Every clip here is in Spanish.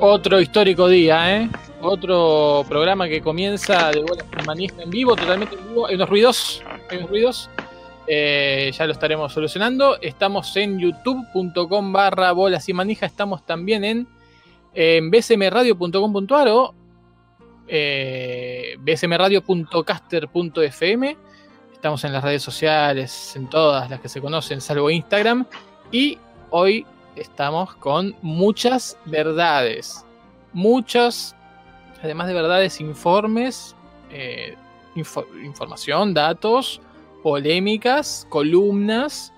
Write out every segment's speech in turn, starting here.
Otro histórico día, ¿eh? Otro programa que comienza de bolas manija en vivo, totalmente en vivo. Hay unos ruidos, hay unos ruidos. Eh, ya lo estaremos solucionando. Estamos en youtube.com barra bolas y manija. Estamos también en, en bsmradio.com.ar o eh, bsmradio.caster.fm. Estamos en las redes sociales, en todas las que se conocen, salvo Instagram. Y hoy estamos con muchas verdades. Muchas, además de verdades, informes, eh, info- información, datos, polémicas, columnas,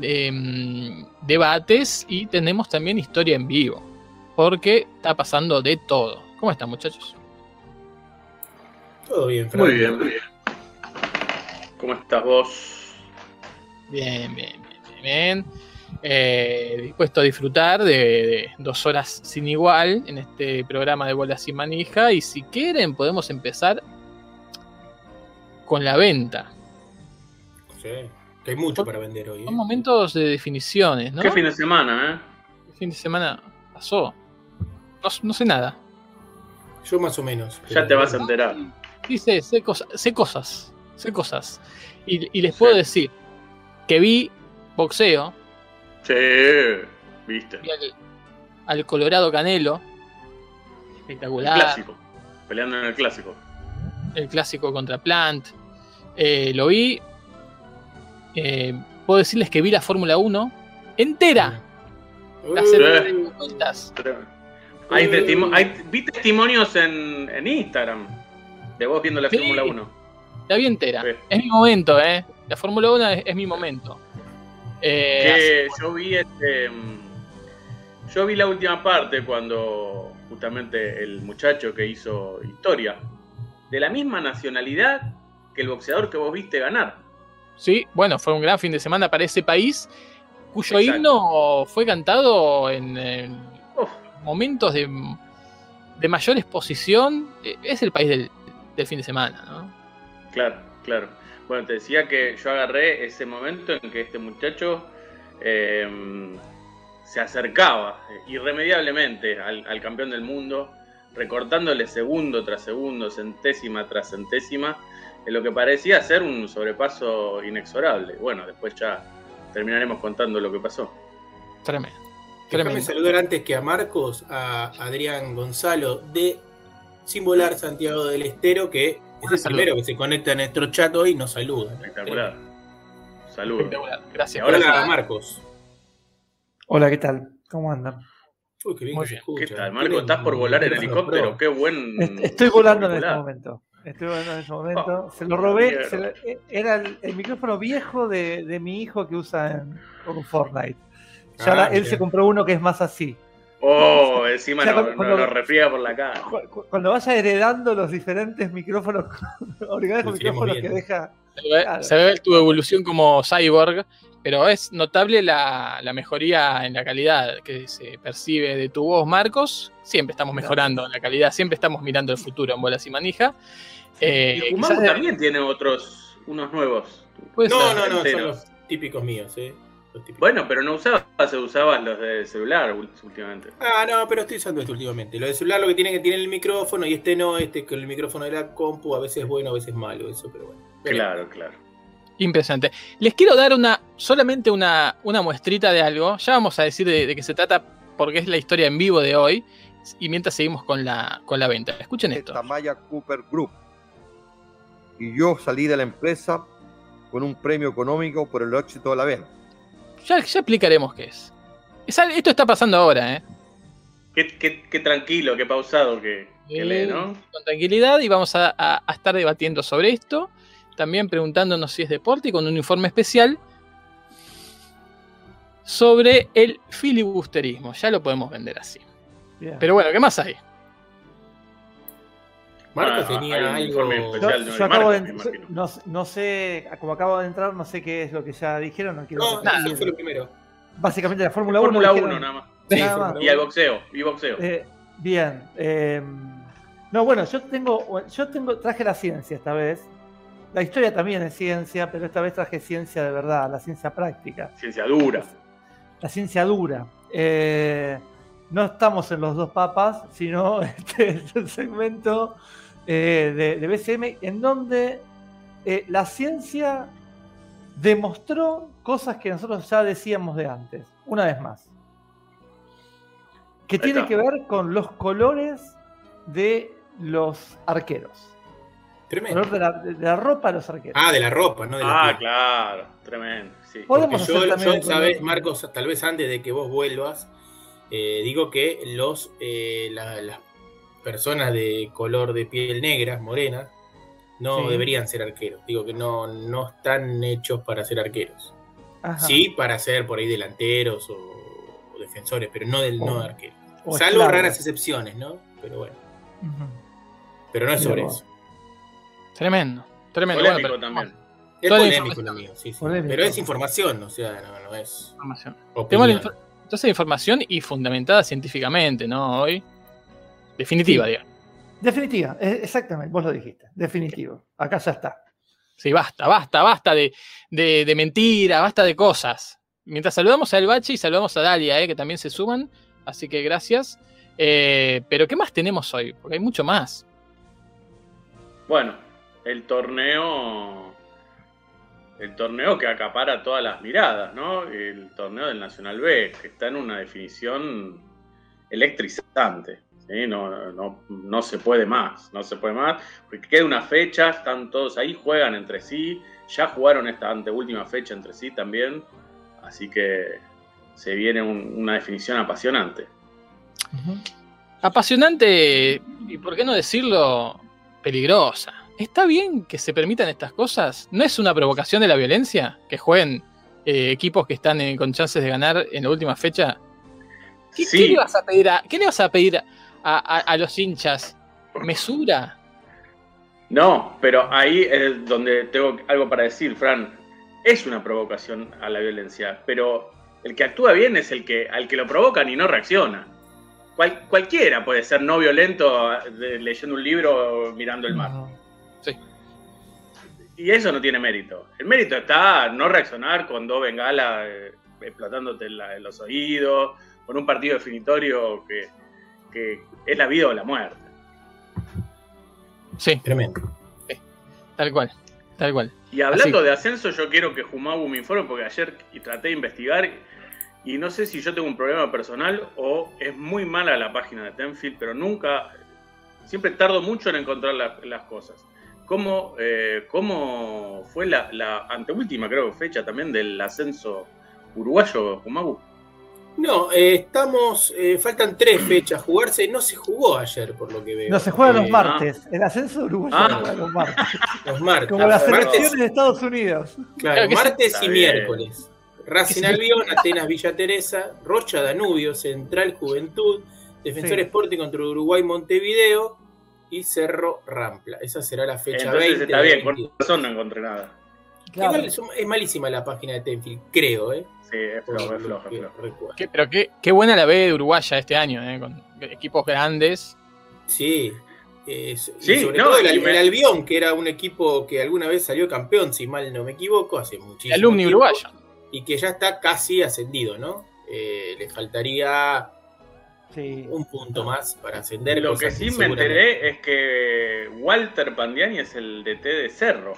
em, debates y tenemos también historia en vivo. Porque está pasando de todo. ¿Cómo están, muchachos? Todo bien, Fran. Muy bien, muy bien. ¿Cómo estás vos? Bien, bien, bien, bien. bien. Eh, dispuesto a disfrutar de, de dos horas sin igual en este programa de bolas sin manija. Y si quieren, podemos empezar con la venta. Sí, que hay mucho para vender hoy. ¿eh? Son momentos de definiciones, ¿no? ¿Qué fin de semana, eh? ¿Qué fin de semana pasó? No, no sé nada. Yo más o menos. Ya te vas a enterar. Dice, sé, cosa- sé cosas. Sé cosas. Y, y les puedo Sí. decir que vi boxeo. Sí, viste. Vi al, al Colorado Canelo. El Espectacular. clásico. Peleando en el clásico. el clásico contra Plant. Eh, lo vi. Eh, puedo decirles que vi la Fórmula 1 entera. Las Uh, 70 vueltas. Pero Hay, testimo- hay- vi testimonios en, en Instagram de vos viendo la Sí. Fórmula 1. La vi entera. Sí. Es mi momento, ¿eh? La Fórmula 1 es, es mi momento. Eh, Que yo vi este. mm, Yo vi la última parte cuando justamente el muchacho que hizo historia, de la misma nacionalidad que el boxeador que vos viste ganar. Sí, bueno, fue un gran fin de semana para ese país, cuyo Exacto. himno fue cantado en, momentos de, de mayor exposición. Eh, Es el país del, del fin de semana, ¿no? Claro, claro. Bueno, te decía que yo agarré ese momento en que este muchacho eh, se acercaba eh, irremediablemente al, al campeón del mundo, recortándole segundo tras segundo, centésima tras centésima, en lo que parecía ser un sobrepaso inexorable. Bueno, después ya terminaremos contando lo que pasó. Tremendo. Déjame saludar antes que a Marcos, a Adrián Gonzalo de Sin Volar Santiago del Estero, que es el Saludo. primero que se conecta a nuestro chat hoy y nos saluda. Espectacular. Saludos. Espectacular. Gracias. Ahora Hola, Marcos. Hola, ¿qué tal? ¿Cómo andan? Uy, qué bien Muy que se bien. escucha. ¿Qué tal, Marco? ¿Estás por volar en helicóptero? Qué buen. Est- Estoy volando en este momento. Estoy volando en este momento. Oh, se lo robé. se lo- e- era el, el micrófono viejo de, de mi hijo que usa en con Fortnite. Ya Ah, él se compró uno que es más así. Oh, encima O sea, no, cuando- no- cuando- nos refriega por la cara. Cu- cu- Cuando vaya heredando los diferentes micrófonos, Los iremos micrófonos que viendo. deja. Se ve, Claro. se ve tu evolución como cyborg, pero es notable la, la mejoría en la calidad que se percibe de tu voz, Marcos. Siempre estamos mejorando en la calidad, siempre estamos mirando el futuro en bolas y manija. Eh, Y quizás- también tiene otros, unos nuevos. No, no, no, son los típicos míos, ¿eh? Los típicos. Bueno, pero no usabas, se usaban los de celular ul- últimamente. Ah, no, pero estoy usando esto últimamente. Lo de celular lo que tiene que tiene el micrófono y este no, este con el micrófono de la compu a veces es bueno, a veces es malo, eso, pero bueno. Pero- Claro, claro. Impresionante. Les quiero dar una, solamente una, una muestrita de algo. Ya vamos a decir de, de qué se trata, porque es la historia en vivo de hoy. Y mientras seguimos con la, con la venta. Escuchen esto. Tamaya Cooper Group. Y yo salí de la empresa con un premio económico por el éxito de la venta. Ya, ya explicaremos qué es. Esto está pasando ahora, ¿eh? Qué, qué- qué tranquilo, qué pausado que, que lee, ¿no? Con tranquilidad y vamos a, a- a estar debatiendo sobre esto. También preguntándonos si es deporte y con un informe especial sobre el filibusterismo. Ya lo podemos vender así. Pero bueno, ¿qué más hay? Marcos Ah, tenía un algo. Yo, especial. yo acabo de, no, no sé, como acabo de entrar, no sé qué es lo que ya dijeron. No quiero No, Nada. eso fue lo primero. Básicamente la Fórmula 1. Fórmula 1 dijeron- nada más. Sí, Nada Fórmula más. Y el boxeo, y boxeo. Eh, bien. eh, no, bueno, yo tengo, yo tengo, traje la ciencia esta vez. La historia también es ciencia, pero esta vez traje ciencia de verdad, la ciencia práctica, Ciencia dura. la ciencia dura. Eh, no estamos en los dos papas, sino este es el segmento eh, de, de BCM en donde eh, la ciencia demostró cosas que nosotros ya decíamos de antes, una vez más. Que tiene que ver con los colores de los arqueros. Tremendo. Color de la, de la ropa de los arqueros. Ah, de la ropa, no de la Ah, piel. claro, tremendo. Sí. Podemos Porque yo, yo, sabes, Marcos, tal vez antes de que vos vuelvas, eh, digo que los eh, la- las personas de color de piel negra, morena, no Sí. deberían ser arqueros. Digo que no, no están hechos para ser arqueros. Ajá. Sí, para ser por ahí delanteros o, o defensores, pero no del no O- arqueros. o Salvo raras excepciones, ¿no? Pero bueno, pero no es sobre eso. Tremendo. Tremendo. Polémico Bueno, pero- también. Es polémico información. lo mío, sí, sí. Polémico. Pero es información, o sea, no, no es Información. Tenemos la opinión. infor- Entonces, información y fundamentada científicamente, ¿no? Hoy. Definitiva, Sí. digamos. Definitiva, eh, exactamente, vos lo dijiste. Definitivo. Acá ya está. Sí, basta, basta, basta de, de, de mentira, basta de cosas. Mientras saludamos a El Bache y saludamos a Dalia, eh, que también se suman. Así que gracias. Eh, pero, ¿qué más tenemos hoy? Porque hay mucho más. Bueno, el torneo. El torneo que acapara todas las miradas, ¿no? El torneo del Nacional B, que está en una definición electrizante. No, no, no se puede más, no se puede más. Porque queda una fecha, están todos ahí, juegan entre sí. Ya jugaron esta anteúltima fecha entre sí también. Así que se viene un- una definición apasionante. Apasionante y, por qué no decirlo, peligrosa. ¿Está bien que se permitan estas cosas? ¿No es una provocación de la violencia? Que jueguen eh, equipos que están eh, con chances de ganar en la última fecha. ¿Qué, Sí. qué le vas a pedir a, qué le vas a, pedir a, a- a los hinchas? ¿Mesura? No, pero ahí es donde tengo algo para decir, Fran. Es una provocación a la violencia, pero el que actúa bien es el que al que lo provocan y no reacciona. Cual- cualquiera puede ser no violento de- leyendo un libro o mirando el mar. Ujú. Y eso no tiene mérito. El mérito está no reaccionar con dos bengalas eh, explotándote en, la- en los oídos, con un partido definitorio que, que es la vida o la muerte. Sí, Tremendo. tal cual. Tal cual. Y hablando Así. de ascenso, yo quiero que Jumabu me informe porque ayer traté de investigar y no sé si yo tengo un problema personal o es muy mala la página de Tenfield, pero nunca, siempre tardo mucho en encontrar la- las cosas. ¿Cómo, eh, cómo fue la, la anteúltima, creo, fecha también del ascenso uruguayo, Jumabu? No, eh, estamos. eh, faltan tres fechas jugarse. No se jugó ayer, por lo que veo. No se juega los Eh, martes. El ascenso de Uruguay Ah. se juega los martes. Los martes. Como las elecciones de Estados Unidos. Claro, martes y bien. miércoles. Racing. Albion, Atenas Villa Teresa, Rocha Danubio, Central Juventud, Defensor Sí. Sporting contra Uruguay Montevideo y Cerro Rampla. Esa será la fecha Entonces 20. está bien, con 22. razón no encontré nada. Claro. Igual es, es malísima la página de Tenfield, creo, ¿eh? Sí, es flojo, es lo flojo, es flojo. recuerdo. Qué- pero qué, qué buena la B de Uruguaya este año, eh, con equipos grandes. Sí. Sí, sobre no, todo el, el Albión, que era un equipo que alguna vez salió campeón, si mal no me equivoco, hace muchísimo El alumni tiempo, uruguayo. Y que ya está casi ascendido, ¿no? Eh, le faltaría Sí. un punto más para ascender. Lo que sí me enteré es que Walter Pandiani es el DT de Cerro,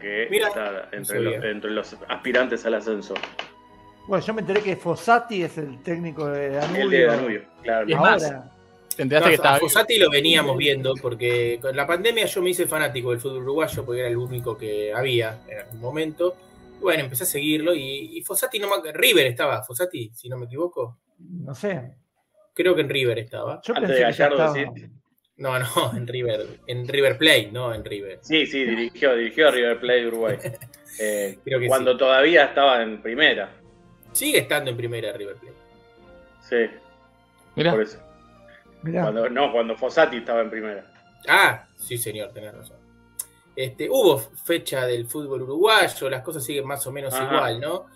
que Mira, está los, entre los aspirantes al ascenso. Bueno, yo me enteré que Fossati es el técnico de Danubio. El de Danubio, claro. Y es más, Ahora. ¿Te enteraste que estaba a Fossati lo veníamos viendo porque con la pandemia yo me hice fanático del fútbol uruguayo porque era el único que había en algún momento. bueno, empecé a seguirlo y, y Fossati no me River estaba, Fossati, si no me equivoco. No sé. Creo que en River estaba. Yo Antes pensé de Gallardo, estaba. sí. No, no, en River, en River Plate, no en River. Sí, sí, dirigió, dirigió a River Plate de Uruguay. Eh, Creo que cuando sí. todavía estaba en primera. Sigue estando en primera River Plate. Sí, Mirá, por eso. Mirá. Cuando, no, cuando Fossati estaba en primera. Ah, sí, señor, tenés razón. Este, hubo fecha del fútbol uruguayo, las cosas siguen más o menos Ajá. igual, ¿no?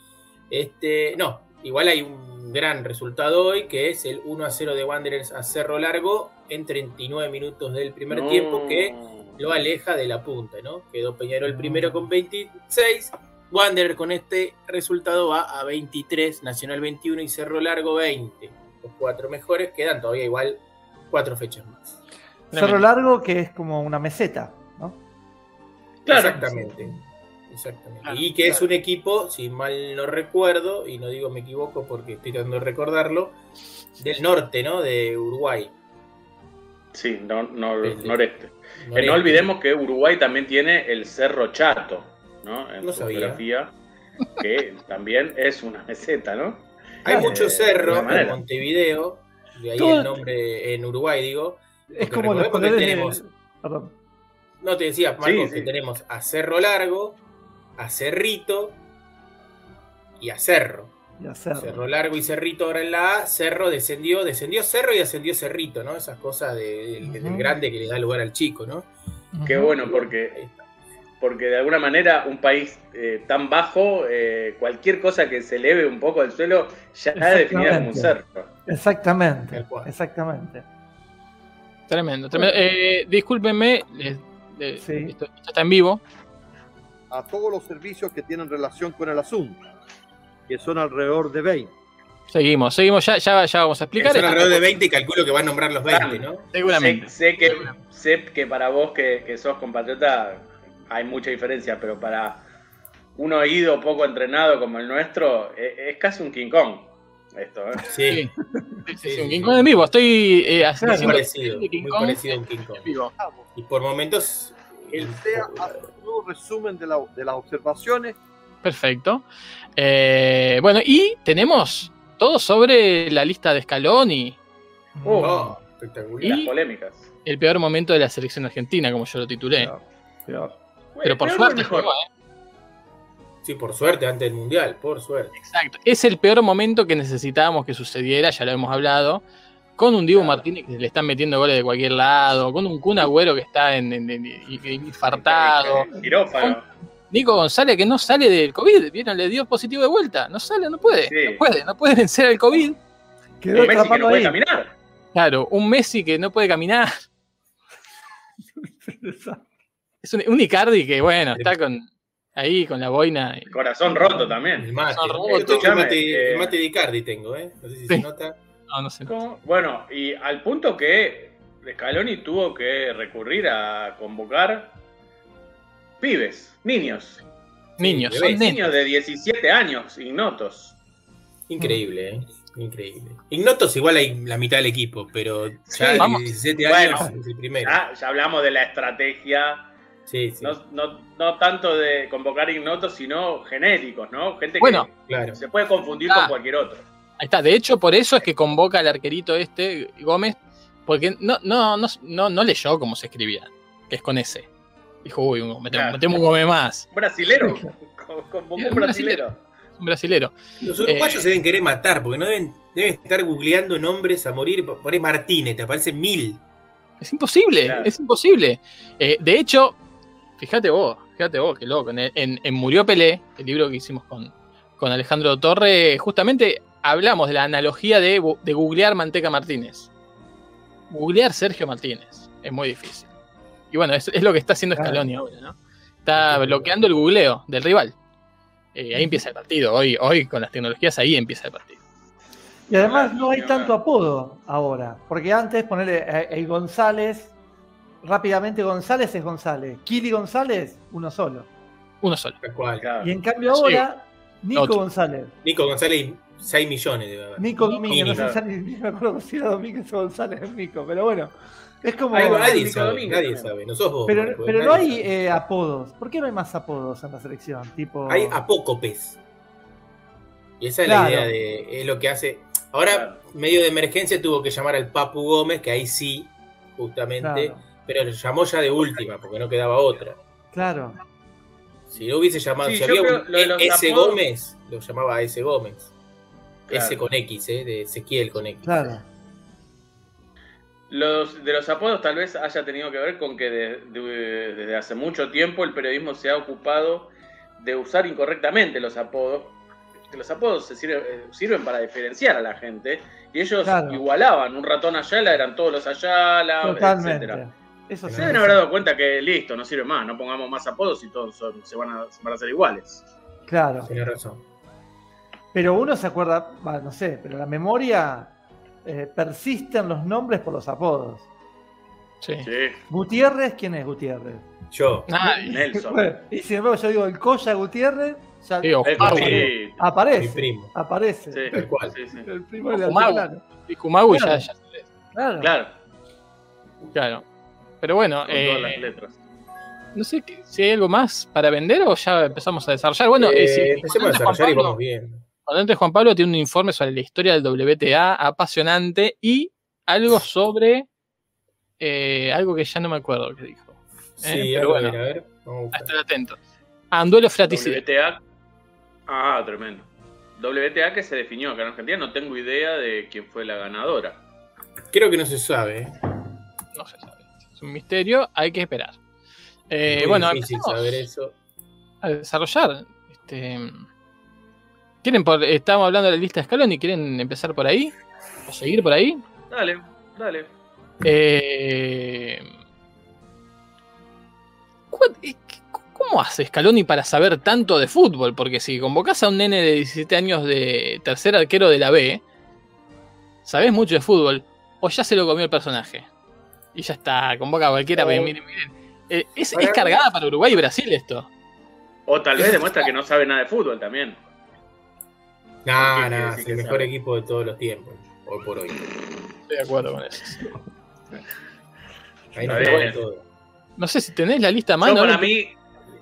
Este, no, igual hay un gran resultado hoy, que es el 1 a 0 de Wanderers a Cerro Largo en 39 minutos del primer No. tiempo, que lo aleja de la punta, ¿no? Quedó Peñarol primero con 26, Wanderer con este resultado va a 23, Nacional 21 y Cerro Largo 20. Los cuatro mejores quedan todavía igual cuatro fechas más. Cerro Largo, que es como una meseta, ¿no? Claro. Exactamente. Exactamente. Claro, y que es un equipo, si mal no recuerdo, y no digo me equivoco porque estoy tratando de recordarlo, del norte, ¿no? De Uruguay. Sí, no, no- El- noreste. Eh, Noreste. no olvidemos que Uruguay también tiene el Cerro Chato, ¿no? En No su sabía. geografía, que también es una meseta, ¿no? Hay Eh, cerros alguna en. Montevideo, de ahí Todo- el nombre en Uruguay, digo. Es como los que de- tenemos- Perdón. No te decía, Marco, Sí, que tenemos a Cerro Largo, a Cerrito y a Cerro. Y a Cerro. Cerro Largo y Cerrito ahora en la A, Cerro descendió, descendió Cerro y ascendió Cerrito, ¿no? Esas cosas de- del, grande que le da lugar al chico, ¿no? Qué bueno, porque. Porque de alguna manera un país eh, tan bajo, eh, cualquier cosa que se eleve un poco al suelo ya es definida como un cerro. Exactamente. Exactamente. tremendo. tremendo. Eh, discúlpenme, les- les- Sí. esto, esto está en vivo. a todos los servicios que tienen relación con el asunto, que son alrededor de 20. Seguimos, seguimos, ya, ya, ya vamos a explicar. Son alrededor de 20 y calculo que va a nombrar los 20, ¿no? Seguramente. Sé, sé que, sé que para vos que, que sos compatriota hay mucha diferencia, pero para un oído poco entrenado como el nuestro, e- es, casi un King Kong esto. ¿eh? Sí, Sí, sí, sí, sí, un. King Kong en vivo. Estoy eh, muy haciendo parecido, de King muy Kong parecido a un King Kong. en vivo. Y por momentos... El SEA hace un nuevo resumen de, la- de las observaciones. Perfecto. Eh, bueno, y tenemos todo sobre la lista de Scaloni. Oh. Oh, espectacular. Y las polémicas. El peor momento de la selección argentina, como yo lo titulé. Peor. Pero por suerte mejor. llegó, ¿eh? Sí, por suerte, antes del Mundial, por suerte. Exacto. Es el peor momento que necesitábamos que sucediera, ya lo hemos hablado. Con un Diego Claro. Martínez que le están metiendo goles de cualquier lado, con un Kun Agüero que está en, en- en- en- infartado, Quirófano. Nico González que no sale del COVID, ¿vieron? Le dio positivo de vuelta, no sale, no puede, Sí. no puede, no puede vencer el COVID. Quedó Un Messi que no puede ahí. caminar. Claro, un Messi que no puede caminar, es un, un Icardi que, bueno, está con ahí con la boina. y- Corazón roto El también. mate. Son Yo robots. tengo el mate, el eh, mate de Icardi tengo, ¿eh? No sé si Sí. se nota. no, no sé. ¿Cómo? Bueno, y al punto que Scaloni tuvo que recurrir a convocar pibes, niños. Niños, son. Niños de 17 años, ignotos. Increíble, ¿eh? Increíble. Ignotos igual hay la mitad del equipo, pero ya Sí, de vamos. 17 Bueno. años es el primero. Ya, ya hablamos de la estrategia, Sí, sí, no, no- no tanto de convocar ignotos, sino genéricos, ¿no? Gente Bueno. claro. que se puede confundir con cualquier otro. Ahí está, de hecho, por eso es que convoca al arquerito este, Gómez, porque no, no, no, no, no leyó cómo se escribía, que es con S. Dijo, uy, metemos, Claro. metemos un Gómez más, Un brasilero. Con- Convocó Un un brasilero. un brasilero. Los uruguayos Eh. se deben querer matar, porque no deben, deben estar googleando nombres a morir. Por ahí Martínez, te aparecen mil. Es imposible, Claro. es imposible. Eh, de hecho, fíjate vos, fíjate vos, qué loco. En, en- en Murió Pelé, el libro que hicimos con, con Alejandro Torre, justamente hablamos de la analogía de, de googlear Manteca Martínez. Googlear Sergio Martínez es muy difícil. Y bueno, es, es lo que está haciendo. Scaloni ahora, ¿no? Está bloqueando el googleo del rival. Eh, ahí empieza el partido. Hoy, hoy con las tecnologías ahí empieza el partido. Y además no hay tanto apodo ahora. Porque antes ponerle eh, el González, rápidamente González es González. Kili González, uno solo. Uno solo. Tal cual. Claro. Y en cambio Sí. ahora, Nico Otro. González. Nico González 6 millones debe haber. Nico Domínguez, no sé Claro. si ni me acuerdo si era Domínguez o González es Nico, pero bueno. Es como. Nadie Nico sabe, Domínguez nadie sabe. No sos vos. Pero, Marco, pero nadie no hay eh, apodos. ¿Por qué no hay más apodos en la selección? Tipo. Hay apócopes. Y esa es Claro. la idea de. Es lo que hace. Ahora, medio de emergencia, tuvo que llamar al Papu Gómez, que ahí sí, justamente. Claro. Pero lo llamó ya de última, porque no quedaba otra. Claro. Si no hubiese llamado, Sí, si había un lo los S apodos- Gómez, lo llamaba S Gómez. Claro. S con X, ¿eh? De Ezequiel con X. Claro. Los, de los apodos tal vez haya tenido que ver con que de- de- desde hace mucho tiempo el periodismo se ha ocupado de usar incorrectamente los apodos. Que los apodos se sirve- eh, sirven para diferenciar a la gente y ellos Claro. igualaban. Un ratón Ayala eran todos los Ayala, Totalmente. etcétera. Eso Se deben haber dado cuenta que listo, no sirve más, no pongamos más apodos y todos son- se, van a, se van a hacer iguales. Claro. Tenés razón. Pero uno se acuerda, no sé, pero la memoria eh, persisten los nombres por los apodos. Sí. Sí, Gutiérrez, ¿quién es Gutiérrez? Yo. Nelson. Bueno, y sin embargo yo digo el Colla Gutiérrez, ya Sí, El. Cosito. Mi aparece. primo. Aparece. Sí, Tal cual. sí, sí. El primo del O Magu. altiplano. Y Kumagu ya, Claro. ya se ve. Claro. Claro, Claro. Pero bueno, con eh, todas las letras. no sé si hay algo más para vender o ya empezamos a desarrollar. Bueno, Eh, eh, si- empecemos a desarrollar y vamos bien. cuando antes Juan Pablo tiene un informe sobre la historia del WTA apasionante y algo sobre eh, algo que ya no me acuerdo que dijo. Sí, Eh, a pero ver, bueno. a ver. Vamos a estar atento. Ah, un duelo fratricida. WTA. Ah, tremendo. WTA que se definió acá en Argentina, no tengo idea de quién fue la ganadora. Creo que no se sabe. ¿eh? No se sabe. Es un misterio, hay que esperar. Eh, Muy bueno, difícil saber eso. a desarrollar. Este, ¿Quieren por, estamos hablando de la lista de escalón y quieren empezar por ahí? ¿O seguir por ahí? Dale, dale. Eh, ¿cuál- eh, qué- ¿Cómo hace Scaloni para saber tanto de fútbol? Porque si convocas a un nene de 17 años de tercer arquero de la B, sabes mucho de fútbol, o ya se lo comió el personaje. Y ya está, convoca a cualquiera. miren, miren, eh, es, cargada para Uruguay y Brasil esto. O tal vez demuestra que no sabe nada de fútbol también. No, ¿Qué quiere no, es el mejor sabe? equipo de todos los tiempos. Hoy por hoy. Estoy de acuerdo con eso. Ahí nos bien. todo. No sé si tenés la lista a Yo mano. para ¿no? mí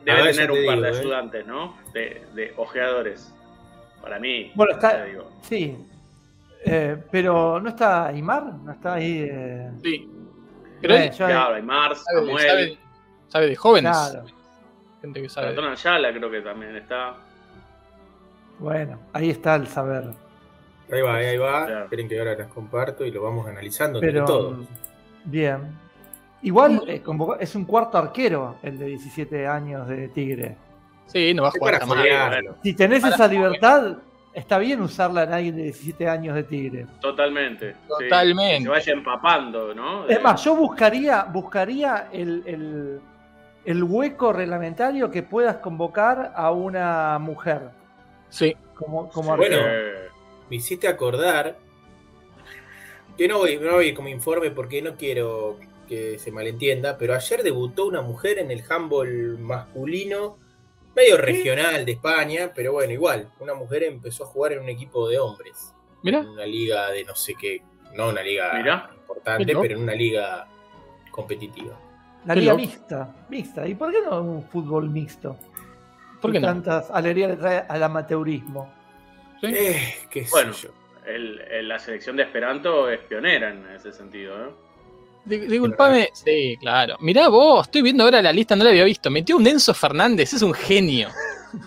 debe ver, tener te un par digo, de eh. ayudantes, ¿no? De, de ojeadores. Para mí. Bueno, está- digo. Sí. Eh, pero no está Aymar, no está ahí. eh, Sí. Pero él eh, yo- Claro, hay Mars, sabe, Samuel, sabe- sabe de jóvenes. Claro. Gente que sabe. Ratón Ayala creo que también está. Bueno, ahí está el saber. Ahí va, ahí va. Claro. Esperen que ahora las comparto y lo vamos analizando entre todos. bien. Igual eh, es un cuarto arquero el de 17 años de Tigre. Sí, no va a jugar para. Si tenés Para esa libertad, está bien usarla en alguien de 17 años de Tigre. Totalmente. sí. Totalmente. Que se vaya empapando, ¿no? Es más, yo buscaría, buscaría el, el- el hueco reglamentario que puedas convocar a una mujer Sí. como, como Bueno, arquero. Eh, Me hiciste acordar que no voy, no voy como informe porque no quiero que se malentienda, pero ayer debutó una mujer en el handball masculino, medio regional de España, pero bueno, igual, una mujer empezó a jugar en un equipo de hombres. Mira, En una liga de no sé qué, no una liga Mirá. importante, pero en una liga competitiva. La liga loco. mixta, mixta. ¿Y por qué no un fútbol mixto? ¿por qué no? Tantas alegrías le trae al amateurismo. Sí. Eh, qué sé Bueno. yo. el- el- la selección de Esperanto es pionera en ese sentido, ¿eh? Di- Disculpame. Sí, claro. Mirá vos, estoy viendo ahora la lista, no la había visto. Metió un Enzo Fernández, es un genio.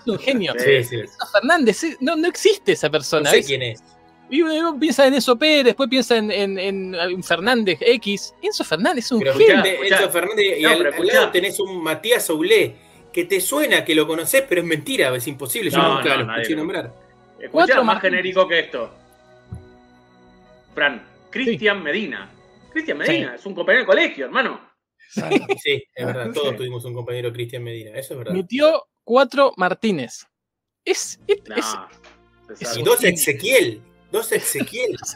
Es un genio. Sí, sí. Enzo Fernández, no, no existe esa No persona. sé ¿ves? quién es. Y uno piensa en Enzo Pérez, después piensa en, en- Fernández X. Enzo Fernández es un Pero genio. Enzo Fernández, y No, al, pero al lado tenés un Matías Aulé, que te suena que lo conocés, pero es mentira, es imposible. Yo No, nunca no, lo escuché nombrar. Escuchá, más genérico que esto. Fran, Cristian Medina. Cristian Medina, es un compañero de colegio, hermano. Sí, es verdad, todos Sí. tuvimos un compañero Cristian Medina, eso es verdad. Metió cuatro Martínez. Es, es- No, es- se es Y salva. dos Ezequiel, dos Ezequiel.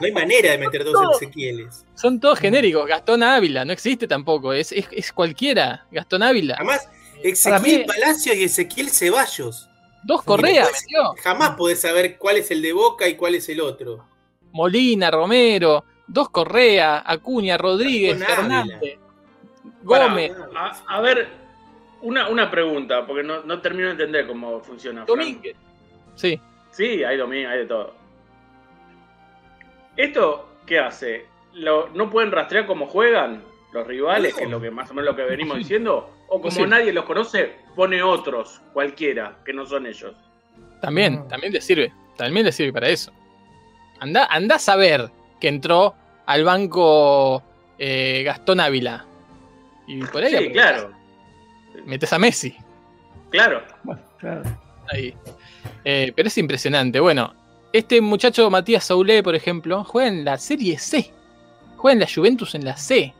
No hay manera de meter dos No. Ezekieles. son todos genéricos. Gastón Ávila, no existe tampoco. Es, es, es cualquiera. Gastón Ávila. Además, Ezequiel mí- Palacio y Ezequiel Ceballos. Dos Correa después- metió. Jamás podés saber cuál es el de Boca y cuál es el otro. Molina, Romero, dos Correa, Acuña, Rodríguez, Con Ávila. Fernández, Gómez, A, a ver, una, una pregunta, porque no, no termino de entender cómo funciona. Domínguez. Sí, Sí, hay domingo, hay de todo. ¿Esto qué hace? ¿Lo- ¿No pueden rastrear cómo juegan los rivales, que es lo que más o menos lo que venimos diciendo? ¿O como Sí. nadie los conoce, pone otros, cualquiera, que no son ellos? también, también le sirve. También le sirve para eso. Anda, anda a saber que entró al banco eh, Gastón Ávila. Y por ahí Sí, claro, metes a Messi. claro. Bueno, claro. Ahí. Eh, pero es impresionante. Bueno, este muchacho Matías Saulé, por ejemplo, juega en la Serie C. Juega en la Juventus en la C.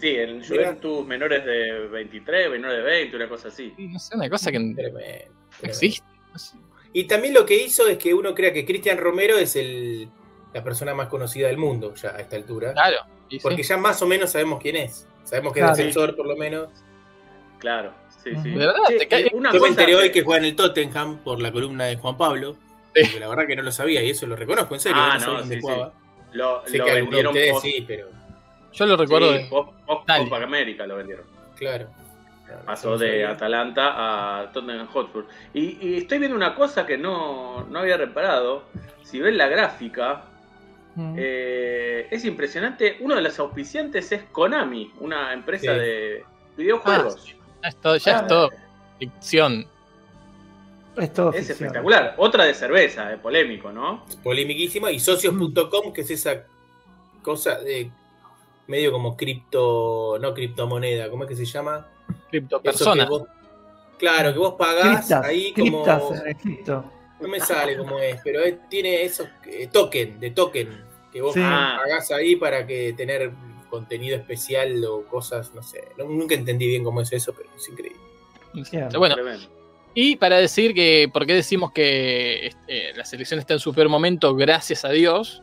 Sí, en Mira. Juventus menores de 23, menores de 20, una cosa así. No sé, una cosa que no Tremendo, tremendo. existe. No sé. Y también lo que hizo es que uno crea que Cristian Romero es el, la persona más conocida del mundo ya a esta altura. Claro. y sí. Porque ya más o menos sabemos quién es. Sabemos que Claro. es defensor, por lo menos. Claro, sí, sí. ¿De verdad? Che, ¿Te cae? y una Yo me enteré hoy que- juega en el Tottenham por la columna de Juan Pablo. Sí. porque la verdad que no lo sabía y eso lo reconozco, en serio. Ah, no no, dónde sí, jugaba. lo, Sé lo que algunos de vendieron ustedes post, sí, pero Yo lo recuerdo sí, de. post- post Dale. Copa América lo vendieron. claro. Pasó de sabía. Atalanta a Tottenham Hotspur. Y, y estoy viendo una cosa que no, no había reparado. Si ven la gráfica, Mm. eh, es impresionante. Uno de los auspiciantes es Konami, una empresa Sí. de videojuegos. Ya es todo, ya Ah, es todo ficción. Es todo es espectacular. Otra de cerveza, es polémico, ¿no? Polemiquísima. Y socios.com, que es esa cosa de medio como cripto, no criptomoneda, ¿cómo es que se llama? Criptopersona. que vos- claro, que vos pagás Criptas, ahí como. criptas Egipto. No me sale cómo es, pero es- tiene esos eh, token, de token, que vos Sí. pagás ahí para que tener contenido especial o cosas, no sé. No- nunca entendí bien cómo es eso, pero es increíble. Bueno, Tremendo. y para decir que, ¿por qué decimos que este, la selección está en su peor momento? Gracias a Dios.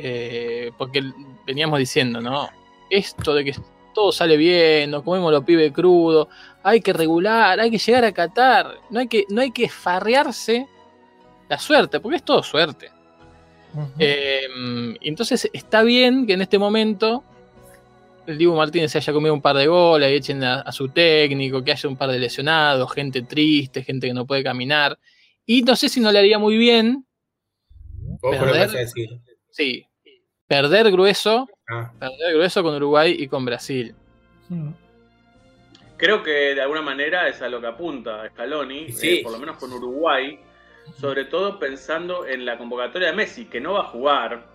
Eh, porque veníamos diciendo, ¿no? Esto de que todo sale bien, nos comemos los pibes crudo, hay que regular, hay que llegar a Qatar, no hay que, no hay que farrearse la suerte, porque es todo suerte. Eh, entonces está bien que en este momento el Dibu Martínez se haya comido un par de goles y echen a, a su técnico, que haya un par de lesionados, gente triste, gente que no puede caminar. Y no sé si no le haría muy bien, ¿Vos qué lo Perder. decir? sí, perder grueso, Ah, perder grueso con Uruguay y con Brasil. Creo que de alguna manera es a lo que apunta Scaloni, Sí. eh, por lo menos con Uruguay, sobre todo pensando en la convocatoria de Messi, que no va a jugar.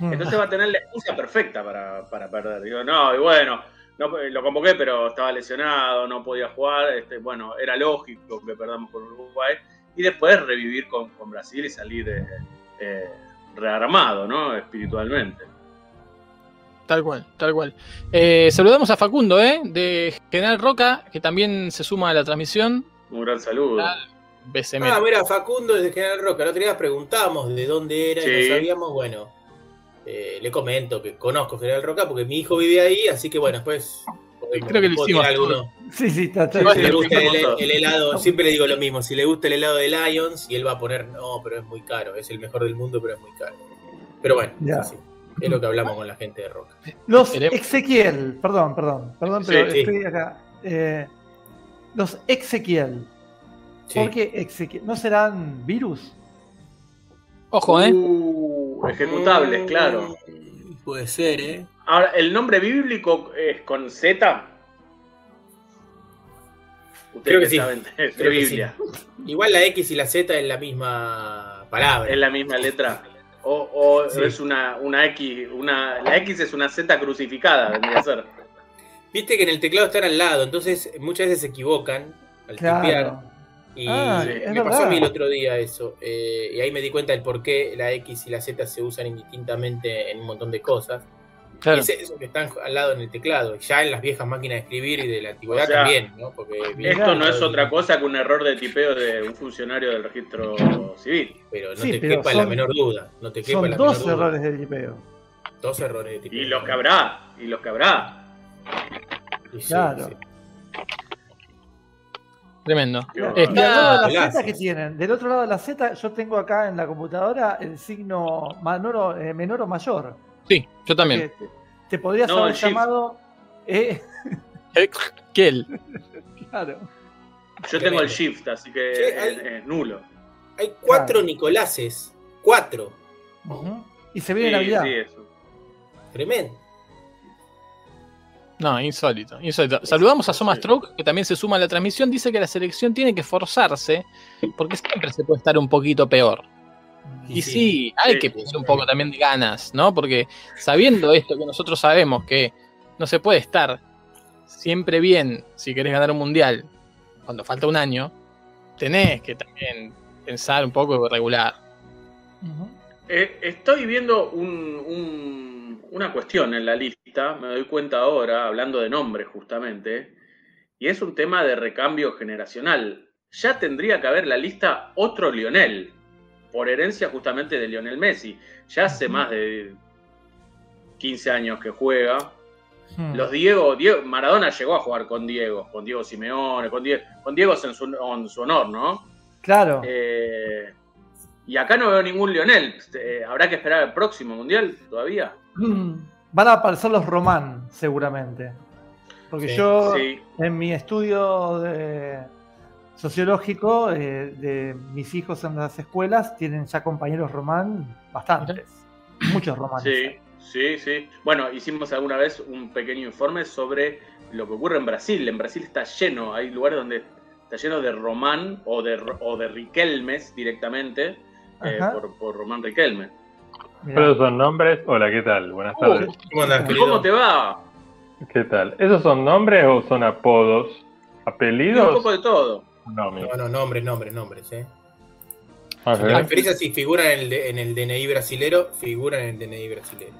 Mm. Entonces va a tener la excusa perfecta para, para perder. Digo, no, y bueno, no, lo convoqué, pero estaba lesionado, no podía jugar. Este, bueno, era lógico que perdamos con Uruguay. Y después revivir con, con Brasil y salir eh, eh, rearmado, ¿no? Espiritualmente. Tal cual, tal cual. Eh, saludamos a Facundo, ¿eh? De General Roca, que también se suma a la transmisión. Un gran saludo. BCM. Ah, mira, Facundo desde General Roca. El otro día preguntamos de dónde era y no sabíamos. Bueno, eh, le comento que conozco General Roca porque mi hijo vive ahí, así que bueno, después. Creo que lo puedo hicimos alguno. Sí, sí, está, está Si le gusta el, helado, siempre le digo lo mismo. Si le gusta el helado de Lions, y él va a poner, no, pero es muy caro, es el mejor del mundo, pero es muy caro. Pero bueno, Ya. sí, es lo que hablamos con la gente de Roca. Los Ezequiel, perdón, perdón, perdón, Sí, pero sí. estoy acá. Eh, los Ezequiel, Sí. ¿por qué Ezequiel? ¿No serán virus? Ojo, ¿eh? Uh, ejecutables, claro. Mm, Puede ser, ¿eh? Ahora, ¿el nombre bíblico es con Z? Ustedes Creo que que sí. saben de, Creo que Biblia. Igual la X y la Z es la misma palabra. ¿Es la misma letra? ¿O, o Sí. es una, una X? Una, la X es una Z crucificada, vendría a ser. Viste que en el teclado están al lado, entonces muchas veces se equivocan al tipear. Y Ah, me pasó verdad. a mí el otro día eso. eh, y ahí me di cuenta del por qué la X y la Z se usan indistintamente en un montón de cosas. Claro. Es eso que están al lado en el teclado. Ya en las viejas máquinas de escribir y de la antigüedad O sea, también, ¿no? Porque Esto no es otra cosa que un error de tipeo de un funcionario del registro civil. Pero no Sí, te pero quepa son- la menor duda. No te quepa Son la dos menor duda. errores de tipeo. Dos errores de tipeo. Y los que habrá, y los que habrá. Y sí, Claro. sí. Tremendo. Qué Y bárbaro. al lado de la. Z, ¿qué tienen? Del otro lado de la Z, yo tengo acá en la computadora el signo menor o, eh, menor o mayor. Sí, yo también. Que te, te podrías No, haber llamado. eh, Eh, claro. Yo tengo el shift, así que Sí, es, hay- es nulo. Hay cuatro Nicolases. Cuatro. Y se viene Sí, Navidad. sí, eso. Tremendo. No, insólito, insólito. Saludamos a Soma Stroke, que también se suma a la transmisión. Dice que la selección tiene que forzarse porque siempre se puede estar un poquito peor. Y Sí. sí, hay que poner un poco también de ganas, ¿no? Porque sabiendo esto que nosotros sabemos que no se puede estar siempre bien si querés ganar un mundial cuando falta un año, tenés que también pensar un poco regular. Eh, estoy viendo un- un- una cuestión en la lista, me doy cuenta ahora, hablando de nombres justamente, y es un tema de recambio generacional. Ya tendría que haber en la lista otro Lionel, por herencia justamente de Lionel Messi. Ya hace más de 15 años que juega. Hmm. Los Diego, Diego, Maradona llegó a jugar con Diego, con Diego Simeone, con Diego, con Diego en su, en su honor, ¿no? Claro. Eh, y acá no veo ningún Lionel. Eh, ¿Habrá que esperar al próximo mundial todavía? Mm, Van a aparecer los Román, seguramente. Porque Sí, yo, Sí. en mi estudio de- sociológico eh, de mis hijos en las escuelas, tienen ya compañeros Román bastantes. Muchos romanes. Sí, sí, sí. Bueno, hicimos alguna vez un pequeño informe sobre lo que ocurre en Brasil. En Brasil está lleno, hay lugares donde está lleno de Román o de, o de Riquelmes directamente, eh, por, por Román Riquelme. ¿Esos son nombres? Hola, ¿qué tal? Buenas tardes. ¿Cómo andás, ¿Y querido? cómo te va? ¿Qué tal? ¿Esos son nombres o son apodos? Y un poco de todo. No. No, no, nombres, nombres, nombres, eh. A Si te ver. referís a si figuran en el, en el DNI brasilero, figuran en el DNI brasilero.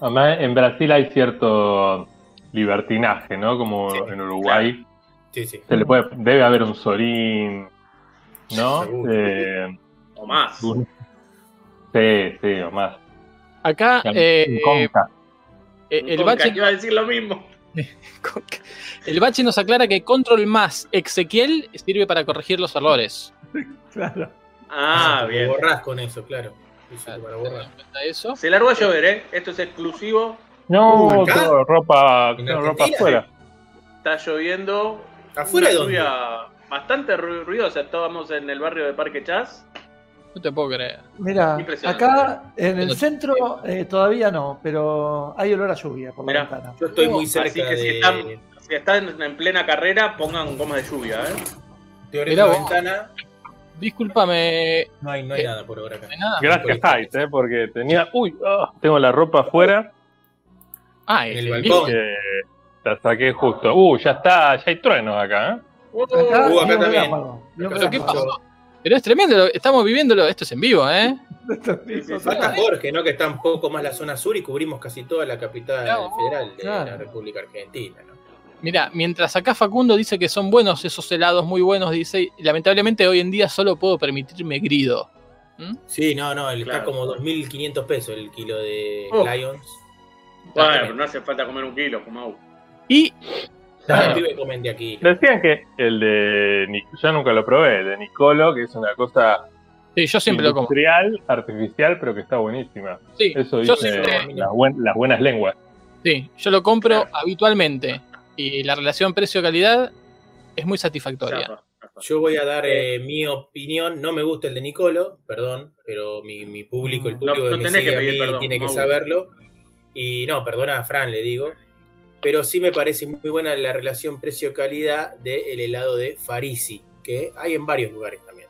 Además, en Brasil hay cierto libertinaje, ¿no? Como Sí, en Uruguay. Sí, sí. Se le puede, debe haber un Sorín, ¿no? Eh, O más. un- sí, sí, o más. Acá eh, Conca. eh, el, Conca bache, que iba a decir lo mismo. el bache nos aclara que control más Ezequiel sirve para corregir los errores. Claro. Ah, bien. borrás con eso, claro. Para borrar. eso. Se largó a llover, ¿eh? Esto es exclusivo. No, Uh, ropa, ¿En tengo ropa afuera. Está lloviendo. ¿Afuera de una dónde? lluvia bastante ru- ruidosa. Estábamos en el barrio de Parque Chas. No te puedo creer. Mira, acá en el centro eh, todavía no, pero hay olor a lluvia por la Mirá. ventana. Yo estoy muy cerca Así que si de. están, si están en plena carrera, pongan gomas de lluvia, ¿eh? Mirá la ventana. Discúlpame, No hay, no hay Eh, nada por ahora acá. no hay nada. Gracias, Haidt, eh, porque tenía. Uy, ah, tengo la ropa afuera Ah, En es el balcón. que la saqué justo. Uh, ya está, ya hay truenos acá, ¿eh? Acá, Uh, acá también. un Acá ¿Pero qué pasó? Pero es tremendo, lo- estamos viviéndolo, esto es en vivo, ¿eh? Falta Jorge, ¿no? Que está un poco más la zona sur y cubrimos casi toda la capital Claro, federal de claro. la República Argentina, ¿no? Mira, mientras acá Facundo dice que son buenos esos helados, muy buenos, dice, y lamentablemente hoy en día solo puedo permitirme grido. ¿Mm? Sí, no, no, el- está Claro. como 2.500 pesos el kilo de Oh. Lions. Bueno, pero no hace falta comer un kilo, Fumau. Y De aquí. Decían que el de. Yo nunca lo probé, el de Nicolo, que es una cosa sí, yo siempre lo como. industrial, artificial, pero que está buenísima. Sí, Eso yo dice siempre, las, buen- las buenas lenguas. sí, yo lo compro Claro. habitualmente. Y la relación precio-calidad es muy satisfactoria. Yo voy a dar eh, mi opinión. No me gusta el de Nicolo, perdón, pero mi, mi público, el No, público no que me tenés sigue que pedir mí perdón, tiene que saberlo. Y no, perdona a Fran, le digo. Pero sí me parece muy buena la relación precio-calidad del helado de Farisi, que hay en varios lugares también.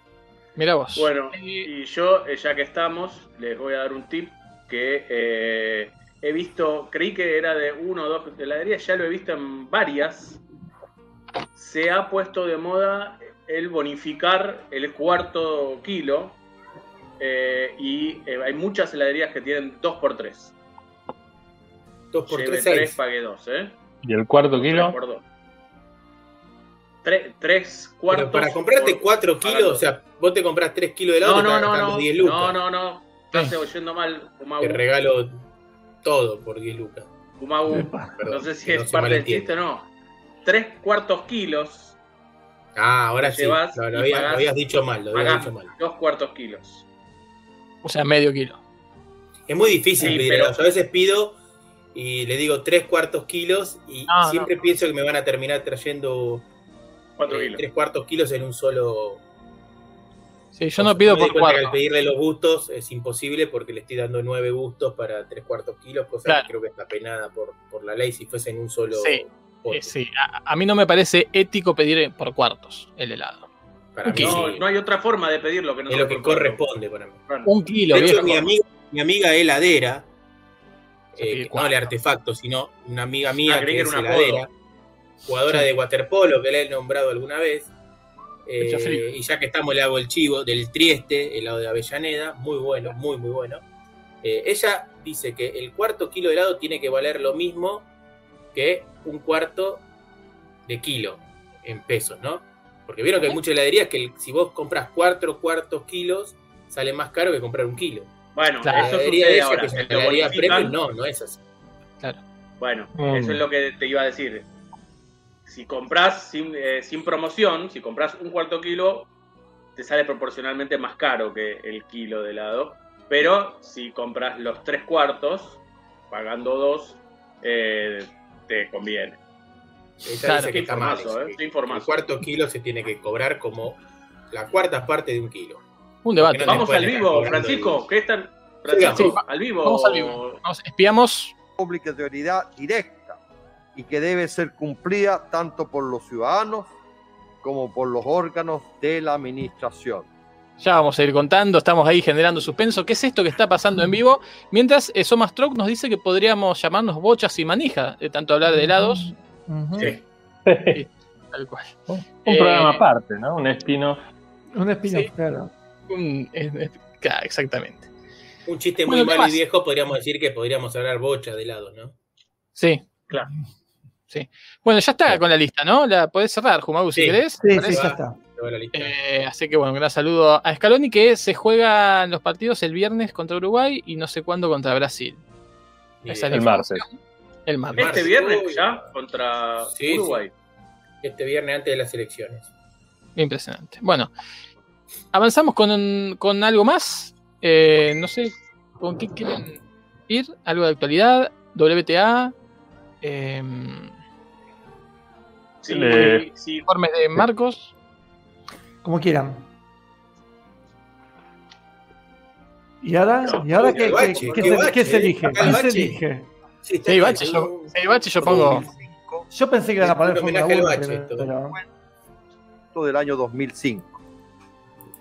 Mira vos. Bueno, y yo, eh, ya que estamos, les voy a dar un tip que eh, he visto, creí que era de uno o dos heladerías, ya lo he visto en varias. Se ha puesto de moda el bonificar el cuarto kilo eh, y eh, hay muchas heladerías que tienen 2x3. 2 por Lleve 3, 3, 6. pague 2, ¿eh? ¿Y el cuarto 3 kilo? por 2. 3 cuartos. Pero para comprarte por- 4 para kilos, o sea, vos te compras 3 kilos de helado, No, no, no, gastando no. 10 lucas. No, no, no. Estás oyendo mal, Kumagu. Te regalo todo por 10 lucas. Perdón, No sé si es parte del chiste o no. Tres cuartos kilos Ah, ahora sí. llevas Lo, lo había- pagás- lo habías dicho mal, lo habías dicho mal. dos cuartos kilos. O sea, medio kilo. Es muy difícil Sí, pedir pero- helado. Yo a veces pido y le digo tres cuartos kilos y No, siempre pienso que me van a terminar trayendo Cuatro eh, kilos. tres cuartos kilos en un solo. Sí, yo no pido por que. Al pedirle los gustos es imposible porque le estoy dando nueve gustos para tres cuartos kilos, cosa Claro. que creo que está penada por, por la ley si fuese en un solo. Sí. Eh, sí, a, a mí no me parece ético pedir por cuartos el helado. Para mí No, sí. no hay otra forma de pedirlo que no es lo que corresponde para mí. Bueno, Un kilo, De hecho, mi amiga, mi amiga heladera, eh, no cuatro. de artefactos, sino una amiga mía Ah, creí que es era un heladera, jugadora Sí. de waterpolo que le he nombrado alguna vez. eh, y ya que estamos, le hago el chivo del Trieste, helado de Avellaneda, muy bueno, muy, muy bueno. Eh, ella dice que el cuarto kilo de helado tiene que valer lo mismo que un cuarto de kilo en pesos, ¿no? Porque vieron que hay muchas heladerías que el- si vos compras cuatro cuartos kilos, sale más caro que comprar un kilo. Bueno Claro. Eso sucede ahora. que es una Lo premium, no, no es así. Bueno, Mm. eso es lo que te iba a decir. Si compras sin, eh, sin promoción, si compras un cuarto kilo, te sale proporcionalmente más caro que el kilo de helado. Pero si compras los tres cuartos, pagando dos, eh, te conviene. Ella Claro, dice que Qué está mal. informazo, eso, ¿eh? El cuarto kilo se tiene que cobrar como la cuarta parte de un kilo. Un debate. No Vamos al vivo, Francisco. ¿Qué están? Francisco, Sí, al vivo. Vamos al vivo. Vamos, espiamos. obligatoriedad directa y que debe ser cumplida tanto por los ciudadanos como por los órganos de la administración. Ya vamos a ir contando, estamos ahí generando suspenso. ¿Qué es esto que está pasando en vivo? Mientras eh, Somas Troc nos dice que podríamos llamarnos bochas y manija, de tanto hablar de helados. Sí. Tal cual. Un Eh, programa aparte, ¿no? Un spin-off. Un spin-off, Sí. claro. Un- es- es- claro, exactamente. Un chiste muy Bueno, ¿qué malo y viejo, podríamos decir que podríamos hablar bocha de helado, ¿no? Sí. Claro. Sí. Bueno, ya está con la lista, ¿no? La podés cerrar, Jumagu, si Sí. querés. Sí, sí, ya está. Eh, así que bueno, un gran saludo a Scaloni que se juegan los partidos el viernes contra Uruguay y no sé cuándo contra Brasil. Esa El martes. El martes. Este viernes Uy. ya contra Sí, Uruguay. Este viernes antes de las elecciones. Impresionante. Bueno, avanzamos con, con algo más. Eh, no sé, ¿con qué quieren ir? ¿Algo de actualidad? ¿WTA? em, Sí, Le- sí, ¿Informes de Marcos? Como quieran. ¿Y ahora? ¿Y ahora qué, Qué qué- bache, qué qué se, bache, qué se elige? ¿Qué se elige? Sí, bache, yo, bache, pongo. Yo pensé que iban a poner Un Fórmula homenaje 1, al bache, pero, esto. pero- del año 2005.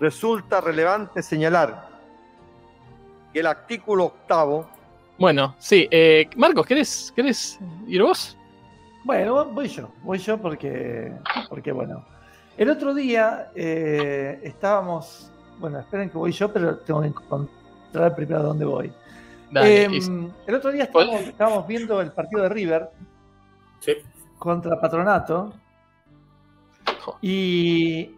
Resulta relevante señalar que el artículo octavo Bueno, sí. eh, Marcos, ¿querés, ¿querés ir vos? Bueno, voy yo, voy yo porque, porque bueno. El otro día eh, estábamos, bueno, esperen que voy yo, pero tengo que encontrar primero a dónde voy. Dale, y- el otro día estábamos, estábamos viendo el partido de River Sí. contra Patronato y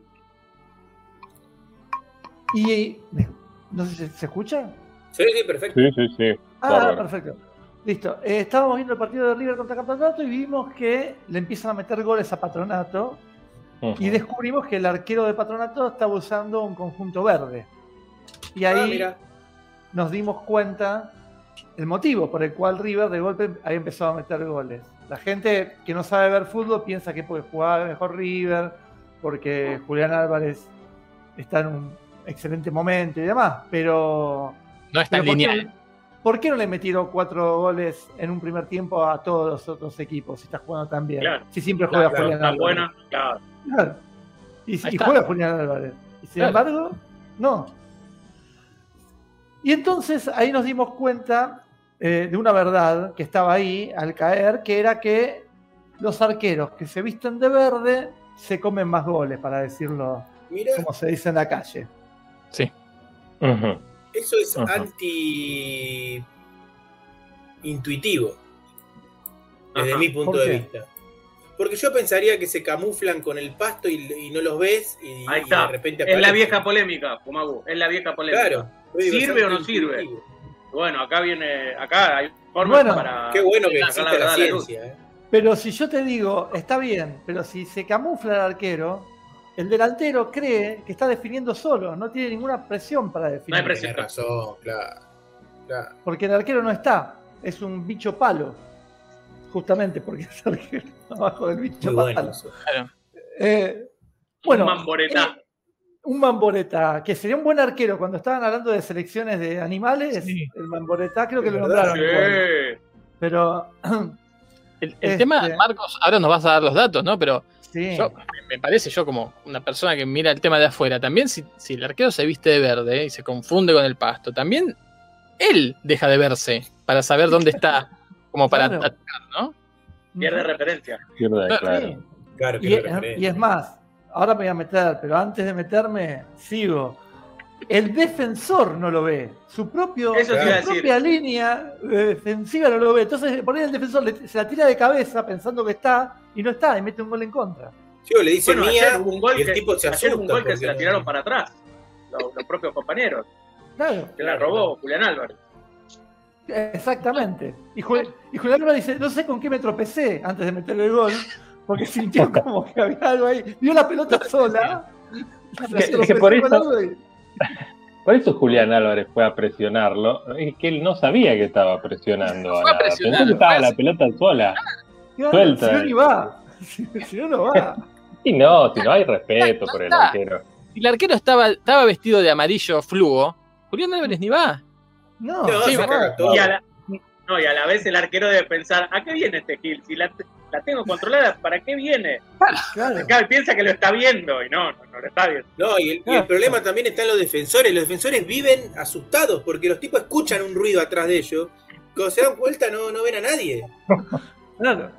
y no sé si se escucha. Sí, sí, perfecto. Sí, sí, sí. Ah, Bárbaro. perfecto. Listo. Eh, estábamos viendo el partido de River contra Patronato y vimos que le empiezan a meter goles a Patronato y descubrimos que el arquero de Patronato estaba usando un conjunto verde. Y Ah, ahí mira. nos dimos cuenta el motivo por el cual River de golpe había empezado a meter goles. La gente que no sabe ver fútbol piensa que porque jugaba mejor River, porque Julián Álvarez está en un excelente momento y demás, pero no es tan pero ¿por, lineal. qué, por qué no le metieron cuatro goles en un primer tiempo a todos los otros equipos si está jugando tan bien? Claro. Si siempre juega Claro, Julián Álvarez. buena, claro. Claro. Y, está. juega Julián Álvarez. Y sin Claro. embargo, no. Y entonces ahí nos dimos cuenta eh, de una verdad que estaba ahí al caer, que era que los arqueros que se visten de verde se comen más goles, para decirlo como se dice en la calle. Sí. Eso es Ajá. anti intuitivo desde Ajá. mi punto ¿Por de vista. Porque yo pensaría que se camuflan con el pasto y, y no los ves y, Ahí y está. de repente Es la aparecen. vieja polémica, Fumagu. Es la vieja polémica. Claro. ¿Sirve o no sirve? Bueno, acá viene. Acá hay formas Bueno, para. Qué bueno que existe la, verdad a luz. ciencia. ¿eh? Pero si yo te digo, está bien, pero si se camufla el arquero, el delantero cree que está definiendo solo, no tiene ninguna presión para definir. No hay presión. Razón, claro. claro. Porque el arquero no está, es un bicho palo. Justamente porque es arquero abajo del bicho Muy bueno palo. Eh, bueno, Un mamboreta. eh, un mamboreta, que sería un buen arquero cuando estaban hablando de selecciones de animales, Sí. el mamboreta creo que Es lo verdad. nombraron. Sí. Pero El, el Este- tema, Marcos, ahora nos vas a dar los datos, ¿no? Pero sí, yo, me- me parece yo como una persona que mira el tema de afuera, también si, si el arquero se viste de verde y se confunde con el pasto, también él deja de verse para saber dónde está, como para Claro. atacar, ¿no? Pierde referencia. Pierde, Claro. claro. Claro que Y, referencia. y es más, ahora me voy a meter, pero antes de meterme, sigo. El defensor no lo ve. Su, propio, Eso su decir. propia línea defensiva no lo ve. Entonces, por ahí el defensor se la tira de cabeza pensando que está y no está y mete un gol en contra. Sí, o le dice Bueno, mía ayer hubo un gol y el que, tipo se hubo un asusta gol que se la tiraron para atrás. Los, los propios compañeros. Claro, Que la robó Julián Álvarez. exactamente. Y, Jul- y Julián Álvarez dice, no sé con qué me tropecé antes de meterle el gol, porque sintió como que había algo ahí. Vio la pelota sola. que- por eso- y- Por eso Julián Álvarez fue a presionarlo. Es que él no sabía que estaba presionando. Fue a a nada. presionar, Pensó que estaba la pelota sola. Claro, Suelta. Si no, ni va. Si, si no, no va. Y no, si no hay respeto por el está. arquero. Si el arquero estaba, estaba vestido de amarillo fluo, Julián Álvarez ni va. No, No, Sí, va. Y a, la, no, y a la vez el arquero debe pensar, ¿a qué viene este Gil? Si la, la tengo controlada, ¿para qué viene? claro. Acá piensa que lo está viendo y no, no, no lo está viendo. No, y el, y el Claro. problema también está en los defensores. Los defensores viven asustados porque los tipos escuchan un ruido atrás de ellos. Cuando se dan vuelta no, no ven a nadie. claro.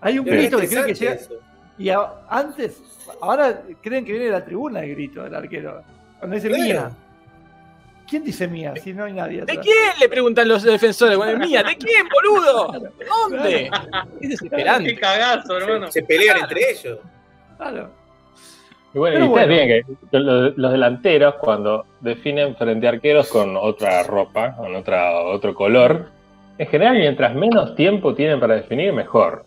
Hay un Pero grito que creo que llega. eso. Y a- antes, ahora creen que viene de la tribuna el grito del arquero. Cuando dice Claro. mía. ¿Quién dice mía? Si no hay nadie. ¿De atrás? quién? Le preguntan los defensores. Bueno, mía, ¿de quién, boludo? ¿De dónde? Es Qué desesperante. cagazo, hermano. Se, se pelean entre ellos. Claro. Y bueno, Pero y ustedes bueno. tienen que los, los delanteros cuando definen frente a arqueros con otra ropa, con otra, otro color, en general mientras menos tiempo tienen para definir, mejor.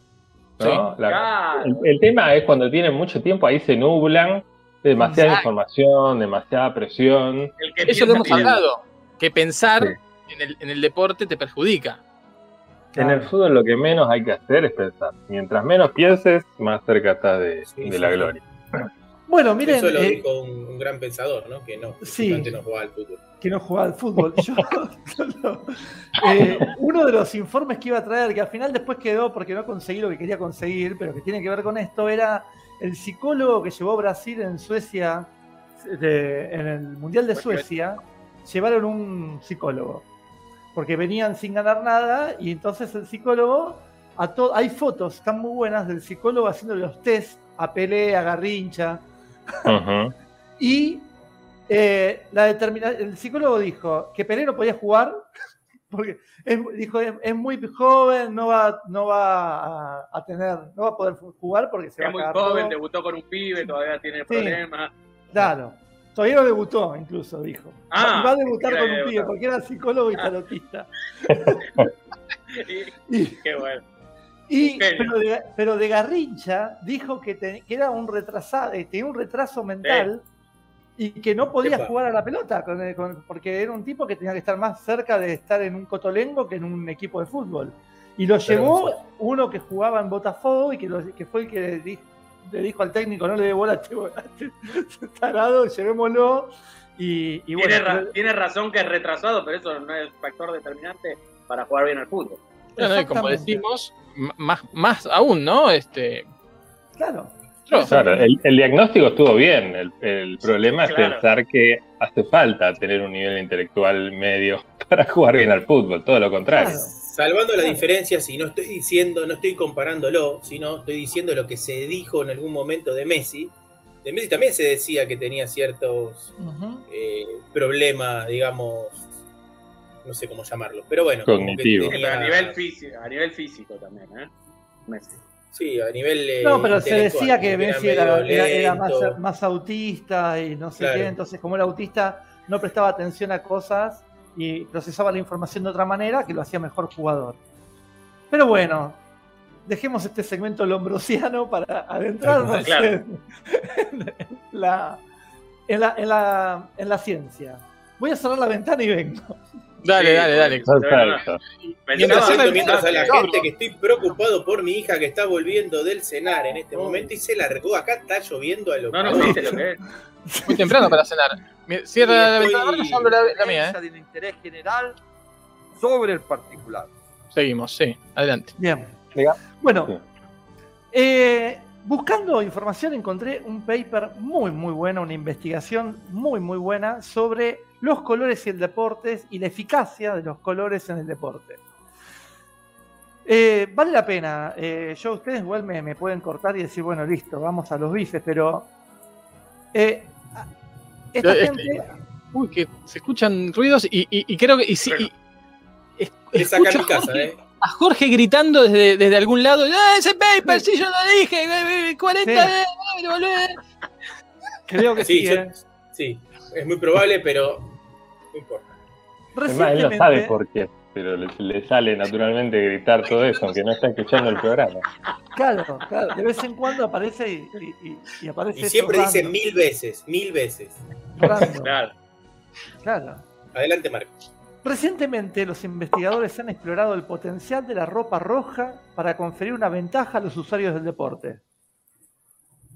¿No? La- Claro. el, el tema es cuando tienen mucho tiempo, ahí se nublan, demasiada Exacto. información, demasiada presión. El que Eso lo hemos hablado. Que pensar Sí. en, el, en el deporte te perjudica. En el fútbol lo que menos hay que hacer es pensar. Mientras menos pienses, más cerca estás de, Sí, de sí, la gloria. Bueno, miren, Eso lo eh, dijo un, un gran pensador, ¿no? Que no, Sí. no jugaba al fútbol. que no jugaba al fútbol. Yo- eh, uno de los informes que iba a traer, que al final después quedó porque no conseguí lo que quería conseguir, pero que tiene que ver con esto, era el psicólogo que llevó Brasil en Suecia, de- en el Mundial de Suecia, llevaron un psicólogo, porque venían sin ganar nada y entonces el psicólogo, a hay fotos, están muy buenas, del psicólogo haciendo los test a Pelé, a Garrincha, Y eh, la determina el psicólogo dijo que Pelé no podía jugar porque es, dijo es, es muy joven, no va, no va a, a tener, no va a poder jugar porque se va Es a muy joven, todo. debutó con un pibe, todavía tiene problemas. Claro. Todavía no debutó, incluso, dijo. Ah, y va a debutar con un pibe, porque era psicólogo y tarotista. Y- Y, Qué bueno. Y- pero, de, pero de Garrincha dijo que, te- que era un retrasado, eh, tenía un retraso mental y que no podía jugar a la pelota, con el- con- porque era un tipo que tenía que estar más cerca de estar en un cotolengo que en un equipo de fútbol. Y lo llevó uno que jugaba en Botafogo y que, lo- que fue el que le dijo, le dijo al técnico, no le dé bola a este, este tarado, llevémoslo. Y, y bueno, tiene, ra- tiene razón que es retrasado, pero eso no es factor determinante para jugar bien al fútbol. Bueno, y como decimos, más, más aún, ¿no? Este, claro. Claro, el, el diagnóstico estuvo bien. El, el problema es Claro. pensar que hace falta tener un nivel intelectual medio para jugar bien al fútbol, todo lo contrario. Claro. Salvando las diferencias, y no estoy diciendo, no estoy comparándolo, sino estoy diciendo lo que se dijo en algún momento de Messi. De Messi también se decía que tenía ciertos eh, problemas, digamos, no sé cómo llamarlo, pero bueno. Cognitivo. Tenía- pero a nivel físico, a nivel físico también, ¿eh? Messi. Sí, a nivel. eh, No, pero se decía que Messi era, era- más, más autista y no sé Claro. qué, entonces como era autista no prestaba atención a cosas y procesaba la información de otra manera que lo hacía mejor jugador. Pero bueno, dejemos este segmento lombrosiano para adentrarnos Claro. en, en la, en, la, en, la, en la ciencia. Voy a cerrar la ventana y vengo. Dale, Sí, dale, dale. Perfecto. Mientras mientras a la gente que estoy preocupado por mi hija que está volviendo del cenar en este momento y se largó. Acá está lloviendo a lo No, no, viste lo que es. Muy temprano para cenar. Cierra la ventana, yo abro la, la mía, ¿eh? Defensa del interés general sobre el particular. Seguimos, sí, adelante. Bien. Bueno, Sí. eh, buscando información encontré un paper muy, muy bueno, una investigación muy, muy buena sobre los colores y el deporte y la eficacia de los colores en el deporte. Eh, vale la pena. eh, yo, ustedes igual me, me pueden cortar y decir, bueno, listo, vamos a los bifes, pero eh, esta Eh, gente. Uy, que se escuchan ruidos y, y- y creo que. Y, sí, y- es- Es acá en escucho mi casa, Jorge- ¿eh? A Jorge gritando desde, desde algún lado. ¡Ah, ese paper! Sí, yo lo dije. eh, eh, 40 Sí. de. eh, volvé". Creo que Sí, sí, yo- eh. sí, es muy probable, pero no importa. Además, él no sabe por qué, pero le, le sale naturalmente gritar todo eso, aunque no está escuchando el programa. Claro, claro, de vez en cuando aparece y, y- y- y aparece. Y eso siempre dice mil veces, mil veces. Claro. claro. Adelante, Marco. Recientemente los investigadores han explorado el potencial de la ropa roja para conferir una ventaja a los usuarios del deporte.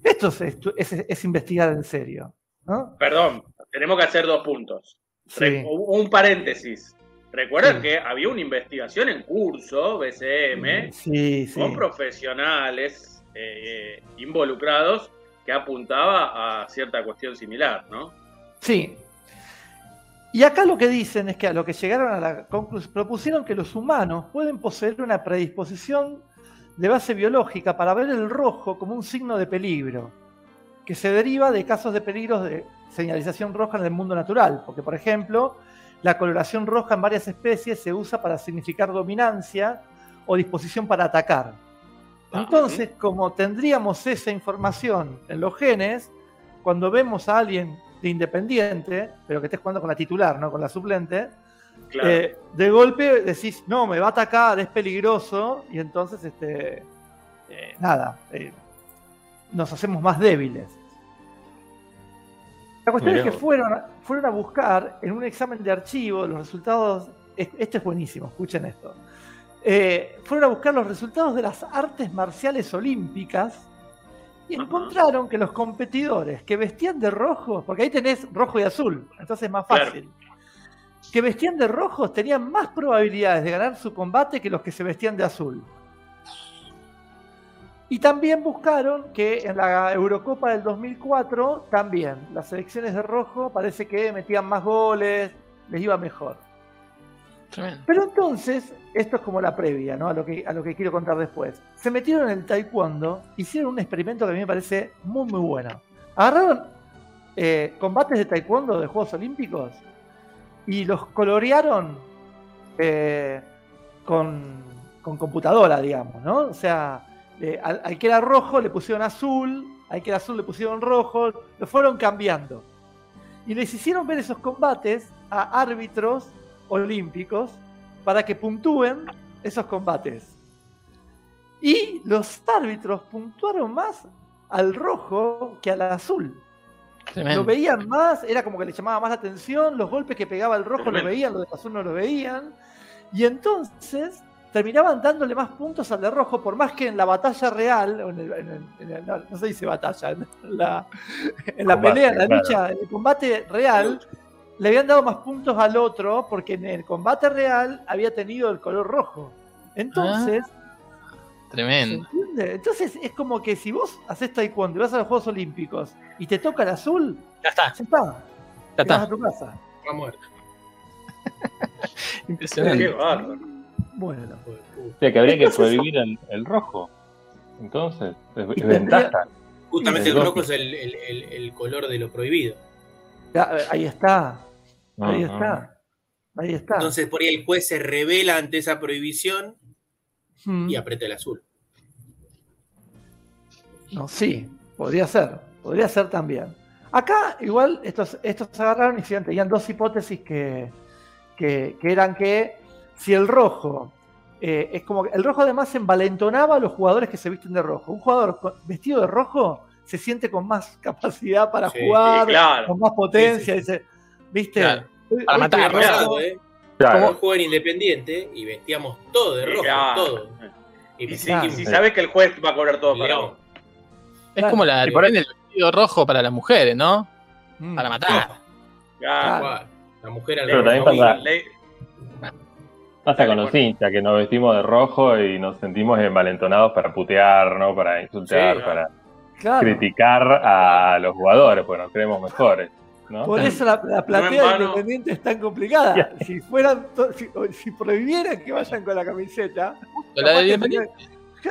Esto es, es- es investigar en serio. ¿no? Perdón, tenemos que hacer dos puntos. Sí, Un paréntesis. Recuerden Sí. que había una investigación en curso, BCM, sí. con profesionales eh, involucrados que apuntaba a cierta cuestión similar, ¿no? Sí. Y acá lo que dicen es que a lo que llegaron a la conclusión, propusieron que los humanos pueden poseer una predisposición de base biológica para ver el rojo como un signo de peligro, que se deriva de casos de peligros de señalización roja en el mundo natural, porque por ejemplo, la coloración roja en varias especies se usa para significar dominancia o disposición para atacar. Entonces, como tendríamos esa información en los genes, cuando vemos a alguien de independiente, pero que esté jugando con la titular, no con la suplente, Claro. eh, de golpe decís, no, me va a atacar, es peligroso, y entonces, este, eh, nada, eh, nos hacemos más débiles. La cuestión Mirá es que fueron, a- fueron a buscar en un examen de archivo los resultados, es- este es buenísimo, escuchen esto. Fueron a buscar los resultados de las artes marciales olímpicas y encontraron que los competidores que vestían de rojo, porque ahí tenés rojo y azul, entonces es más Claro. fácil, que vestían de rojo tenían más probabilidades de ganar su combate que los que se vestían de azul. Y también buscaron que en la Eurocopa del 2004, también las selecciones de rojo parece que metían más goles, les iba mejor. Pero entonces, esto es como la previa, ¿no? A lo que, a lo que quiero contar después. Se metieron en el taekwondo, hicieron un experimento que a mí me parece muy, muy bueno. Agarraron eh, combates de taekwondo de Juegos Olímpicos y los colorearon eh, con, con computadora, digamos, ¿no? O sea, eh, al, al que era rojo le pusieron azul, al que era azul le pusieron rojo, lo fueron cambiando. Y les hicieron ver esos combates a árbitros olímpicos para que puntúen esos combates. Y los árbitros puntuaron más al rojo que al azul. Tremendo. Lo veían más, era como que les llamaba más la atención, los golpes que pegaba el rojo lo Tremendo. veían, los del azul no lo veían. Y entonces terminaban dándole más puntos al de rojo, por más que en la batalla real, en el- en el- en el- no, no se dice batalla, en la, en la Combate, pelea, en la claro. lucha, en el combate real, le habían dado más puntos al otro, porque en el combate real había tenido el color rojo. Entonces, ¿se Tremendo. entiende? Entonces es como que si vos haces taekwondo y vas a los Juegos Olímpicos y te toca el azul, Ya está, ya está, ya vas a tu casa. Va muerto. Impresionante. Qué bárbaro. Bueno. O sea, que habría que prohibir el, el rojo. Entonces, es, es ventaja. Justamente el rojo es el, el- el- el color de lo prohibido. Ya, Ahí está, ahí está, ahí está. Entonces por ahí el juez se revela ante esa prohibición y aprieta el azul. No, sí, podría ser, podría ser también. Acá igual estos, estos se agarraron y tenían dos hipótesis que, que, que eran que si el rojo eh, es como que el rojo además envalentonaba a los jugadores que se visten de rojo. Un jugador vestido de rojo se siente con más capacidad para Sí, jugar, Sí, claro. con más potencia. Sí, sí, dice, ¿Viste? Claro. Hoy- Para matar, rojo. ¿eh? Claro. Yo juego en Independiente y vestíamos todo de rojo, claro. todo. Y, Y si, si sabes que el juez va a cobrar todo para vos. Es Claro. como la por el vestido rojo para las mujeres, ¿no? Mm. Para matar. Claro. Claro. La mujer al Pero también pasa- Pasa con los hinchas, que nos vestimos de rojo y nos sentimos envalentonados para putear, ¿no? Para insultar, Sí, claro. para Claro. criticar a los jugadores, porque nos creemos mejores, ¿no? Por eso la, la platea independiente es tan complicada. Si fueran, to- si, prohibieran que vayan con la camiseta, La de sería-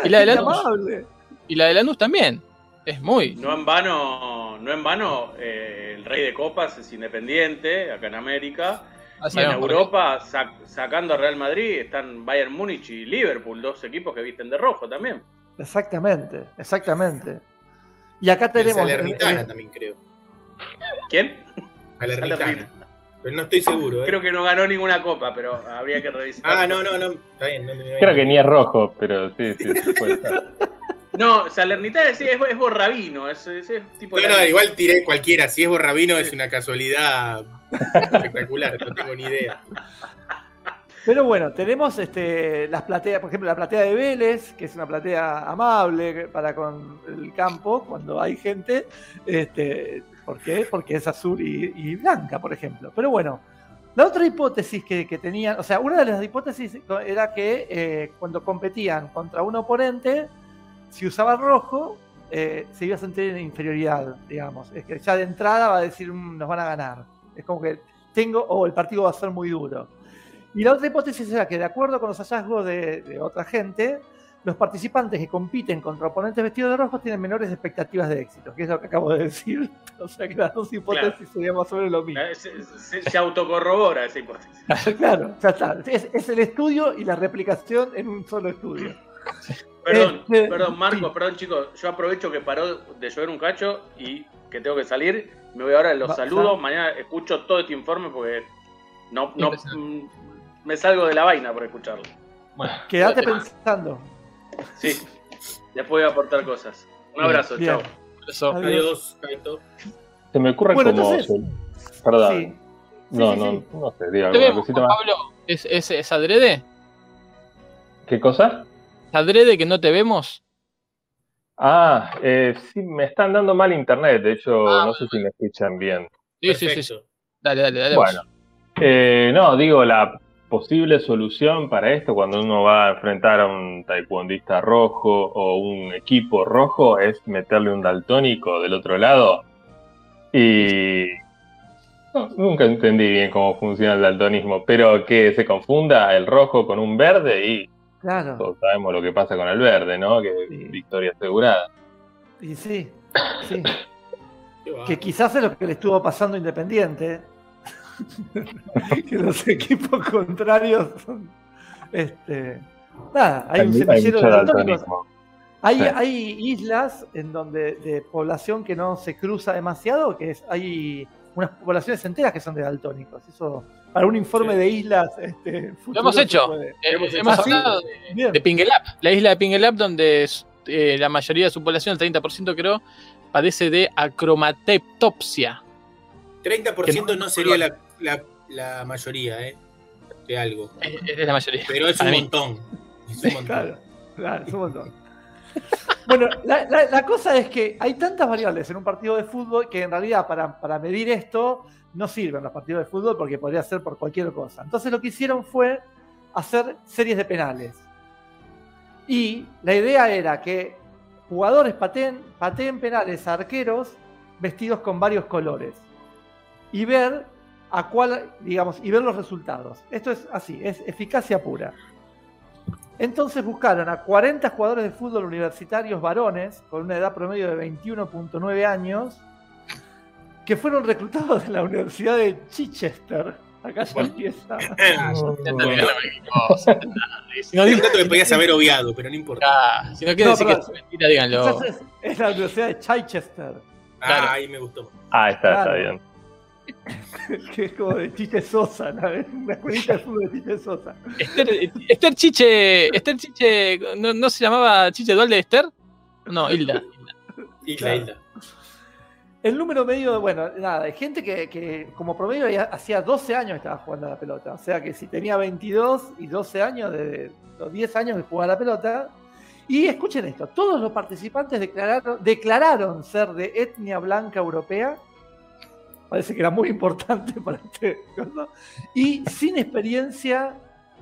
Y la de Lanús. Y la de Lanús también. Es muy. No en vano, no en vano eh, el rey de copas es independiente acá en América. Ah, Y en. Europa, sac- sacando a Real Madrid, están Bayern Múnich y Liverpool, dos equipos que visten de rojo también. Exactamente, exactamente. Y acá tenemos. Salernitana eh, también, creo. ¿Quién? Salernitana. Salernitana. Pero no estoy seguro, ¿eh? Creo que no ganó ninguna copa, pero habría que revisar. Ah, no, no, no. Está bien. No, no, no, Creo que ni es rojo, pero sí, sí, sí puede. No, Salernitana sí, es, es borrabino, es, es- es tipo No, de- no, igual tiré cualquiera. Si es Borrabino es una casualidad espectacular. No tengo ni idea. Pero bueno, tenemos este, las plateas, por ejemplo, la platea de Vélez, que es una platea amable para con el campo cuando hay gente. Este, ¿Por qué? Porque es azul y, blanca, por ejemplo. Pero bueno, la otra hipótesis que, tenían, o sea, una de las hipótesis era que eh, cuando competían contra un oponente, si usaba rojo, eh, se iba a sentir en inferioridad, digamos. Es que ya de entrada va a decir, "Mm, nos van a ganar. Es como que tengo, o el partido va a ser muy duro. Y la otra hipótesis era que, de acuerdo con los hallazgos de, de otra gente, los participantes que compiten contra oponentes vestidos de rojo tienen menores expectativas de éxito, que es lo que acabo de decir. O sea que las dos hipótesis serían más o menos lo mismo. Eh, Se, se- se autocorrobora esa hipótesis. claro, ya está. Es, es el estudio y la replicación en un solo estudio. Perdón, Este, perdón, Marco, sí. perdón, chicos. Yo aprovecho que paró de llover un cacho y que tengo que salir. Me voy ahora, los Va- saludo. Mañana escucho todo este informe porque no, me salgo de la vaina por escucharlo. Bueno, Quédate pensando. Sí, después voy a aportar cosas. Un abrazo, chao. Adiós. Adiós, Kaito. Se me ocurre Bueno, como. entonces- Perdón. Sí. Sí, no, sí, no, sí. no sé, diga ¿Te alguna cosita más. Pablo? ¿Es, es, es adrede? ¿Qué cosa? ¿Es adrede que no te vemos? Ah, eh, sí, me están dando mal internet. De hecho, Ah, no sé si me escuchan bien. Sí, sí, sí. Dale, dale, dale. Bueno, eh, no, digo, la posible solución para esto cuando uno va a enfrentar a un taekwondista rojo o un equipo rojo es meterle un daltónico del otro lado. Y no, nunca entendí bien cómo funciona el daltonismo, pero que se confunda el rojo con un verde y Claro. todos sabemos lo que pasa con el verde, ¿no? Que Sí. victoria asegurada. Y sí. que quizás es lo que le estuvo pasando Independiente. que los equipos contrarios son. Este, nada, hay, un Hay, hay semillero mucho de. Hay, Sí. hay islas en donde de población que no se cruza demasiado, que es, hay unas poblaciones enteras que son de daltónicos. Eso, para un informe Sí. de islas, este, Lo hemos hecho. puede. Eh, Hemos hablado Ah, sí. Bien. de Pingelap, la isla de Pingelap, donde es, eh, la mayoría de su población, el 30% creo, padece de acromateptopsia. 30% no sería la, la, la mayoría, ¿eh? De algo. Es, es la mayoría. Pero es un mí. montón. Es un montón. Claro, claro, es un montón. Bueno, la, la- la cosa es que hay tantas variables en un partido de fútbol que en realidad para, para medir esto no sirven los partidos de fútbol porque podría ser por cualquier cosa. Entonces lo que hicieron fue hacer series de penales. Y la idea era que jugadores pateen, pateen penales a arqueros vestidos con varios colores. Y ver a cuál, digamos, y ver los resultados. Esto es así, es eficacia pura. Entonces buscaron a 40 jugadores de fútbol universitarios varones con una edad promedio de 21.9 años que fueron reclutados de la Universidad de Chichester. Acá ya Bueno. empieza. Si no, Es un dato que podías haber obviado, pero no importa. Ah, si no quiere No, decir que es mentira, díganlo. Es, es la Universidad de Chichester. Ah, claro. ahí me gustó. Ah, está, Claro. está bien. que es como de Chiche Sosa, ¿no? una escuelita de fútbol de Chiche Sosa. Esther, Esther Chiche. Esther Chiche. ¿no, no se llamaba Chiche Dual de Esther? No, Hilda. Claro. isla. El número medio, bueno, nada, hay gente que, que como promedio ya hacía 12 años que estaba jugando a la pelota. O sea que si tenía 22 y 12 años, de los 10 años de jugar a la pelota. Y escuchen esto, todos los participantes declararon, declararon ser de etnia blanca europea. Parece que era muy importante para este coso, Y sin experiencia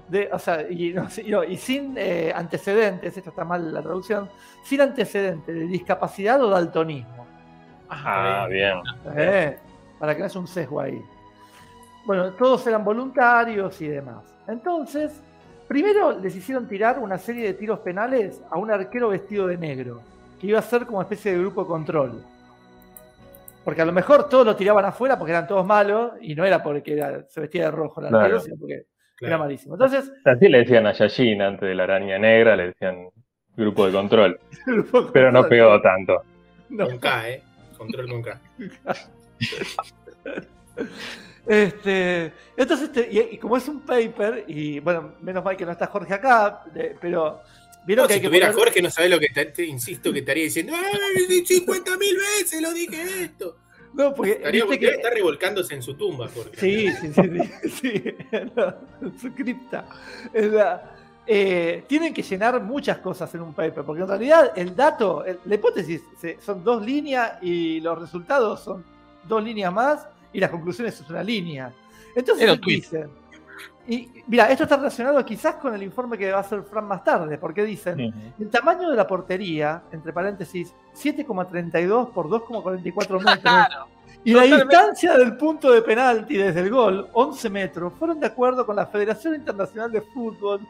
de, o sea, y, no, no, y sin eh, antecedentes, esto está mal la traducción, sin antecedentes de discapacidad o daltonismo. Ah, bien. Eh, para que no haya un sesgo ahí. Bueno, todos eran voluntarios y demás. Entonces, primero les hicieron tirar una serie de tiros penales a un arquero vestido de negro, que iba a ser como una especie de grupo control. Porque a lo mejor todos lo tiraban afuera porque eran todos malos y no era porque era- se vestía de rojo el arquero, Claro. sino porque era malísimo. Entonces, Así le decían a Yashin antes de la araña negra, le decían grupo de control. Pero no pegó tanto. no. Con K, ¿eh? Control con K. Este, entonces, este, y, y como es un paper, y bueno, menos mal que no está Jorge acá, de- pero vieron No, que si hay que tuviera poner- Jorge, no sabés lo que te, te insisto que estaría diciendo. ¡Ay, 50 mil veces lo dije esto! No, porque Estaría, viste debe que. estar revolcándose en su tumba, Jorge. Sí, sí, sí, sí, sí, no, en su cripta. La- eh, tienen que llenar muchas cosas en un paper, porque en realidad el dato, el- la hipótesis se- son dos líneas y los resultados son dos líneas más y las conclusiones es una línea. Entonces dicen, y mira, esto está relacionado quizás con el informe que va a hacer Fran más tarde, porque dicen, el tamaño de la portería, entre paréntesis, 7,32 por 2,44 metros. Claro. Y la Totalmente. distancia del punto de penalti desde el gol, 11 metros, fueron de acuerdo con la Federación Internacional de Fútbol.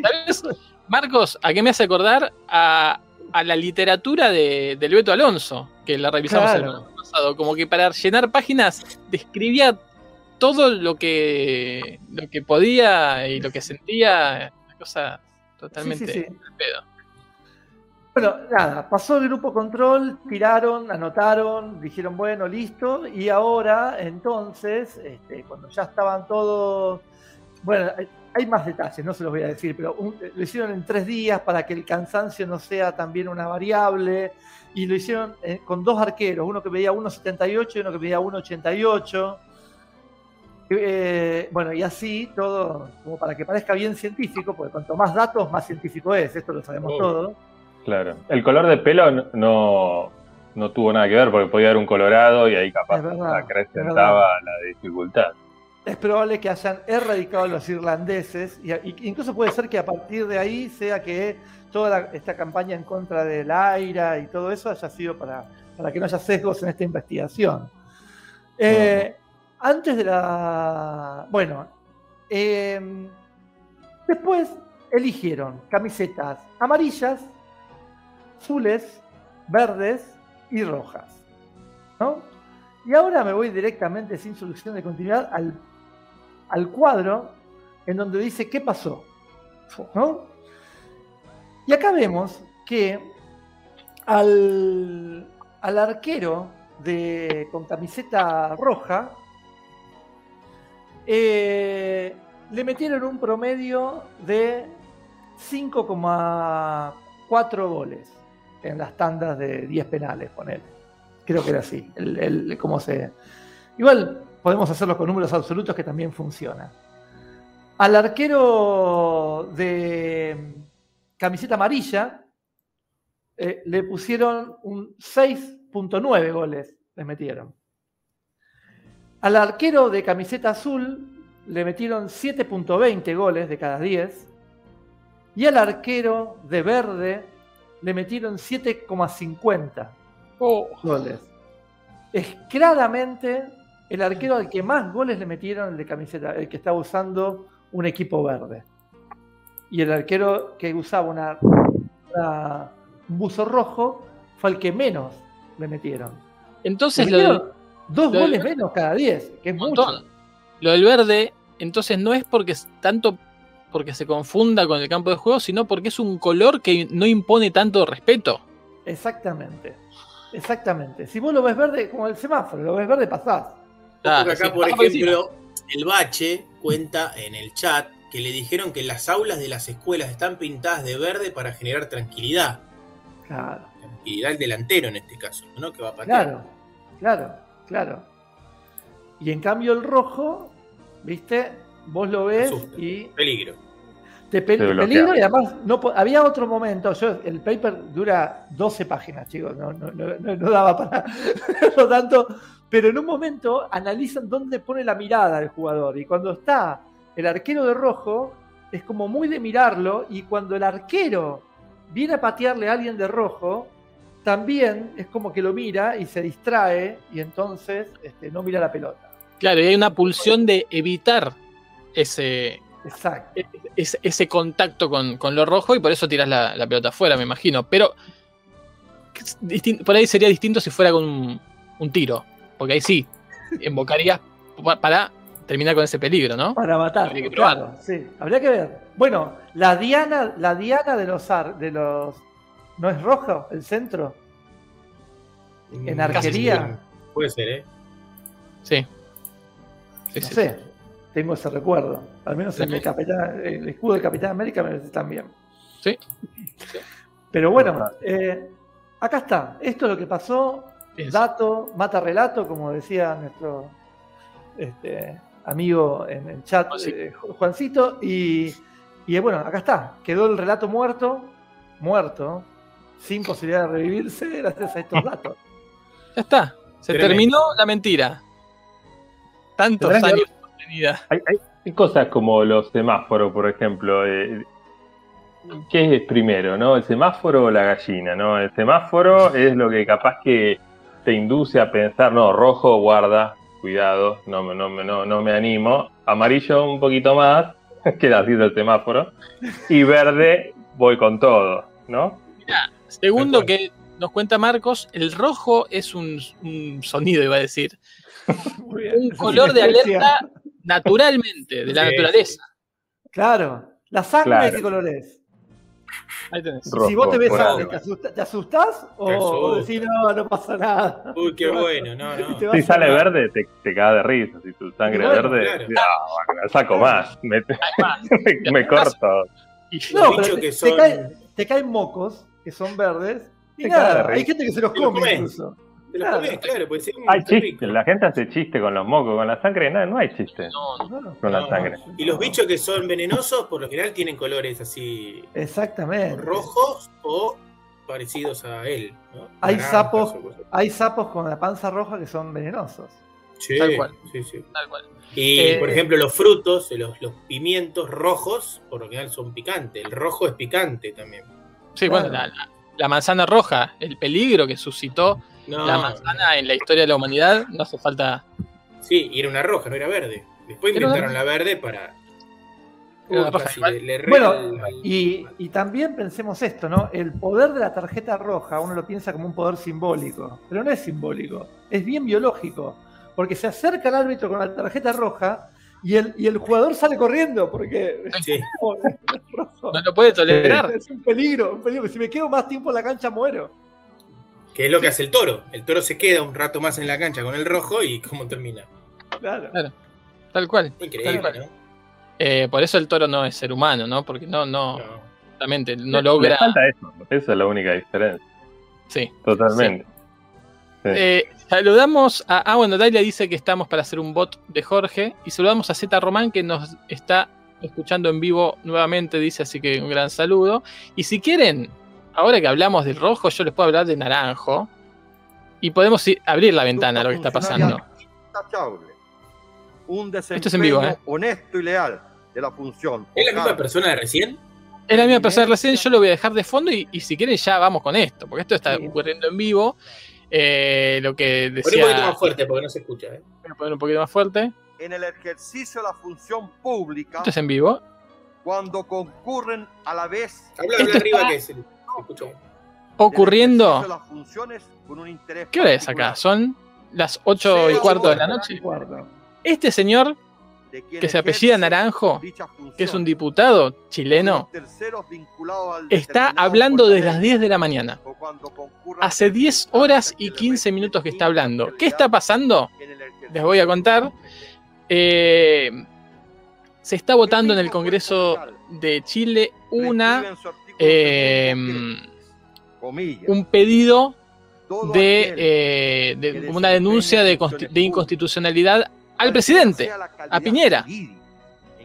¿Sabes, Marcos, ¿a qué me hace acordar? A, a la literatura de, del Beto Alonso, que la revisamos el Claro. año pasado. Como que para llenar páginas describía todo lo que, lo que podía y lo que sentía. Una cosa totalmente Sí, sí, pedo. Bueno, nada, pasó el grupo control, tiraron, anotaron, dijeron, bueno, listo, y ahora, entonces, este, cuando ya estaban todos, bueno, hay, hay más detalles, no se los voy a decir, pero un- lo hicieron en tres días para que el cansancio no sea también una variable, y lo hicieron eh, con dos arqueros, uno que medía 1,78 y uno que medía 1,88. Eh, bueno, y así todo, como para que parezca bien científico, porque cuanto más datos, más científico es, esto lo sabemos Oh. todos. Claro. El color de pelo no- no, tuvo nada que ver porque podía haber un colorado y ahí capaz verdad, acrecentaba la dificultad. es probable que hayan erradicado a los irlandeses, y, y incluso puede ser que a partir de ahí sea que toda la- esta campaña en contra del AIRA y todo eso haya sido para, para que no haya sesgos en esta investigación. Eh, Antes de la... Bueno, eh, después eligieron camisetas amarillas, azules, verdes y rojas. ¿no? Y ahora me voy directamente sin solución de continuidad al, al cuadro en donde dice qué pasó. ¿no? Y acá vemos que al, al arquero de, con camiseta roja eh, le metieron un promedio de 5,4 goles en las tandas de 10 penales, poner. Creo que era así. El, el-. Igual podemos hacerlo con números absolutos que también funciona. Al arquero de camiseta amarilla eh, le pusieron un 6.9 goles, le metieron. Al arquero de camiseta azul le metieron 7.20 goles de cada 10. Y al arquero de verde le metieron 7,50 Oh, goles. Es claramente el arquero al que más goles le metieron el de camiseta, el que estaba usando un equipo verde. Y el arquero que usaba una, una- un buzo rojo fue el que menos le metieron. entonces Le lo, dos lo goles menos cada 10, que es mucho. montón. Lo del verde, entonces no es porque es tanto porque se confunda con el campo de juego, sino porque es un color que no impone tanto respeto. Exactamente. Exactamente. Si vos lo ves verde, como el semáforo, lo ves verde, pasás. Ah, Porque acá, sí, por por ejemplo, el Bache cuenta en el chat que le dijeron que las aulas de las escuelas están pintadas de verde para generar tranquilidad. Claro, Tranquilidad al delantero en este caso, ¿no? Que va a patear. claro, claro, claro. Y en cambio el rojo, ¿viste? Vos lo ves Asusta. y Peligro. te pe- Te peligro y además no había otro momento, yo el paper dura 12 páginas, chicos, no, no, no, no- no daba para lo tanto, pero en un momento analizan dónde pone la mirada el jugador y cuando está el arquero de rojo es como muy de mirarlo y cuando el arquero viene a patearle a alguien de rojo también es como que lo mira y se distrae y entonces este, no mira la pelota. Claro, y hay una pulsión de evitar ese, Exacto. ese, ese contacto con, con lo rojo y por eso tiras la, la pelota afuera, me imagino. Pero por ahí sería distinto si fuera con un, un tiro, porque ahí sí, invocarías pa- para terminar con ese peligro, ¿no? Para matar. Habría que probarlo. claro, sí, habría que ver. Bueno, la diana, la diana de los ar- de los ¿no es rojo el centro? En Mm, arquería. casi Puede ser, ¿eh? Sí. Sí, No sí, sé. Tengo ese recuerdo. Al menos el, de Capitán- el escudo de Capitán América me parece también. Sí. Pero bueno, eh, acá está. Esto es lo que pasó. Dato, mata relato, como decía nuestro este, amigo en el chat, Juancito. eh, Ju- Juancito. Y, y, bueno, acá está. Quedó el relato muerto, muerto, sin posibilidad de revivirse gracias a estos datos. Ya está. Se Tremendo. terminó la mentira. Tantos Tendrán que años sostenida. Hay, hay- hay cosas como los semáforos, por ejemplo. eh, ¿Qué es primero, no? ¿El semáforo o la gallina, no? El semáforo es lo que capaz que te induce a pensar, no, rojo, guarda, cuidado, no, me- no, me- no, no me animo. Amarillo un poquito más, queda así el semáforo. Y verde, voy con todo, ¿no? Segundo que nos cuenta Marcos, el rojo es un, un sonido, iba a decir. Muy bien. Un color de alerta naturalmente, de la Sí, naturaleza. Claro. ¿La sangre Claro. de qué color es? Ahí tenés. Rojo, si vos te ves sangre. ¿te, asusta- te asustás? ¿O, decís, no, no pasa nada? Uy, qué bueno, no, Si sale verde, te, te de risa. Si tu sangre bueno, verde, claro. ah, bueno, saco más. Me, Además, me- me corto. y- No, pero te, que te son- caen, te caen mocos, que son verdes, y nada, hay gente que se los come incluso. Te Claro. comés, claro, pues Hay chistes, la gente hace chiste con los mocos, con la sangre, no, no hay chiste no, no. Con No, la sangre. Y los bichos que son venenosos, por lo general tienen colores así Exactamente. rojos o parecidos a él. ¿no? Hay Naranjas sapos. Hay sapos con la panza roja que son venenosos. Sí, Tal cual. sí, sí. Tal cual. Y Eh, por ejemplo, los frutos, los, los pimientos rojos, por lo general son picantes. El rojo es picante también. Sí, Claro. bueno, la, la- la manzana roja, el peligro que suscitó No, la manzana en la historia de la humanidad, no hace falta. sí, y era una roja, no era verde. Después Era inventaron una- la verde para. Uy, casi le- le re- Bueno, Y, y también pensemos esto, ¿no? El poder de la tarjeta roja, uno lo piensa como un poder simbólico, pero no es simbólico, es bien biológico, porque se acerca al árbitro con la tarjeta roja y el, y el jugador sale corriendo, porque Sí. No lo puede tolerar. es un peligro, un peligro. Si me quedo más tiempo en la cancha, muero. que es lo que hace el toro. El toro se queda un rato más en la cancha con el rojo y cómo termina. Claro. Tal cual. Increíble, Tal cual. ¿no? Eh, por eso el toro no es ser humano, ¿no? Porque no, no, No. justamente no Le logra. falta eso, esa es la única diferencia. Sí. Totalmente. Sí. Eh, saludamos a. Ah, bueno, Dalia dice que estamos para hacer un bot de Jorge. Y saludamos a Z Román que nos está escuchando en vivo nuevamente, dice así que un gran saludo. Y si quieren, ahora que hablamos del rojo, yo les puedo hablar de naranjo. Y podemos ir- abrir la ventana a lo que está pasando. Un desempeño Esto es en vivo, ¿eh? honesto y leal de la función. ¿Es la misma persona de recién? Es la misma persona de recién, yo lo voy a dejar de fondo y, y si quieren ya vamos con esto, porque esto está ocurriendo en vivo. Eh, lo que Pon un decía... poquito más fuerte porque no se escucha. ¿eh? Voy a poner un poquito más fuerte. En el ejercicio de la función pública, Esto es en vivo. cuando concurren a la vez Habla, habla arriba está- que se, se escucha bien. Ocurriendo... del ejercicio de las funciones con un interés ¿Qué hora es acá? Son las 8 y cuarto de la noche. Cuarto. Este señor, que se apellida Naranjo, que es un diputado chileno, está hablando desde las ley, 10 de la mañana. Hace 10 horas y 15 minutos que está hablando. ¿Qué está pasando? les voy a contar. Eh, se está votando en el Congreso de Chile una, eh, un pedido de, eh, de- una denuncia de, de inconstitucionalidad al presidente, a Piñera.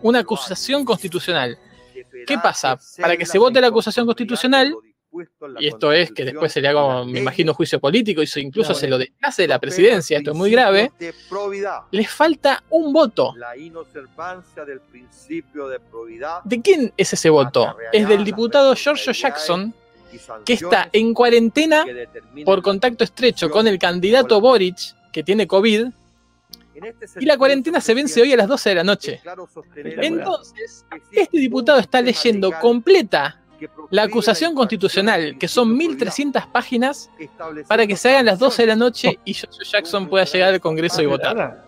Una acusación constitucional. ¿Qué pasa? Para que se vote la acusación constitucional, y esto es que después se le haga, me imagino, juicio político, y incluso se lo deshace de la presidencia, esto es muy grave, les falta un voto. ¿De quién es ese voto? Es del diputado Giorgio Jackson, que está en cuarentena por contacto estrecho con el candidato Boric, que tiene COVID, y la cuarentena se vence hoy a las 12 de la noche. Entonces, este diputado está leyendo completa la acusación constitucional, que son 1.300 páginas, para que se hagan las 12 de la noche y Giorgio Jackson pueda llegar al Congreso y votar.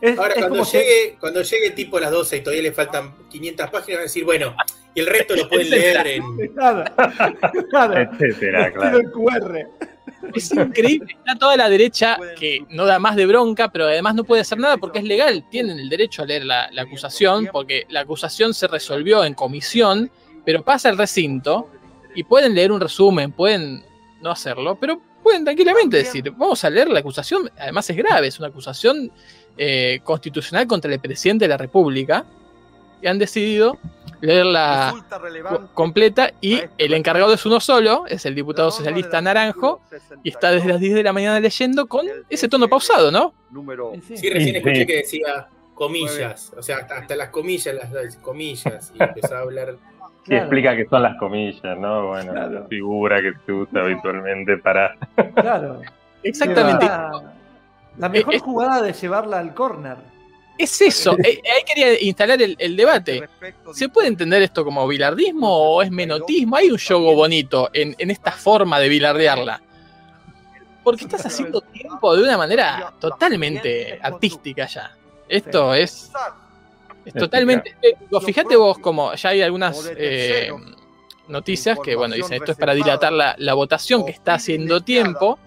Es, Ahora, es cuando que- llegue, cuando llegue tipo a las 12 y todavía le faltan 500 páginas, van a decir, bueno, y el resto lo pueden leer en. Nada, nada. Etcétera, claro. el QR. Es increíble. Está toda la derecha que no da más de bronca, pero además no puede hacer nada porque es legal. Tienen el derecho a leer la, la acusación, porque la acusación se resolvió en comisión, pero pasa al recinto y pueden leer un resumen, pueden no hacerlo, pero pueden tranquilamente decir, vamos a leer la acusación. Además es grave, es una acusación eh, constitucional contra el presidente de la República. Y han decidido leerla co- completa y el encargado es uno solo, es el diputado socialista Naranjo, y está desde las 10 de la mañana leyendo con ese tono pausado, ¿no? Número Sí, recién escuché que decía comillas, o sea, hasta, hasta las comillas, las, las comillas, y empezó a hablar. Y Claro, explica que son las comillas, ¿no? Bueno, Claro. la figura que se usa habitualmente para. claro. Exactamente. La, la mejor Eh, eh. jugada de llevarla al corner. Es eso. Eh, ahí quería instalar el, el debate. ¿Se puede entender esto como bilardismo o es menotismo? Hay un juego bonito en, en esta forma de bilardearla. Porque estás haciendo tiempo de una manera totalmente artística ya. Esto es, es totalmente... eh, fíjate vos como ya hay algunas eh, noticias que, bueno, dicen esto es para dilatar la, la votación que está haciendo tiempo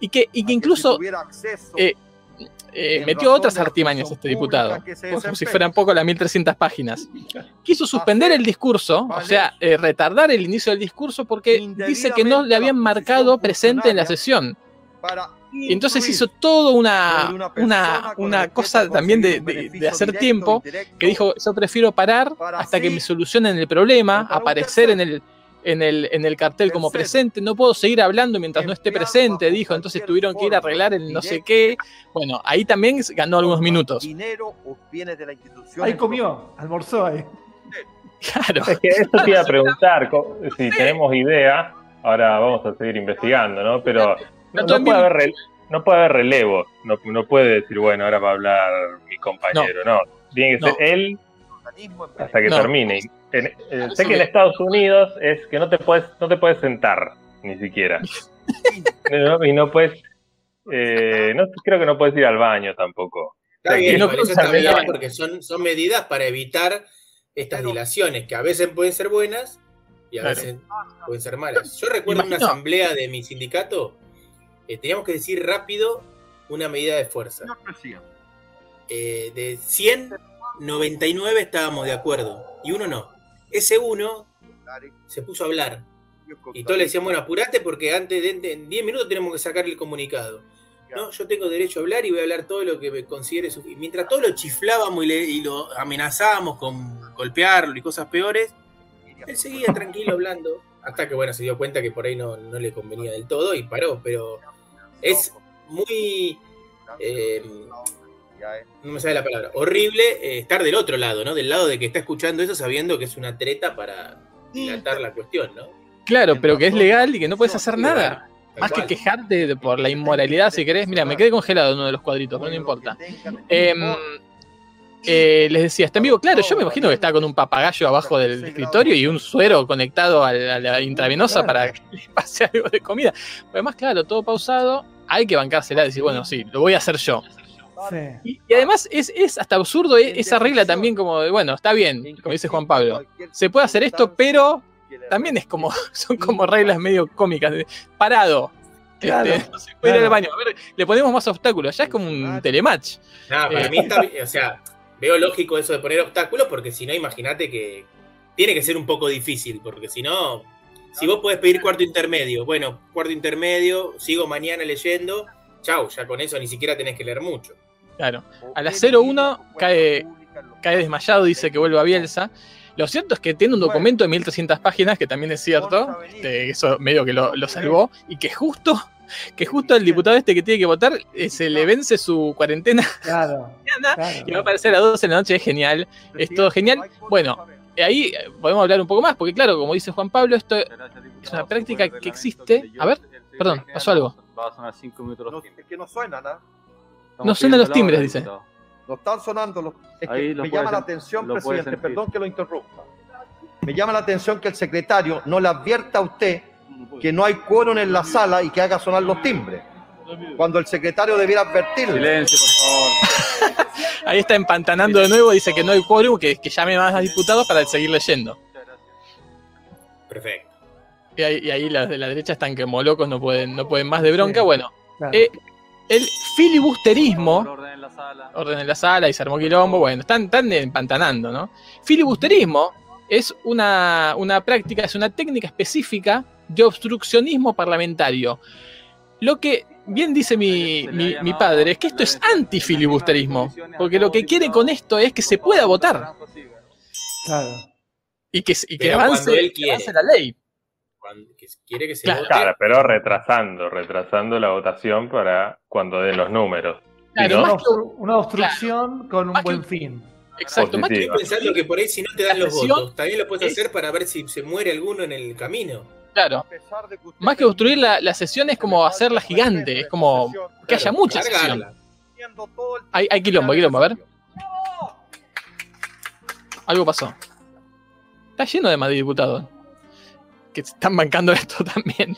y que, y que incluso eh, eh, metió otras artimañas este diputado, como si fueran poco las 1300 páginas. Quiso suspender el discurso, o sea, eh, retardar el inicio del discurso porque dice que no le habían marcado presente en la sesión. Y entonces hizo todo una, una, una cosa también de, de- de hacer tiempo, que dijo, yo prefiero parar hasta que me solucionen el problema, aparecer en el, en el, en el cartel como presente, no puedo seguir hablando mientras no esté presente, dijo, entonces tuvieron que ir a arreglar el no sé qué. Bueno, ahí también ganó algunos minutos. Dinero o bienes de la institución. Ahí comió, almorzó ahí. Claro. Es que eso te iba a preguntar, si tenemos idea, ahora vamos a seguir investigando, ¿no? Pero no, no puede, haber re- no puede haber relevo, no, no puede decir, bueno, ahora va a hablar mi compañero, no. Tiene que No. ser él hasta que No. termine. En- eh, sé que en Estados Unidos es que no te puedes, no te puedes sentar, ni siquiera. No, y no puedes, eh, no, creo que no puedes ir al baño tampoco. Está bien, no eso está bien porque son, son medidas para evitar estas dilaciones, que a veces pueden ser buenas y a Claro. veces pueden ser malas. Yo recuerdo una Imagino- asamblea de mi sindicato, eh, teníamos que decir rápido una medida de fuerza. Eh, de 100, 99 estábamos de acuerdo y uno no. Ese uno se puso a hablar y todos le decían, bueno, apurate porque antes de en 10 minutos tenemos que sacarle el comunicado. No, yo tengo derecho a hablar y voy a hablar todo lo que me considere su... y Mientras todos lo chiflábamos y, le- y lo amenazábamos con golpearlo y cosas peores, él seguía tranquilo hablando. Hasta que, bueno, se dio cuenta que por ahí no, no le convenía del todo y paró. Pero es muy... eh, no me sale la palabra. Horrible eh, estar del otro lado, ¿no? Del lado de que está escuchando eso sabiendo que es una treta para dilatar la cuestión, ¿no? Claro, pero que es legal y que no puedes hacer nada. Más que quejarte de- por la inmoralidad, si querés. Mira, me quedé congelado en uno de los cuadritos, pero no importa. Eh, les decía, está en vivo. Claro, yo me imagino que está con un papagayo abajo del escritorio y un suero conectado a la, a la intravenosa para que le pase algo de comida. Además, claro, todo pausado. Hay que bancársela y decir, bueno, sí, lo voy a hacer yo. Sí. Y, y además es, es hasta absurdo eh, esa regla también como de, bueno, está bien, como dice Juan Pablo. Se puede hacer esto, pero también es como, son como reglas medio cómicas. de, Parado. Claro, Este, no se puede ir claro. al baño. A ver, le ponemos más obstáculos. Ya es como un telematch. Nada, para Eh. mí está, o sea, veo lógico eso de poner obstáculos porque si no, imagínate que tiene que ser un poco difícil, porque si no, si vos podés pedir cuarto intermedio, bueno, cuarto intermedio, sigo mañana leyendo, chau, ya con eso ni siquiera tenés que leer mucho. Claro. A las 0-1 cae- Cae desmayado, dice que vuelve a Bielsa. Lo cierto es que tiene un documento de 1300 páginas, que también es cierto. este, eso medio que lo, lo salvó. Y que justo, que justo el diputado este que tiene que votar eh, se le vence su cuarentena Claro, claro. y va a aparecer a las 12 de la noche. Es genial. Es todo genial. Bueno, Ahí eh, podemos hablar un poco más, porque claro, como dice Juan Pablo, esto Es una práctica que existe. A ver, perdón, pasó algo. Va a sonar 5 minutos es que no suenan, ¿ah? Estamos No suenan los timbres, dice. No están sonando los. Es que me llama la atención, presidente, perdón que lo interrumpa. Me llama la atención que el secretario no le advierta a usted que no hay quórum en la sala y que haga sonar los timbres. Cuando el secretario debiera advertirle. Silencio, por favor. Ahí está empantanando de nuevo, dice que no hay quórum, que, que llame más a diputados para seguir leyendo. Perfecto. Y ahí, y ahí las de la derecha están que locos, no pueden, no pueden más de bronca. Sí. Bueno, Claro. eh, el filibusterismo, orden en la sala. orden en la sala y se armó quilombo, bueno, están, están empantanando, ¿no? Filibusterismo es una, una práctica, es una técnica específica de obstruccionismo parlamentario. Lo que bien dice mi, mi- mi padre es que esto es antifilibusterismo, porque lo que quiere con esto es que se pueda votar Claro. y que, y que él quiere. avance la ley. Que quiere que se Claro. vote. Claro, pero retrasando, retrasando la votación para cuando den los números. Claro, ¿no? Una, más que- obstru- una obstrucción con un Más que- buen fin. Exacto, más que. Estoy pensando que por ahí si no te dan los votos, también lo puedes es- hacer para ver si se muere alguno en el camino. claro, más que obstruir la, la sesión es como hacerla gigante, es como que haya mucha sesión. Hay, hay quilombo, hay quilombo, a ver. Algo pasó. Está lleno de Madrid diputados. Que se están bancando esto también.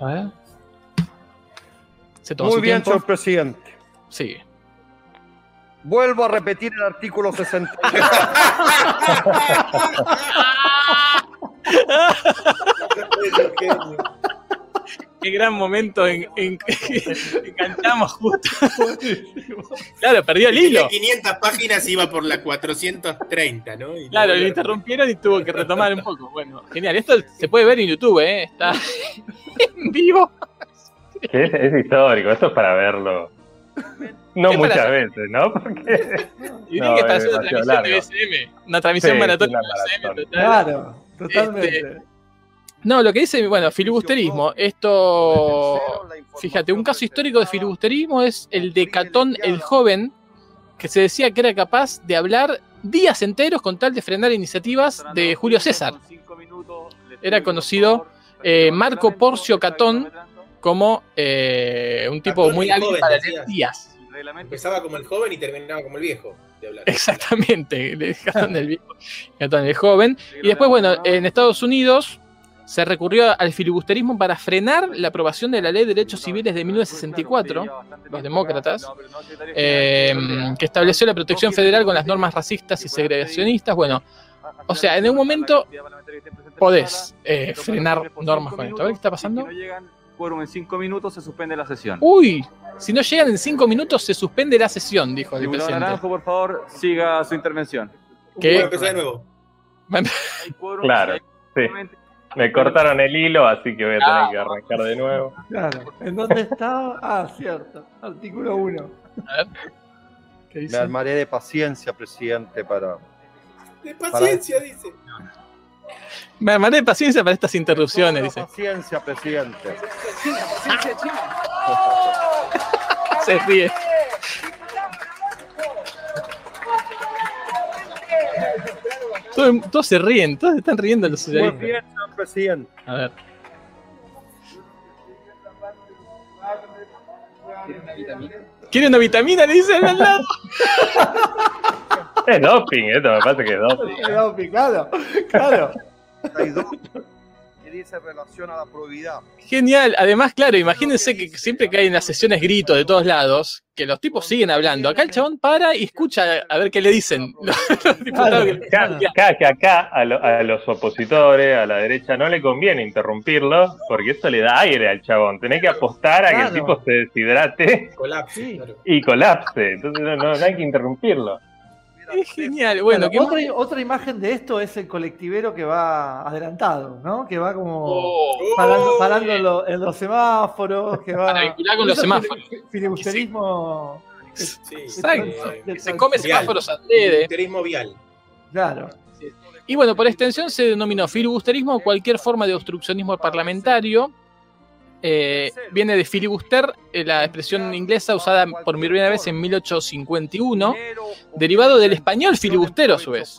A ver. Se Muy su bien, tiempo. señor presidente. Sigue. Vuelvo a repetir el artículo 60. Qué gran momento en, en- enganchamos justo. claro, perdió el hilo. Tenía 500 páginas iba por la 430, ¿no? Y Claro, lo interrumpieron y tuvo que retomar un poco. Bueno, genial. Esto se puede ver en YouTube, ¿eh? Está en vivo. Es, es histórico, esto es para verlo. No Es muchas veces, ¿no? Porque Y No, que está es haciendo una transmisión de BSM. Una transmisión Sí, de BSM. total. Claro, totalmente. No, lo que dice, bueno, filibusterismo. Esto, fíjate, un caso histórico de filibusterismo es el de Catón el Joven, que se decía que era capaz de hablar días enteros con tal de frenar iniciativas de Julio César, Era conocido, eh, Marco Porcio Catón, como eh, un tipo muy hábil Joven, para leer días. Empezaba como el joven y terminaba como el viejo de hablar. Exactamente, Catón el viejo, Catón el Joven. Y después, bueno, en Estados Unidos se recurrió al filibusterismo para frenar la aprobación de la Ley de Derechos Civiles de 1964, los demócratas, eh, que estableció la protección federal con las normas racistas y segregacionistas. Bueno, o sea, en un momento podés eh, frenar normas con esto. A ver qué está pasando. Si no llegan quórum en 5 minutos, se suspende la sesión. Uy, si no llegan en cinco minutos se suspende la sesión, dijo el Diputado presidente. Naranjo, por favor, siga su intervención. ¿Qué? Voy a empezar de nuevo. Hay quórum, Claro, sí. Me cortaron el hilo, así que voy a tener que arrancar de nuevo. Claro. ¿En dónde está? Ah, cierto. Artículo 1. ¿Qué Me armaré de paciencia, presidente, para. De paciencia, dice. Me armaré de paciencia para estas interrupciones, dice. la Paciencia, presidente. Se ríe. Todos, todos se ríen, todos están riendo los Muy socialistas. bien, señor presidente. A ver. ¿Quiere una vitamina? Le dice al lado. Es doping, esto me parece que es doping. Claro, claro. Dice en relación a la probidad. Genial. Además, claro, imagínense que siempre que hay en las sesiones gritos de todos lados, que los tipos siguen hablando. Acá el chabón para y escucha a ver qué le dicen. Acá, acá- que acá a, lo- a los opositores, a la derecha, no le conviene interrumpirlo, porque eso le da aire al chabón. Tenés que apostar a que el tipo se deshidrate y colapse. Entonces no, no- no hay que interrumpirlo. Es genial. Bueno, ¿qué otra, otra imagen de esto es el colectivero que va adelantado, ¿no? Que va como Oh, parando, parando en, lo- en los semáforos, que va. Para vincular con los semáforos. fili- Filibusterismo. Sí, Exacto. que se come vial. semáforos adrede. Turismo vial. Claro. Y bueno, por extensión se denominó filibusterismo cualquier forma de obstruccionismo parlamentario. Eh, viene de filibuster, eh, la expresión inglesa usada por primera vez en 1851, derivado del español filibustero a su vez.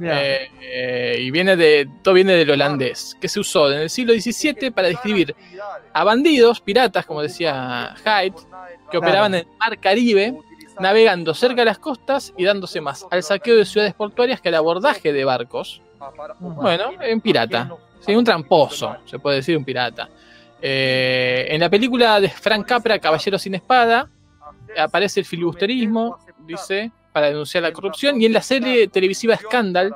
Eh, y viene de, todo viene del holandés, que se usó en el siglo XVII para describir a bandidos, piratas, como decía Hyde, que operaban en el mar Caribe, navegando cerca de las costas y dándose más al saqueo de ciudades portuarias que al abordaje de barcos. Bueno, en pirata. Sí, un tramposo, se puede decir un pirata. Eh, en la película de Frank Capra, Caballero sin Espada, aparece el filibusterismo, dice, para denunciar la corrupción. Y en la serie televisiva Scandal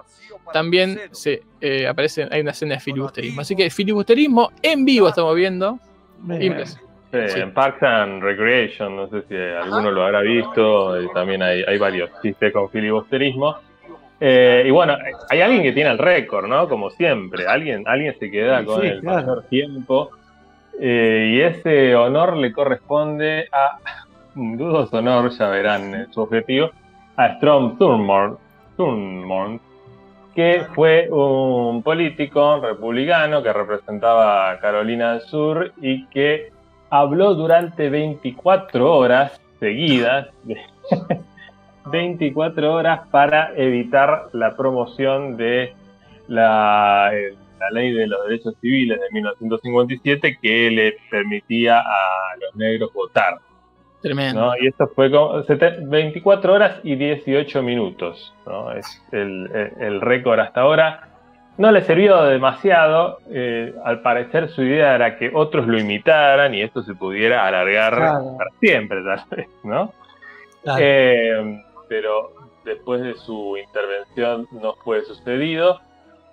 también se eh, aparece, hay una escena de filibusterismo. Así que filibusterismo en vivo estamos viendo. Mirá. Impresionante. Sí, Sí. En Parks and Recreation, no sé si alguno lo habrá visto, y también hay, hay varios chistes con filibusterismo. Eh, y bueno, hay alguien que tiene el récord, ¿no? Como siempre, alguien, alguien se queda Sí, con sí, el claro. mayor tiempo. Eh, y ese honor le corresponde a, dudoso honor, ya verán eh, su objetivo, a Strom Thurmond, Thurmond, que fue un político republicano que representaba a Carolina del Sur y que habló durante 24 horas seguidas, 24 horas para evitar la promoción de la, la ley de los derechos civiles de 1957 que le permitía a los negros votar. Tremendo. ¿no? Y esto fue como sete- 24 horas y 18 minutos. ¿no? Es el, el- el récord hasta ahora. No le sirvió demasiado. eh, al parecer su idea era que otros lo imitaran y esto se pudiera alargar Claro. para siempre, tal vez, ¿no? Claro. Eh, pero después de su intervención no fue sucedido.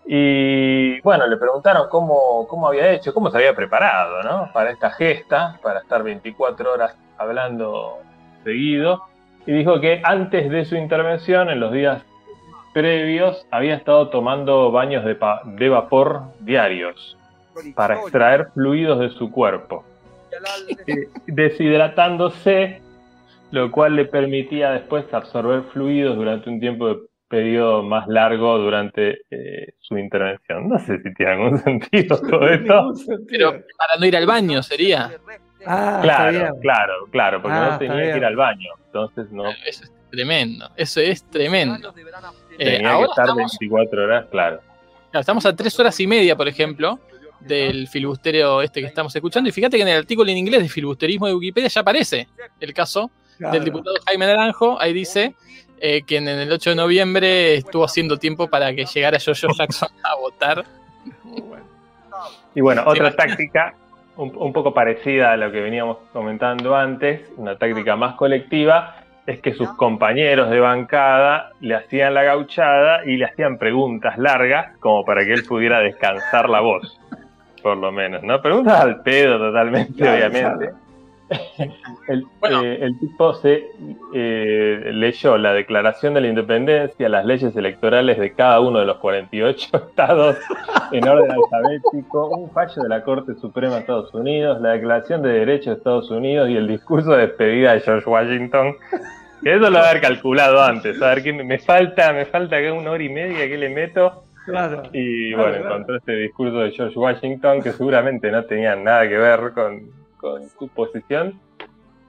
Y bueno, le preguntaron cómo, cómo había hecho, cómo se había preparado ¿no? para esta gesta, para estar 24 horas hablando seguido. Y dijo que antes de su intervención, en los días previos, había estado tomando baños de, de vapor diarios para extraer fluidos de su cuerpo eh, deshidratándose, lo cual le permitía después absorber fluidos durante un tiempo de periodo más largo durante eh, su intervención. No sé si tiene algún sentido todo esto. Sentido. Pero para no ir al baño sería. Ah, Claro, claro, claro, porque Ah, no está tenía que ir al baño, entonces no Eso es tremendo. Eso es tremendo. Eh, tenía que estar estamos, 24 horas, claro. claro, estamos a tres horas y media, por ejemplo, del filibusterio este que estamos escuchando. Y fíjate que en el artículo en inglés de filibusterismo de Wikipedia ya aparece el caso Claro. del diputado Jaime Naranjo. Ahí dice eh, que en el 8 de noviembre estuvo haciendo tiempo para que llegara Jojo Jackson a votar. Y bueno, otra Sí. táctica un, un poco parecida a lo que veníamos comentando antes, una táctica más colectiva, es que sus compañeros de bancada le hacían la gauchada y le hacían preguntas largas como para que él pudiera descansar la voz, por lo menos, ¿no? Preguntas al pedo totalmente, Claro, obviamente. El, Bueno. eh, el tipo se eh, leyó la Declaración de la Independencia, las leyes electorales de cada uno de los 48 estados en orden alfabético, un fallo de la Corte Suprema de Estados Unidos, la Declaración de Derechos de Estados Unidos y el discurso de despedida de George Washington. Que eso lo haber calculado antes, a ver qué me me falta, me falta que una hora y media que le meto. Claro. Y Claro, bueno, claro. encontró este discurso de George Washington que seguramente no tenía nada que ver con, con su posición.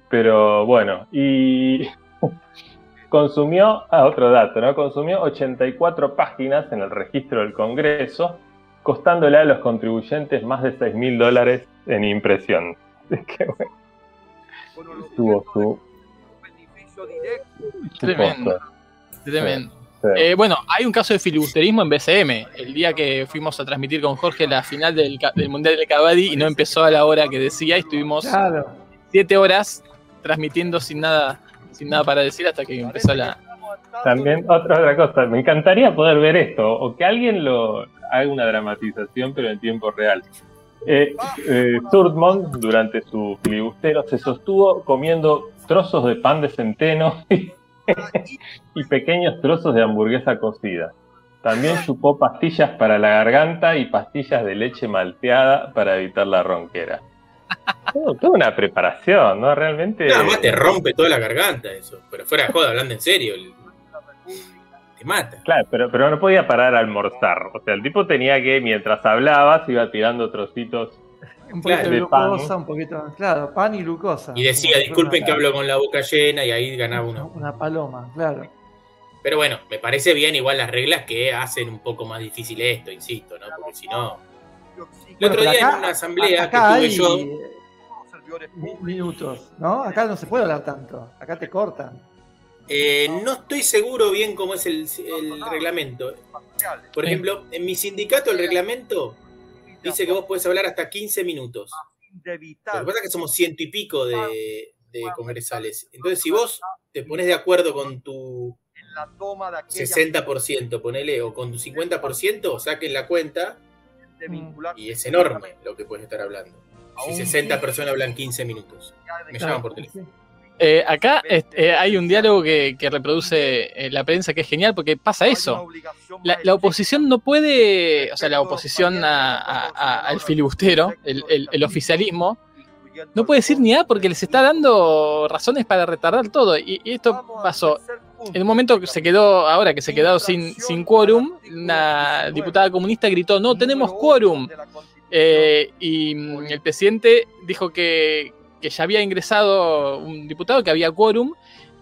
Pero bueno, y consumió, ah, otro dato, ¿no? Consumió 84 páginas en el registro del Congreso, costándole a los contribuyentes más de 6 mil dólares en impresión. Es que bueno, tuvo su, su Tremendo. Eh, bueno, hay un caso de filibusterismo en BCM. El día que fuimos a transmitir con Jorge la final del, Mundial de Cabadi y no empezó a la hora que decía, y estuvimos Claro. siete horas transmitiendo sin nada, sin nada para decir hasta que empezó la. También otra, otra cosa, me encantaría poder ver esto, o que alguien lo haga una dramatización, pero en tiempo real. Eh, eh, durante su filibustero, se sostuvo comiendo trozos de pan de centeno y pequeños trozos de hamburguesa cocida. También chupó pastillas para la garganta y pastillas de leche malteada para evitar la ronquera. Todo- Toda una preparación, ¿no? Realmente. Nada más te rompe toda la garganta eso. Pero fuera de joda, hablando en serio. el- Te mata. Claro, pero, pero no podía parar a almorzar. O sea, el tipo tenía que, mientras hablaba, se iba tirando trocitos. Un poquito Claro. de De pan. glucosa, un poquito. Claro, pan y glucosa. Y decía, disculpen que hablo con la boca llena y ahí ganaba uno. Una paloma, claro. Pero bueno, me parece bien igual las reglas que hacen un poco más difícil esto, insisto, ¿no? Porque si no. El otro día acá- en una asamblea acá que tuve hay yo. mi- minutos, ¿no? Acá no se puede hablar tanto. Acá te cortan. Eh, no estoy seguro bien cómo es el, el reglamento. Por ejemplo, en mi sindicato el reglamento dice que vos podés hablar hasta 15 minutos. Lo que pasa es que somos ciento y pico de, de congresales. Entonces, si vos te pones de acuerdo con tu 60%, ponele, o con tu 50%, saquen la cuenta y es enorme lo que puedes estar hablando. Si 60 personas hablan 15 minutos. Me llaman por teléfono. Eh, acá este, eh, hay un diálogo que, que reproduce eh, la prensa que es genial porque pasa eso. La, la oposición no puede, o sea, la oposición a- a- a- al filibustero, el, el- el oficialismo, no puede decir ni A porque les está dando razones para retardar todo. Y, y esto pasó. En un momento que se quedó, ahora que se quedó sin, sin quórum, una diputada comunista gritó, no tenemos quórum. Eh, y mm, el presidente dijo que, que ya había ingresado un diputado, que había quórum,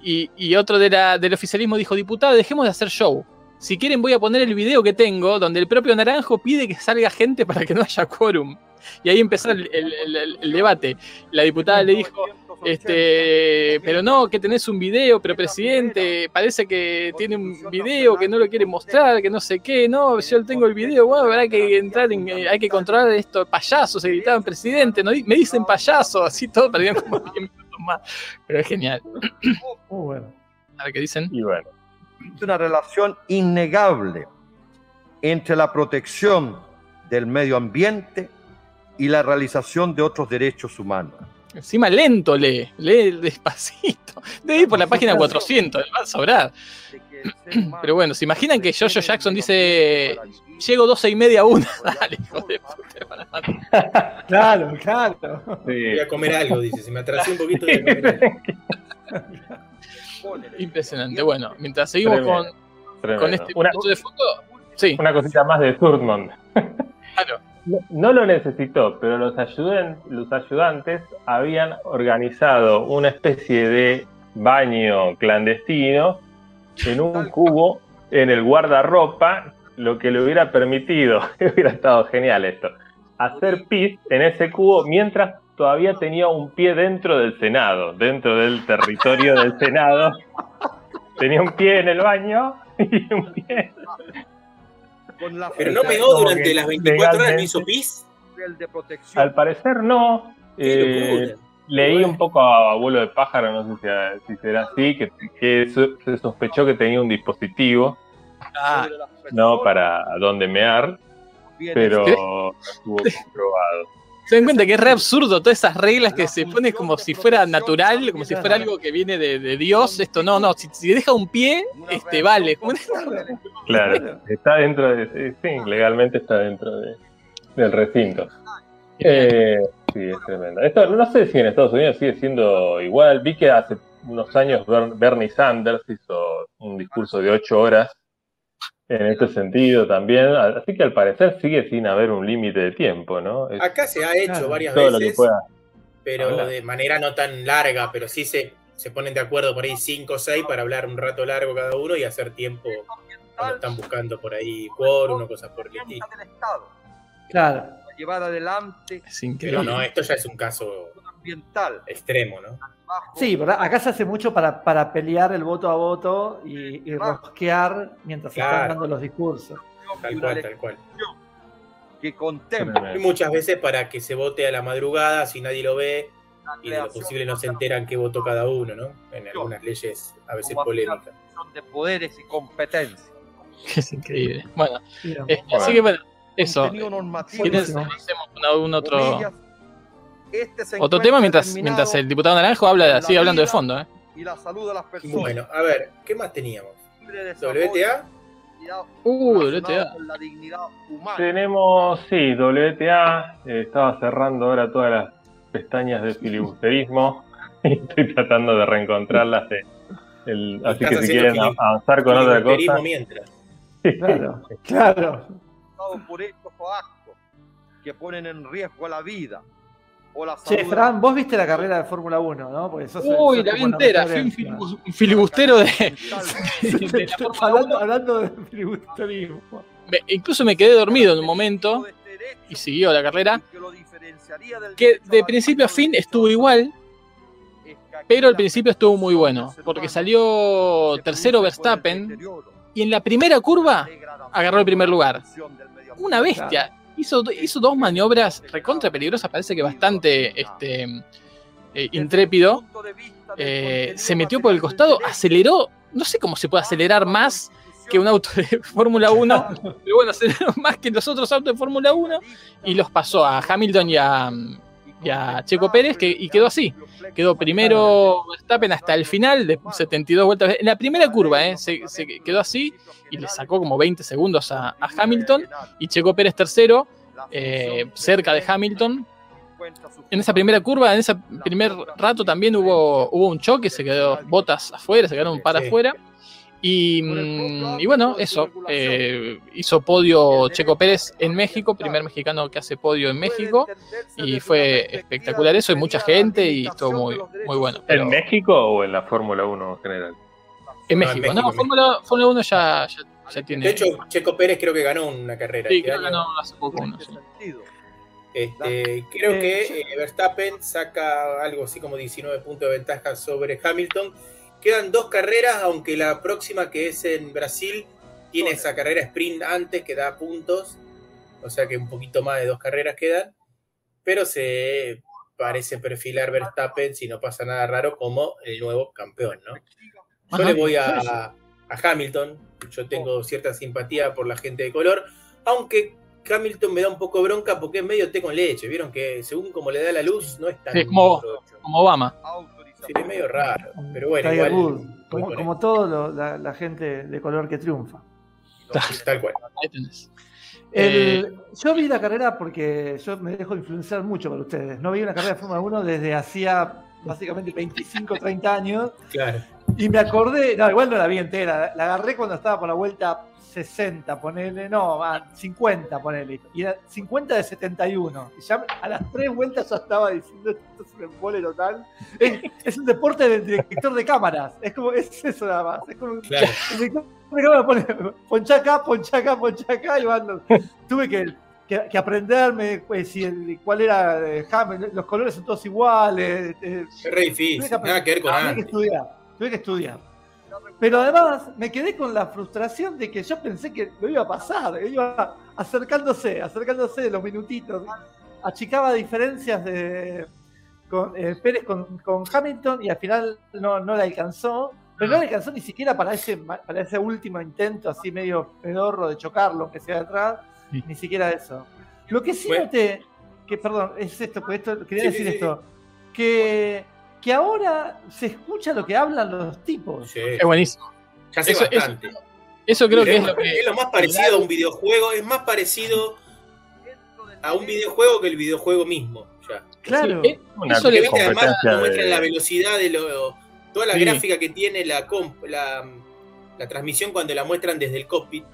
y, otro del oficialismo dijo, diputado, dejemos de hacer show. Si quieren voy a poner el video que tengo, donde el propio Naranjo pide que salga gente para que no haya quórum. Y ahí empezó el debate. La diputada le dijo, este, pero no, que tenés un video, pero presidente, parece que tiene un video que no lo quiere mostrar, que no sé qué, no, yo tengo el video, bueno, habrá que entrar en, eh, hay que controlar esto, payasos, se gritaban presidente, no, me dicen payaso, así todo, perdían como 10 minutos más, pero es genial. Muy bueno. A ver qué dicen. Y bueno, Existe una relación innegable entre la protección del medio ambiente y la realización de otros derechos humanos. Encima lento lee, lee despacito. Debe ir por la página 400, le va a sobrar. Pero bueno, ¿se imaginan que Jojo Jackson dice, llego 12 y media a una? Dale, hijo de puta. Claro, claro. sí. Voy a comer algo, dice. Se me atrasé un poquito de comer algo. Impresionante. Bueno, mientras seguimos Tremendo, con, tremendo. con este una, de fondo, sí, una cosita más de Sturtmont. claro. No, lo necesitó, pero los, ayuden- los ayudantes habían organizado una especie de baño clandestino en un cubo en el guardarropa, lo que le hubiera permitido, hubiera estado genial esto, hacer pis en ese cubo mientras todavía tenía un pie dentro del Senado, dentro del territorio del Senado. Tenía un pie en el baño y un pie Pero no pegó durante las 24 horas, no legalmente- hizo pis. Al parecer no. Eh, leí un poco a abuelo de pájaro, no sé si, si será así, que, se sospechó que tenía un dispositivo, Ah, no para dónde mear, pero no estuvo comprobado. Se dan cuenta que es re absurdo todas esas reglas que se ponen como si fuera natural, como si fuera algo que viene de, de Dios. Esto no, no, si, si deja un pie, este vale. Claro, está dentro de. Sí, legalmente está dentro de- del recinto. Eh, sí, es tremendo. Esto no sé si en Estados Unidos sigue siendo igual. Vi que hace unos años Ber- Bernie Sanders hizo un discurso de ocho horas en este sentido también. Así que al parecer sigue sin haber un límite de tiempo, ¿no? Es Acá se ha hecho Claro. varias todo lo que veces, pueda. pero hablar. de manera no tan larga, pero sí se, se ponen de acuerdo por ahí 5 o 6 para hablar un rato largo cada uno y hacer tiempo cuando están buscando por ahí quórum o cosas por el estilo. Claro. Llevar adelante Es Pero increíble. no, esto ya es un caso ambiental. Extremo, ¿no? Bajo, Sí, ¿verdad? Acá se hace mucho para, para pelear el voto a voto y, y rosquear mientras se están dando los discursos. Tal cual, tal cual. que contempla Y muchas veces para que se vote a la madrugada, si nadie lo ve, y de lo posible no se enteran qué votó cada uno, ¿no? En algunas leyes a veces polémicas. de poderes y competencias. Es increíble. Bueno, eh, así que bueno, eso. Contenido normativo. ¿Tienes Buenísimo. hacemos un otro, Comillas. Este se otro tema mientras, mientras el diputado Naranjo habla, la sigue hablando de fondo? ¿eh? y la salud de las personas. Bueno, a ver, ¿qué más teníamos? ¿WTA? Uh, WTA. con la dignidad humana. Tenemos, sí, WTA. eh, estaba cerrando ahora todas las pestañas de filibusterismo. y estoy tratando de reencontrarlas. de- el- así que si quieren fili- avanzar con otra cosa. mientras. Claro, claro. causado por hechos o actos que ponen en riesgo la vida o la salud. Che, Fran, vos viste la carrera de Fórmula 1, ¿no? Porque sos, Uy, sos la vi entera. Fui un filibustero de, la hablando, 1. hablando de filibusterismo. Me- incluso me quedé dormido en un momento y siguió la carrera. Que de principio a fin estuvo igual, pero al principio estuvo muy bueno. Porque salió tercero Verstappen y en la primera curva agarró el primer lugar. Una bestia. Hizo, hizo dos maniobras recontra peligrosas, parece que bastante este, eh, intrépido. Eh, se metió por el costado, aceleró. No sé cómo se puede acelerar más que un auto de Fórmula 1, pero bueno, aceleró más que los otros autos de Fórmula 1 y los pasó a Hamilton y a, y a Checo Pérez que, y quedó así. Quedó primero Verstappen hasta el final, de 72 vueltas. En la primera curva eh, se, se quedó así y le sacó como 20 segundos a, a Hamilton y Checo Pérez tercero, eh, cerca de Hamilton. En esa primera curva, en ese primer rato también hubo, hubo un choque, se quedó botas afuera, se quedaron un par Sí. Y, y bueno, eso, eh, hizo podio Checo Pérez en México, primer mexicano que hace podio en México, y fue espectacular eso, y mucha gente, y estuvo muy, muy bueno. Pero ¿En México o en la Fórmula 1 en general? en No, en México, no, Fórmula, Fórmula 1 ya, ya, ya tiene. De hecho, Checo Pérez creo que ganó una carrera. sí, este creo que ganó hace poco uno. sí. Este, creo que eh, Verstappen saca algo así como 19 puntos de ventaja sobre Hamilton. Quedan dos carreras, aunque la próxima que es en Brasil tiene esa carrera sprint antes que da puntos. O sea que un poquito más de dos carreras quedan. Pero se parece perfilar Verstappen, si no pasa nada raro, como el nuevo campeón, ¿no? Yo Ajá. le voy a, a Hamilton. Yo tengo cierta simpatía por la gente de color. Aunque Hamilton me da un poco bronca porque es medio té con leche. Vieron que según como le da la luz, no es tan. Sí, como-. Como Obama. Sí, es medio raro. Pero bueno, Tiger igual. Como, como lo- la, la gente de color que triunfa. Tal cual. El- Eh, yo vi la carrera porque yo me dejo influenciar mucho por ustedes. No vi una carrera de Fórmula 1 desde hacía básicamente 25, 30 años. Claro. Y me acordé, no, igual no la vi entera, la agarré cuando estaba por la vuelta 60, ponele, no, ah, 50, ponele. Y era 50 de 71. Y ya a las tres vueltas ya estaba diciendo esto es un embole total. Es, es un deporte del director de cámaras. Es como, es eso nada más. Es como, Claro. el director de cámaras pone ponchá acá, ponchá acá, ponchá acá, y van tuve que, que, que aprenderme pues, si el- cuál era eh, Hamilton, los colores son todos iguales. eh, Es re difícil. Nada que ver con tuve que estudiar, tuve que estudiar. Pero además me quedé con la frustración de que yo pensé que lo iba a pasar, iba acercándose, acercándose los minutitos, achicaba diferencias de con, eh, Pérez con, con Hamilton y al final no, no le alcanzó, pero no le alcanzó ni siquiera para ese, para ese último intento así medio pedorro de chocarlo, que sea atrás. Ni siquiera eso. Lo que sí Bueno. noté, que perdón, es esto, porque esto, quería Sí, decir sí, sí, esto, que, que ahora se escucha lo que hablan los tipos. Sí. es buenísimo. Ya sé Eso- bastante. Eso creo que es, es lo que. es lo más parecido a un videojuego. Es más parecido a un videojuego que el videojuego mismo. Ya. Claro. Sí, Una Eso le- además nos muestran la de... velocidad de lo, toda la Sí. gráfica que tiene la, comp- la, la transmisión cuando la muestran desde el cockpit.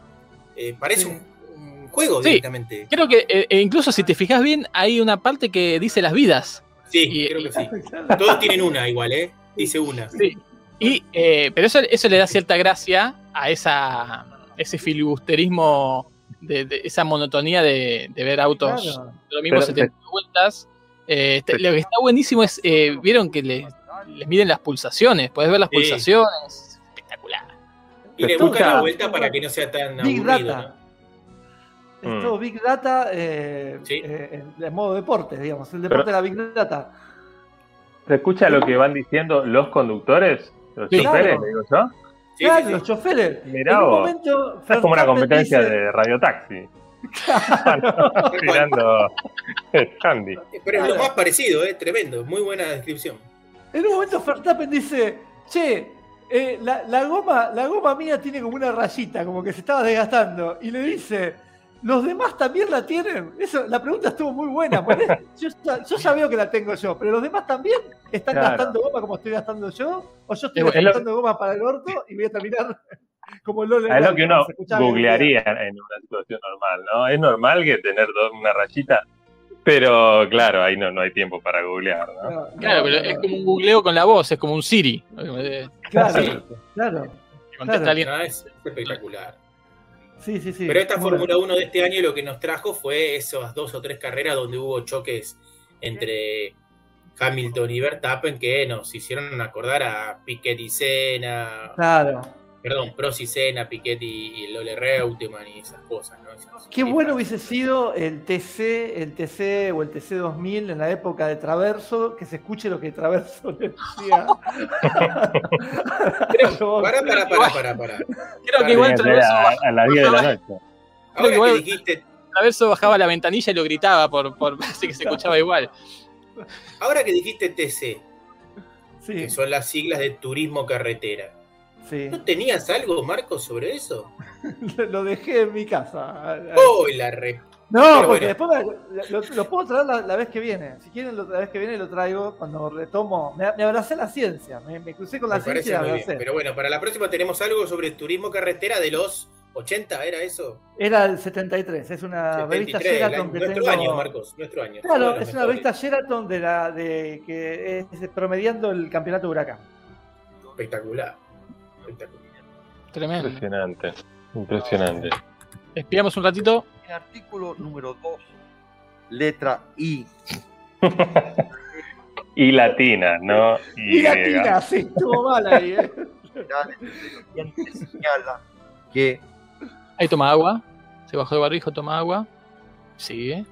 eh, parece Sí. un juego Sí. directamente. Creo que eh, e incluso si te fijas bien, hay una parte que dice las vidas. Sí, Y- creo que sí. Todos tienen una igual, ¿eh? Dice una. Sí. Y, eh, pero eso, eso le da cierta gracia a esa, ese filibusterismo, de, de esa monotonía de, de ver autos Claro. de lo mismo Pero- 70 vueltas. Eh, este- lo que está buenísimo es, eh, vieron que le- les miden las pulsaciones, podés ver las Sí. pulsaciones. Espectacular. Y le buscan la vuelta para que no sea tan Big aburrido. Data. ¿no? Es todo Big Data eh, Sí. eh, en- de modo deporte, digamos. El deporte de la Big Data. ¿Se escucha lo que van diciendo los conductos? Los Sí. choferes, Claro. digo yo. Sí, claro, sí, sí. los choferes. Mirá en un vos. momento, Es como una competencia dice- de radiotaxi. Tal cual. Tirando Candy. Pero es lo más parecido, ¿eh? Tremendo. Muy buena descripción. En un momento Verstappen dice, che, eh, la, la goma, la goma mía tiene como una rayita, como que se estaba desgastando. Y le dice, ¿los demás también la tienen? Eso, la pregunta estuvo muy buena. yo, ya- yo ya veo que la tengo yo, pero los demás también están Claro. gastando goma como estoy gastando yo, o yo estoy Es lo- gastando goma para el orto y voy a terminar como Lole. Es lo que uno googlearía en una situación normal, ¿no? Es normal que tener una rayita, pero claro, ahí no, no hay tiempo para googlear, ¿no? Claro, pero es como un googleo con la voz, es como un Siri. Claro, Sí. claro. que contesta Claro. alguien. No, es espectacular. Sí, sí, sí. Pero esta Fórmula bueno. 1 de este año lo que nos trajo fue esas dos o tres carreras donde hubo choques entre Hamilton y Verstappen que nos hicieron acordar a Piquet y Senna, Claro. Perdón, Prost y Senna, Piquet y, y Lole Reutemann y esas cosas, ¿no? Esas- Qué bueno hubiese sido el TC, el TC o el TC 2000 en la época de Traverso, que se escuche lo que Traverso le decía. Pero- Pará, pará, pará, pará, pará. Creo que igual Traverso, a, a las 10 de la noche. Ahora igual- que dijiste, Traverso bajaba la ventanilla y lo gritaba, por, por así que se escuchaba igual. ahora que dijiste TC, sí, que son las siglas de turismo carretera, sí. ¿no tenías algo, Marcos, sobre eso? Lo dejé en mi casa. ¡Oh, la re... No, Pero porque bueno. después lo, lo puedo traer la, la vez que viene. Si quieren, la vez que viene lo traigo cuando retomo. Me, me abracé la ciencia. Me, me crucé con la Me ciencia y la abracé. Pero bueno, para la próxima tenemos algo sobre turismo carretera de los 80, ¿era eso? Era el 73. Es una revista 73, el Sheraton que nuestro tengo. año, Marcos, nuestro año. Claro, es una revista Sheraton de la de que es promediando el campeonato de huracán. Espectacular. Espectacular. Tremendo. Impresionante, impresionante. Espiamos un ratito. En artículo número 2, letra I, Y latina, ¿no? Y latina, sí, estuvo mal ahí. ¿eh? el señala que Ahí toma agua. Se bajó de barbijo, toma agua. Sigue.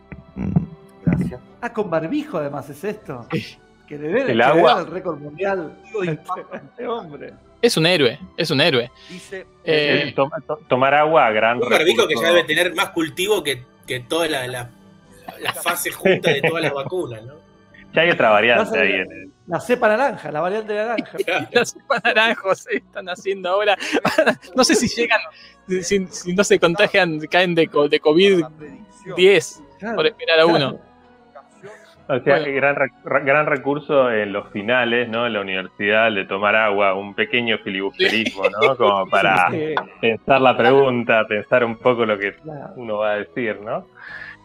gracias. Ah, con barbijo además es esto. Sí. Que le debe El que agua. den el récord mundial. Este hombre. Es un héroe, es un héroe. Dice Eh, to- tomar agua, gran Un barbijo que ya debe tener más cultivo que, que todas las la, las fases juntas de todas las vacunas, ¿no? Ya hay otra variante a ahí en el. La cepa naranja, la variante naranja. Las cepas naranjos se están haciendo ahora. No sé si llegan, si, si no se contagian, caen de, co- de COVID-10 Claro, por esperar a uno. O sea, Bueno. gran, gran recurso en los finales, ¿no? En la universidad, el de tomar agua, un pequeño filibusterismo, ¿no? Como para Sí, pensar la pregunta, pensar un poco lo que uno va a decir, ¿no?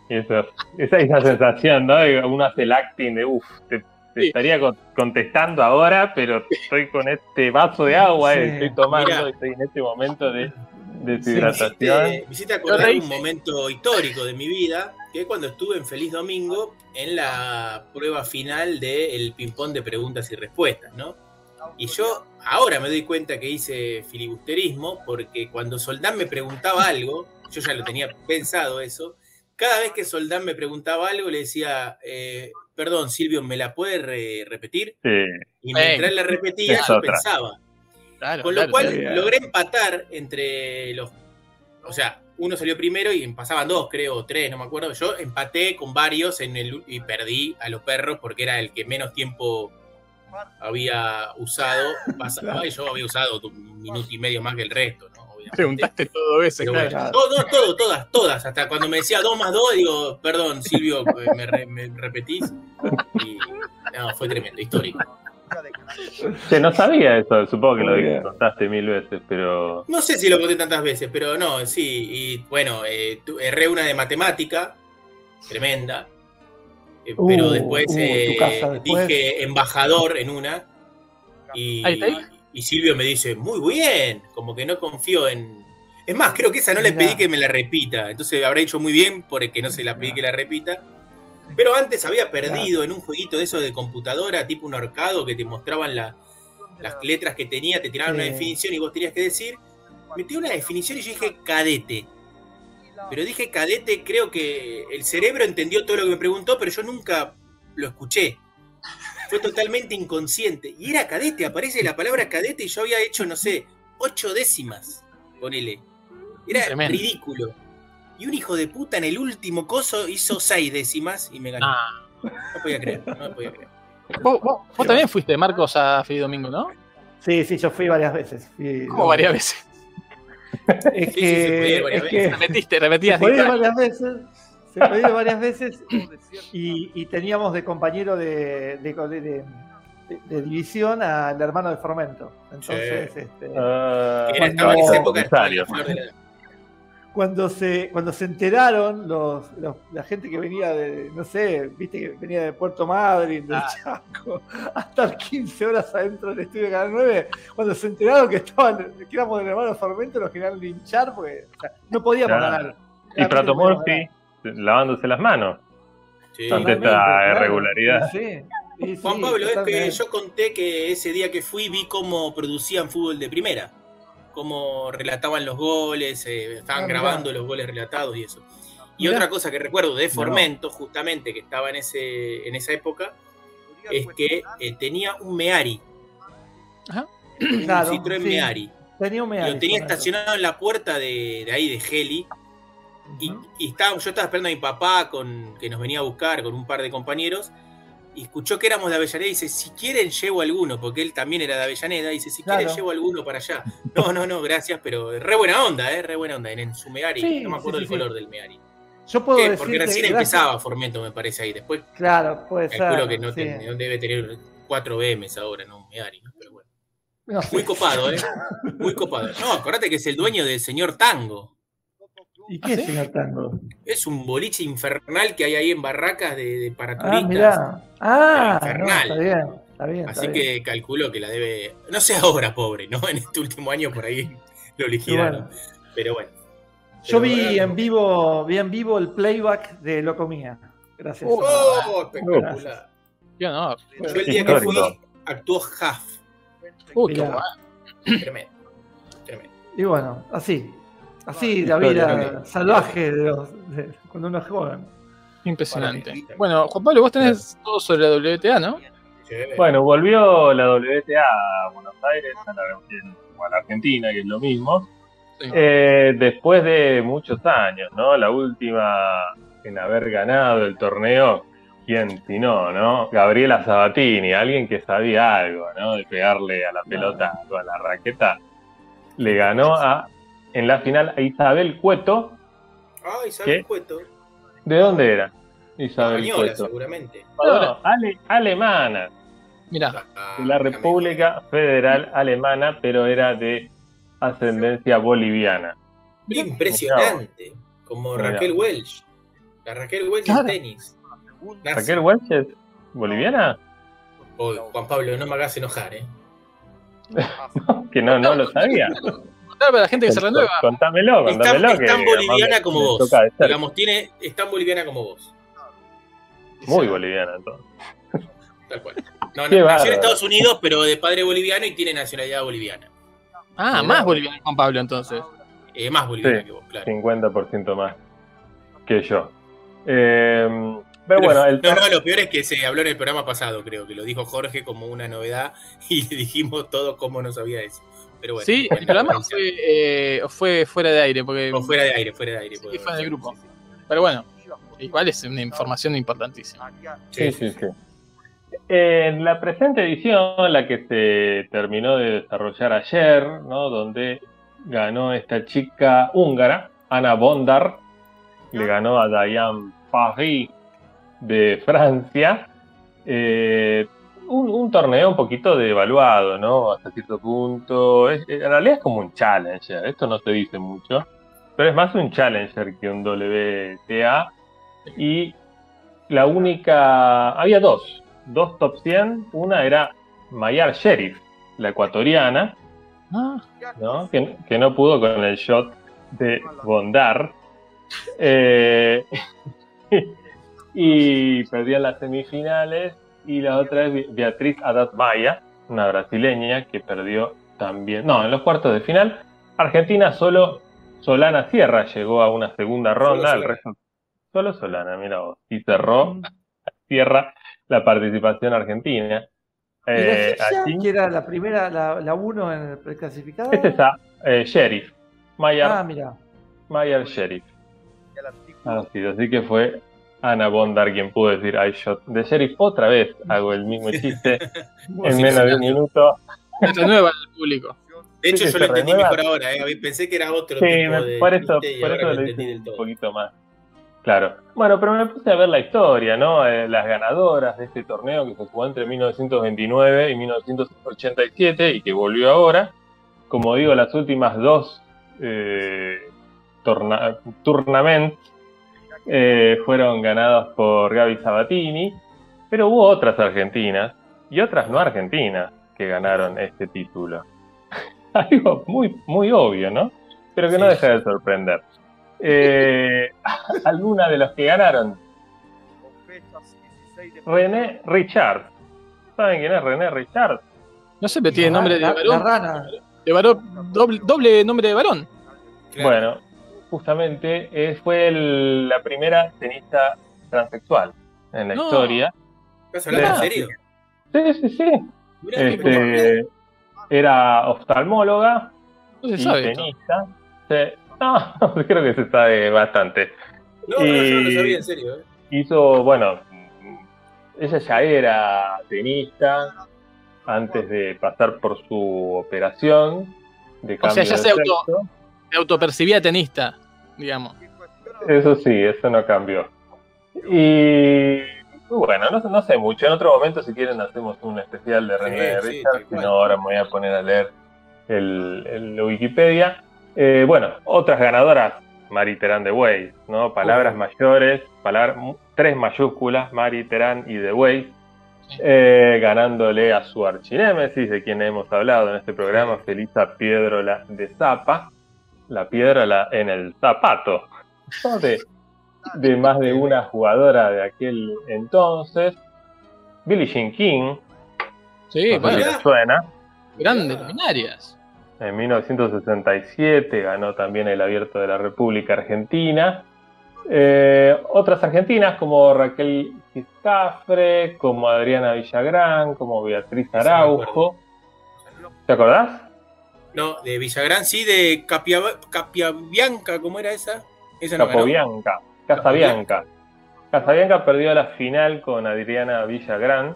Y eso, esa, esa sensación, ¿no? Uno hace el acting de, uff, te, te Sí. estaría con- contestando ahora, pero estoy con este vaso de agua, Sí. y estoy tomando, Mirá. estoy en este momento de Me deshidratación. hiciste, me hiciste acordar un momento histórico de mi vida, que es cuando estuve en Feliz Domingo en la prueba final del ping-pong de preguntas y respuestas, ¿no? Y yo ahora me doy cuenta que hice filibusterismo porque cuando Soldán me preguntaba algo, yo ya lo tenía pensado eso, cada vez que Soldán me preguntaba algo le decía, eh, perdón Silvio, ¿me la puede re- repetir? Sí. Y mientras le repetía, yo otra. pensaba. Claro, Con lo claro. cual sí. logré empatar entre los. O sea, uno salió primero y pasaban dos, creo, tres, no me acuerdo. Yo empaté con varios en el y perdí a los perros porque era el que menos tiempo había usado. Pasaba, y yo había usado un minuto y medio más que el resto, ¿no? Obviamente. Preguntaste todo eso, claro. bueno, todo, todas, todas. Hasta cuando me decía dos más dos, digo, perdón, Silvio, me, re- me repetís. Y no, fue tremendo, histórico. Che, no sabía eso, supongo que lo contaste mil veces, pero No sé si lo conté tantas veces, pero no, sí. Y bueno, eh, erré una de matemática, tremenda. eh, Uh, pero después, uh, eh, después. dije embajador en una. Y, Ahí está ahí. y Silvio me dice, muy bien, como que no confío en. Es más, creo que esa no le pedí que me la repita. Entonces habrá hecho muy bien porque no se la pedí que la repita. Pero antes había perdido en un jueguito de eso de computadora, tipo un arcado, que te mostraban la- las letras que tenía, te tiraban una definición y vos tenías que decir. Metí una definición y yo dije cadete. Pero dije cadete, creo que el cerebro entendió todo lo que me preguntó, pero yo nunca lo escuché. Fue totalmente inconsciente. Y era cadete, aparece la palabra cadete y yo había hecho, no sé, ocho décimas con L. Era Tremendo. ridículo. Y un hijo de puta en el último coso hizo seis décimas y me ganó. Ah. No podía creer, no podía creer. Vos, vos- vos también fuiste, Marcos, a Feliz Domingo, ¿no? Sí, sí, yo fui varias veces. Fui- Como varias veces. Es Sí, sí, se que, varias es que Repetiste, se repetías. podía ir varias veces. Se podía ir varias veces y, y teníamos de compañero de, de, de- de- de división al hermano de Formento. Entonces, Sí. este, Era, estaba en esa época cuando se cuando se enteraron los, los- la gente que venía de no sé viste que venía de Puerto Madryn del Chaco a estar 15 horas adentro del estudio de Canal 9 cuando se enteraron que estaban que éramos del hermano Formento nos querían linchar porque o sea, no podíamos Claro. ganar Y Realmente Prato no lavándose las manos Sí. ante esta claro. irregularidad. Sí, sí, sí, Juan Pablo, es que yo conté que ese día que fui vi cómo producían fútbol de primera, cómo relataban los goles, eh, estaban Ah, mirá. grabando los goles relatados y eso. Y Mirá. otra cosa que recuerdo de Formento, justamente, que estaba en, ese, en esa época, es que eh, tenía un Meari. Ajá. Un Claro, Citroën sí. Meari. tenía un Y Meari, lo tenía estacionado en la puerta de, de ahí, de Heli. Y, y estaba, yo estaba esperando a mi papá con, que nos venía a buscar con un par de compañeros. Y escuchó que éramos de Avellaneda y dice, si quieren llevo alguno, porque él también era de Avellaneda, y dice, si quieren Claro. llevo alguno para allá. No, no, no, gracias, pero re buena onda, eh, re buena onda, en, en su Meari, Sí, no me acuerdo sí, el color del Meari. yo puedo decir Porque recién empezaba Formento, me parece ahí. Después claro puede calculo ser que no, ten- no debe tener 4 BMs ahora, no un Meari, ¿no? Pero bueno. No. Muy copado, ¿eh? Muy copado. No, acordate que es el dueño del señor Tango. ¿Y qué es señor Tango? Es un boliche infernal que hay ahí en Barracas de, de para ah turistas. mirá ah no, Infernal. está bien está bien está Así bien. que calculo que la debe. No sé ahora, pobre, ¿no? En este último año por ahí lo liquidaron. bueno. Pero bueno. Yo Pero vi bueno. en vivo, vi en vivo el playback de Locomía. Gracias. ¡Oh! Espectacular. Qué honor. Yo el día que fui actuó Huff. Uy, qué. Tremendo. Tremendo. Y bueno, así. Así la vida salvaje de los, de- cuando uno es joven. Impresionante. Bueno, Juan Pablo, vos tenés todo sobre la WTA, ¿no? Bueno, volvió la WTA a Buenos Aires, a la, o a la Argentina, que es lo mismo, Sí. eh, después de muchos años, ¿no? La última en haber ganado el torneo, ¿quién si no, no? Gabriela Sabatini, alguien que sabía algo, ¿no? De pegarle a la pelota o a la raqueta, le ganó a, en la final a Isabel Cueto. Ay, ¿sabes ¿Qué? cuento? ¿De dónde era? Isabel Española, Cueto. seguramente. No, ale- alemana. Mirá, Ah, de la República Federal Alemana, pero era de ascendencia boliviana. Impresionante. Como. Raquel Welch. La Raquel Welch Claro. en tenis. Nazi. ¿Raquel Welch es boliviana? Oh, Juan Pablo, no me hagas enojar, ¿eh? Que no, no lo sabía. Contar para la gente que se renueva. Contámelo, Es tan, contámelo. es tan boliviana me- como me vos. Digamos, tiene, es tan boliviana como vos. Muy boliviana entonces. Tal cual. No, Qué nació en Estados Unidos, pero de padre boliviano y tiene nacionalidad boliviana. Ah, más boliviano Juan Pablo, entonces. Eh, más boliviana Sí. que vos, claro. 50% más que yo. Eh, pero bueno, el no, no, lo peor es que se habló en el programa pasado, creo que lo dijo Jorge como una novedad y le dijimos todo cómo no sabía eso. Pero bueno, Sí, el programa fue, eh, fue fuera de aire, porque o fuera de aire, fuera de aire. Sí, fue en el grupo. Pero bueno, igual es una información importantísima. Sí, sí, sí. En la presente edición, la que se terminó de desarrollar ayer, ¿no? donde ganó esta chica húngara, Ana Bondar, le ganó a Diane Paris de Francia. Eh, un, torneo un poquito devaluado, ¿no? Hasta cierto punto. Es- en realidad es como un challenger, esto no se dice mucho, pero es más un challenger que un WTA. Y la única. Había dos, dos top 100. Una era Mayar Sheriff, la ecuatoriana, ¿no? Que, no pudo con el shot de Bondar. Eh, y perdió en las semifinales. Y la otra es Beatriz Haddad Maya, una brasileña que perdió también, no, en los cuartos de final. Argentina solo Solana Sierra llegó a una segunda ronda, el resto solo Solana, mira vos, y cerró Sierra la participación argentina. ¿Y la Eh, aquí- que era la primera, la, la uno en el preclasificado? es esa, eh, Sheriff, Mayar, Ah, mira. Mayar Sheriff. Así, así que fue Ana Bondar quien pudo decir I shot de Sheriff. Otra vez hago el mismo chiste en menos de un minuto. Renueva el público. De hecho, Sí, yo lo entendí renueva. mejor ahora. ¿eh? Pensé que era otro Sí, tipo me- de. por eso, por eso lo entendí un poquito más. Claro. Bueno, pero me puse a ver la historia, ¿no? Eh, las ganadoras de este torneo que se jugó entre 1929 y 1987 y que volvió ahora. Como digo, las últimas dos eh, tournaments eh, fueron ganadas por Gaby Sabatini, pero hubo otras argentinas y otras no argentinas que ganaron este título. Algo muy, muy obvio, ¿no? Pero que no Sí. deja de sorprender. Eh, alguna de los que ganaron, René Richard. ¿Saben quién es René Richard? No sé, pero tiene nombre de varón. rana. De varón doble, doble nombre de varón. Claro. Bueno, justamente eh, fue el- la primera tenista transexual en la No. historia. ¿Estás hablando en Ah. serio? Sí, sí, sí. Este, era oftalmóloga No se y sabe. esto. tenista. Sí. No, creo que se sabe bastante. No, no, yo no lo y- sabía en serio. ¿eh? hizo, bueno, ella ya era tenista antes de pasar por su operación de O cambio sea, ya de se auto- Se autopercibía tenista, digamos. Eso sí, eso no cambió. Y bueno, no, no sé mucho. En otro momento, si quieren, hacemos un especial de René Sí, sí, Richard. tal Si no, ahora me voy a poner a leer el, el Wikipedia. Eh, bueno, otras ganadoras, Mari Terán de Weiss, ¿no? Palabras Uh. mayores, palabras, tres mayúsculas, Mari Terán y de Weiss. Sí. eh, ganándole a su archinémesis, de quien hemos hablado en este programa, Felisa Piedrola de Zapa, la piedra la- en el zapato, de, de más de una jugadora de aquel entonces. Billie Jean King, Sí, no sé si suena. grandes luminarias. En 1967 ganó también el Abierto de la República Argentina. Eh, otras argentinas como Raquel Giscafre, como Adriana Villagrán, como Beatriz Araujo. ¿Te acordás? No, de Villagrán, sí, de Capia, Capiabianca, ¿cómo era esa? Esa no. Capobianca, Casabianca. Casabianca perdió la final con Adriana Villagrán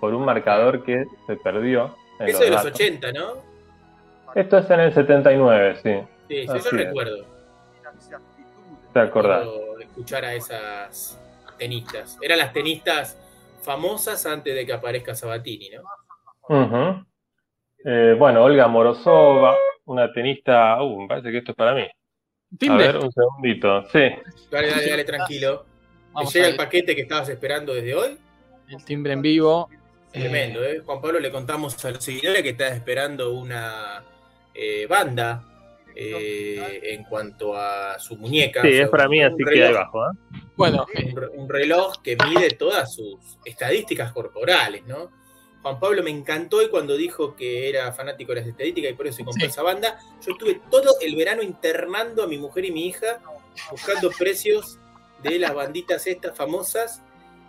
por un marcador que se perdió. en Eso de los datos. 80, ¿no? Esto es en el 79, sí. Sí, sí, yo recuerdo. ¿Te acordás? Recuerdo escuchar a esas tenistas. Eran las tenistas famosas antes de que aparezca Sabatini, ¿no? Ujú. Eh, bueno, Olga Morozova, una tenista. Uh, me parece que esto es para mí. A Timbre. ver, un segundito. Sí, Dale, dale, dale, tranquilo. ¿Te Vamos llega a el paquete que estabas esperando desde hoy? El timbre en vivo. Tremendo, ¿eh? Juan Pablo, le contamos a los seguidores que estás esperando una eh, banda eh, en cuanto a su muñeca. sí, O sea, es para mí, así que reloj- ahí abajo. ¿eh? Bueno, un reloj que mide todas sus estadísticas corporales, ¿no? Juan Pablo me encantó y cuando dijo que era fanático de las estadísticas y por eso se compró Sí. esa banda, yo estuve todo el verano internando a mi mujer y mi hija buscando precios de las banditas estas famosas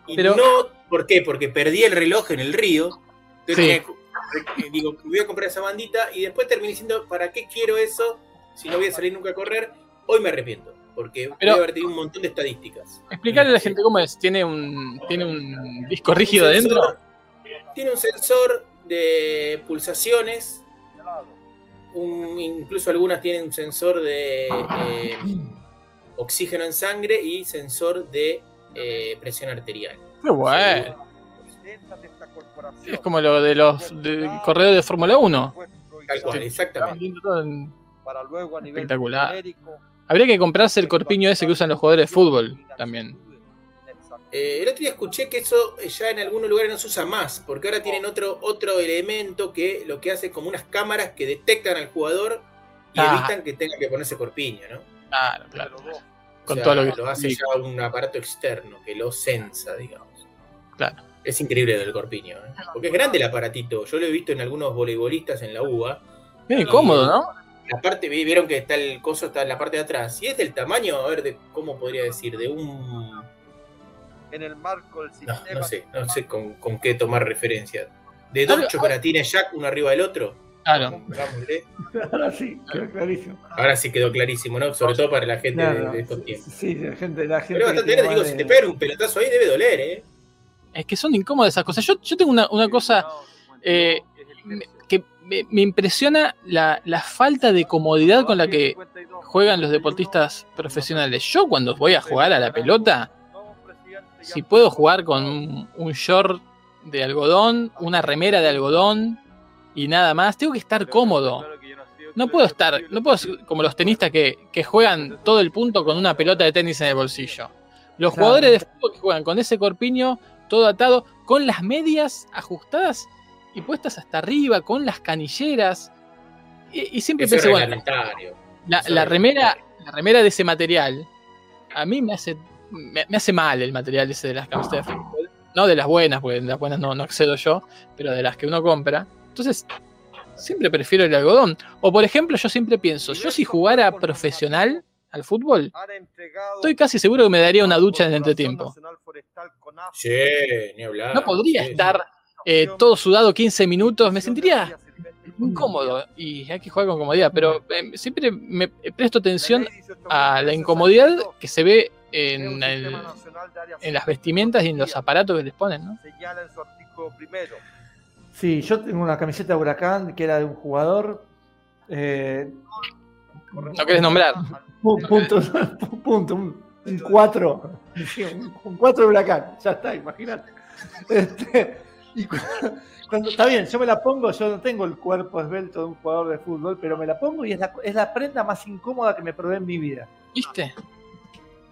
y Pero- no, ¿por qué? Porque perdí el reloj en el río. Entonces Sí. eh, digo, voy a comprar esa bandita y después terminé diciendo, ¿para qué quiero eso si no voy a salir nunca a correr? Hoy me arrepiento, porque Pero- voy a haber tenido un montón de estadísticas. explicarle a la gente cómo es. Tiene un, tiene un disco rígido adentro. Tiene un sensor de pulsaciones. un- incluso algunas tienen un sensor de eh, oxígeno en sangre y sensor de eh, presión arterial. Qué bueno. Es como lo de los de corredores de Fórmula 1. Tal cual, exactamente. Todo en- Para luego a nivel Espectacular. Habría que comprarse el corpiño ese que usan los jugadores de fútbol también. Eh, el otro día escuché que eso ya en algunos lugares no se usa más, porque ahora tienen otro, otro elemento que lo que hace es como unas cámaras que detectan al jugador y Ah. evitan que tenga que ponerse corpiño, ¿no? Claro, claro. O Con sea, todo lo que hace implica. ya un aparato externo que lo sensa, digamos. Claro. Es increíble del corpiño, ¿eh? porque es grande el aparatito. Yo lo he visto en algunos voleibolistas en la UBA. Bien incómodo, ¿no? La parte, vi- vieron que está el coso está en la parte de atrás. Y es del tamaño, a ver, de cómo podría decir, de un. En el marco del sistema. no sé, no sé con, con qué tomar referencia. De dos Claro. chocolatines Jack, uno arriba del otro. Claro. Ahora sí, quedó clarísimo. Ahora sí quedó clarísimo, ¿no? Sobre todo para la gente de- Claro, de, estos tiempos. Sí, la gente, la gente. Pero bastante grande, digo, más si de- te pegan un pelotazo ahí debe doler, ¿eh? Es que son incómodas esas cosas. Yo, yo tengo una, una cosa eh, que me, me impresiona la, la falta de comodidad con la que juegan los deportistas profesionales. Yo cuando voy a jugar a la pelota, si puedo jugar con un, un short de algodón, una remera de algodón y nada más, tengo que estar cómodo. No puedo estar, no puedo ser como los tenistas que, que juegan todo el punto con una pelota de tenis en el bolsillo. Los jugadores de fútbol que juegan con ese corpiño todo atado, con las medias ajustadas y puestas hasta arriba, con las canilleras. Y, y siempre Eso es pensé, bueno, la, la remera, la remera de ese material, a mí me hace, me, me hace mal el material ese de las camisetas de fútbol. No de las buenas, porque de las buenas no, no accedo yo, pero de las que uno compra. Entonces, siempre prefiero el algodón. O por ejemplo, yo siempre pienso, yo si jugara profesional al fútbol, estoy casi seguro que me daría una ducha en el entretiempo. Sí, ni hablar. No podría Sí, estar eh, todo sudado 15 minutos, me sentiría incómodo y hay que jugar con comodidad, pero eh, siempre me presto atención a la incomodidad que se ve en, el- en las vestimentas y en los aparatos que les ponen, ¿no? Señala en su artículo primero. Sí, yo tengo una camiseta de Huracán que era de un jugador. eh, No querés nombrar. pu- punto, punto, un 4. Un 4 de Huracán, ya está, imagínate. Este, y cu- cuando, está bien, yo me la pongo, yo no tengo el cuerpo esbelto de un jugador de fútbol, pero me la pongo y es la, es la prenda más incómoda que me probé en mi vida. ¿Viste?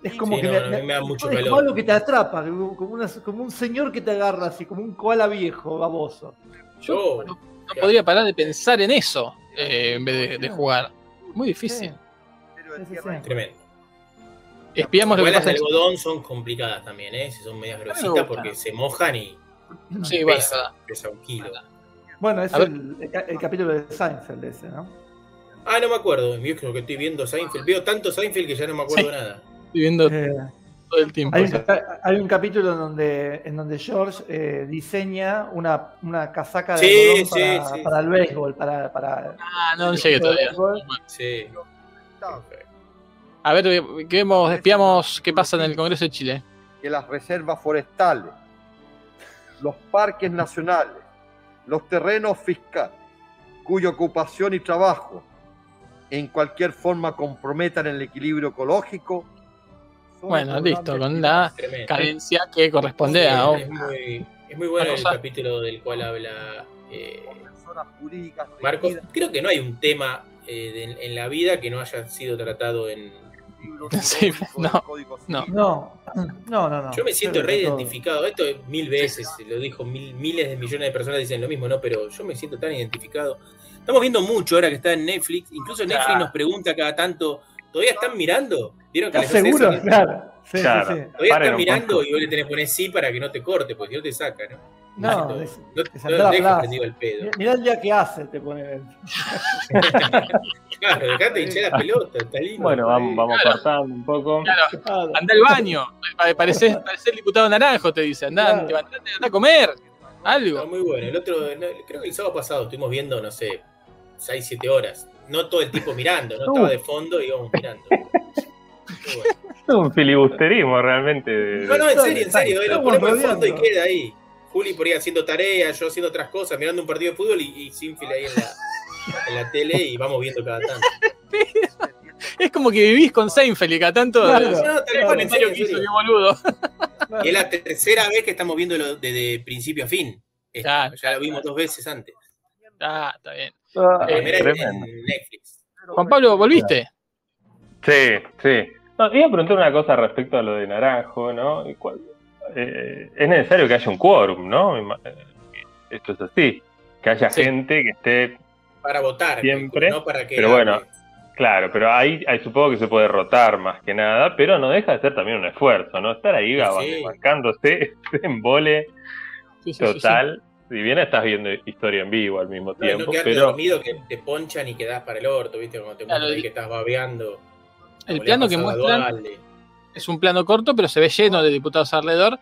Es como Sí, que no, me, da mucho es calor. como algo que te atrapa, como, una- como un señor que te agarra así, como un koala viejo, baboso. Yo, No podría parar de pensar en eso eh, en vez de, de jugar. Muy difícil. Sí, tremendo. Espiamos lo que pasa de algodón son complicadas también, ¿eh? Si son medias me grositas porque se mojan y Sí, bueno, es pesa, verdad. pesa un kilo. Bueno, es el, el el capítulo de Seinfeld ese, ¿no? Ah, no me acuerdo. Yo creo que estoy viendo Seinfeld. Veo tanto Seinfeld que ya no me acuerdo Sí. nada. Estoy viendo Eh, todo el tiempo. hay, un, hay un capítulo en donde, en donde George eh, diseña una, una casaca de Sí, algodón sí, para, sí, para el béisbol, para, para Ah, no llegué todavía. Sí. A ver, ¿qué vemos? Espiamos qué pasa en el Congreso de Chile. que las reservas forestales, los parques nacionales, los terrenos fiscales, cuya ocupación y trabajo en cualquier forma comprometan el equilibrio ecológico. son Bueno, listo, con la Tremendo. cadencia que corresponde Sí, a. es, muy, es muy bueno el capítulo del cual habla eh, Marcos. Creo que no hay un tema eh, de- en la vida que no haya sido tratado en. Sí, no, no. No, no, no, no. Yo me siento todo. reidentificado. Esto es mil veces, lo dijo mil, miles de millones de personas dicen lo mismo, ¿no? Pero yo me siento tan identificado. Estamos viendo mucho ahora que está en Netflix. Incluso Netflix Claro. nos pregunta cada tanto, ¿todavía están mirando? ¿Vieron que ¿Estás les hace seguro? eso? Claro. Sí, Claro. sí, sí. Todavía Paren están mirando poco. y vos le tenés que poner sí para que no te corte, porque si no te saca, ¿no? No, no, es- no, que no dejes prendido el pedo. Mirá el día que hace, te pone. Claro, dejate de hinchar la pelota, está lindo. Bueno, vamos, vamos Claro. cortando un poco. Claro, Claro. anda al baño. Pa- Parecés, parecés el diputado naranjo, te dice. Andá, Claro. levantate, andá a comer. Está Algo. muy bueno. El otro, creo que el sábado pasado estuvimos viendo, no sé, 6, 7 horas. No todo el tiempo mirando, no estaba de fondo y íbamos mirando. Bueno. Es un filibusterismo realmente. No, no, en serio, en serio, eh, lo ponemos de fondo y queda ahí. Juli por ahí haciendo tareas, yo haciendo otras cosas, mirando un partido de fútbol y, y Sinfield ahí en la, en la tele y vamos viendo cada tanto. Es como que vivís con Seinfeld y cada tanto. Claro. No, tal Qué cual, en serio, comentario en que hizo, serio. qué boludo. Y es la tercera vez que estamos viéndolo desde principio a fin. Esto, ya lo vimos dos veces antes. Ah, está bien. La Eh, primera en- en. Netflix. Juan Pablo, ¿volviste? Sí, sí. No, iba a preguntar una cosa respecto a lo de Naranjo, ¿no? Y cuál- eh, es necesario que haya un quórum, ¿no? Eh, Esto es así. Que haya Sí. gente que esté. Para votar, Siempre, no para que. pero bueno, Claro, pero ahí, ahí supongo que se puede rotar más que nada, pero no deja de ser también un esfuerzo, ¿no? Estar ahí Sí. marcándose en vole Sí, sí, sí, sí. total. Si bien estás viendo historia en vivo al mismo No, no tiempo, quedarte pero dormido que te ponchan y quedás para el orto, ¿viste? Como te Claro, muestran ahí y- que estás babeando. El plano que muestran. Es un plano corto, pero se ve lleno de diputados alrededor,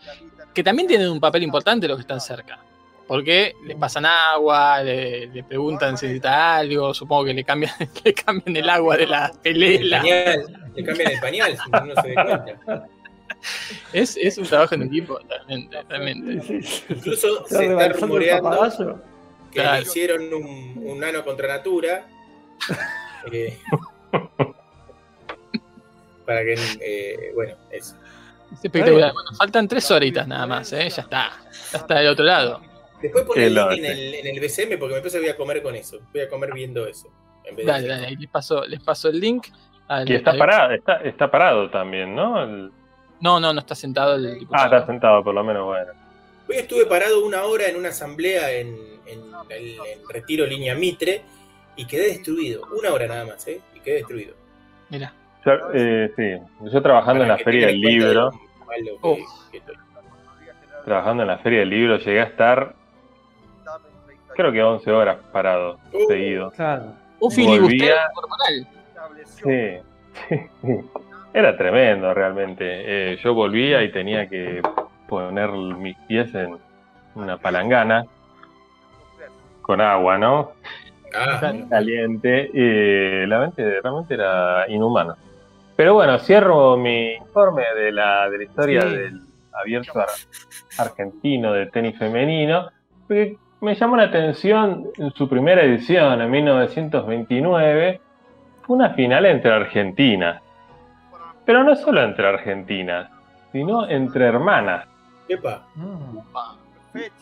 que también tienen un papel importante los que están cerca. Porque le pasan agua, le, le preguntan si necesita algo, supongo que le cambian, le cambian el agua de la El pelela. pañal, le cambian el pañal, si no se da cuenta. Es, es un trabajo en equipo, realmente, realmente. Incluso se está rumoreando que Claro. le hicieron un, un nano contra natura. eh, para que, eh, bueno, eso. Es espectacular. Bueno, faltan tres horitas nada más, ¿eh? ya está. Ya está del otro lado. Después pon Qué el link en el, en el BCM porque me parece que voy a comer con eso. Voy a comer viendo eso. En vez de Dale, dale, ahí les paso, les paso el link. al- y está al- parado, está, está parado también, ¿no? El- No, no, no está sentado el Ah, diputado. está sentado por lo menos, bueno. Hoy estuve parado una hora en una asamblea en, en el en Retiro Línea Mitre y quedé destruido. Una hora nada más, ¿eh? Y quedé destruido. Mira. Yo, eh, sí, yo trabajando en la feria del libro, Oh. trabajando en la feria del libro, llegué a estar creo que 11 horas parado, Uh. seguido. Claro. Un filibustero Volvía- corporal. Sí, sí. Era tremendo realmente. Eh, yo volvía y tenía que poner mis pies en una palangana con agua, ¿no? Ah, Caliente. Y realmente, realmente era inhumano. Pero bueno, cierro mi informe de la, de la historia Sí. del abierto ar- argentino de tenis femenino, porque me llamó la atención en su primera edición, en 1929, fue una final entre argentinas. Pero no solo entre argentinas, sino entre hermanas. epa. Mm.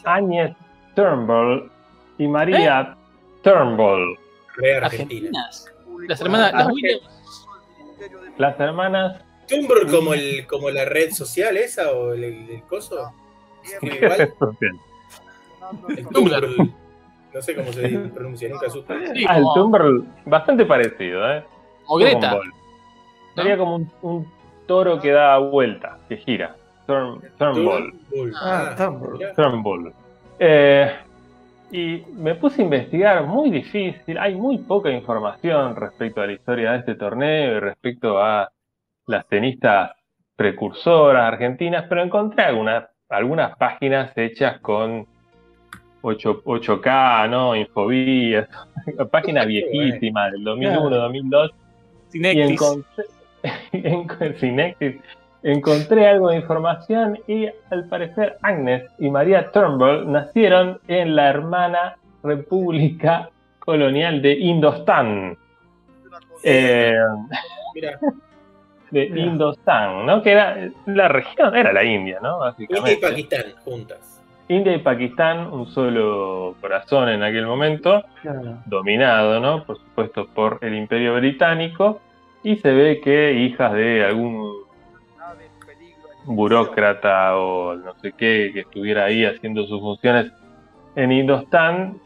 Áñez Turnbull y María Turnbull. Re Argentina. Argentinas. Las hermanas, las Williams. Las hermanas Tumblr como, el, como la red social esa o el, el, el coso. Escribe igual. El Tumblr. No sé cómo se pronuncia, nunca supe. Sí, Ah, el Turnbull, bastante parecido, ¿eh? como Greta. Turnbull. Sería como un, un toro que da vuelta, que gira. Turn, Turnbull. Tumblr. Ah, Tumblr. mirá. Turnbull. Eh, y me puse a investigar, muy difícil, hay muy poca información respecto a la historia de este torneo y respecto a las tenistas precursoras argentinas, pero encontré algunas, algunas páginas hechas con 8, 8K, ¿no? Infobías, páginas viejísimas del 2001, 2002, y Cinectis. encontré, en- Synectis, encontré algo de información y al parecer Agnes y María Turnbull nacieron en la hermana República Colonial de Indostán. Eh, Mirá, de Mira. Indostán, ¿no? Que era la región, era la India, ¿no? India y Básicamente. Pakistán juntas. India y Pakistán, un solo corazón en aquel momento, Claro. dominado, ¿no? Por supuesto, por el Imperio Británico, y se ve que hijas de algún burócrata o no sé qué que estuviera ahí haciendo sus funciones. En Indostán,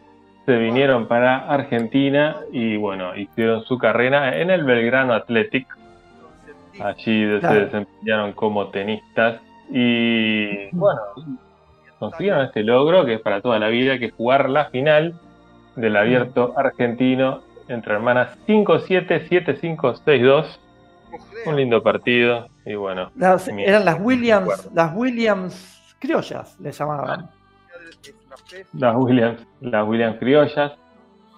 se vinieron para Argentina y bueno, hicieron su carrera en el Belgrano Athletic. Allí se desempeñaron como tenistas y bueno, consiguieron este logro que es para toda la vida, que es jugar la final del abierto argentino entre hermanas 5-7, 7-5, 6-2. Un lindo partido y bueno. Las- mi- eran las Williams, las Williams criollas, le llamaban. Las Williams, las Williams criollas.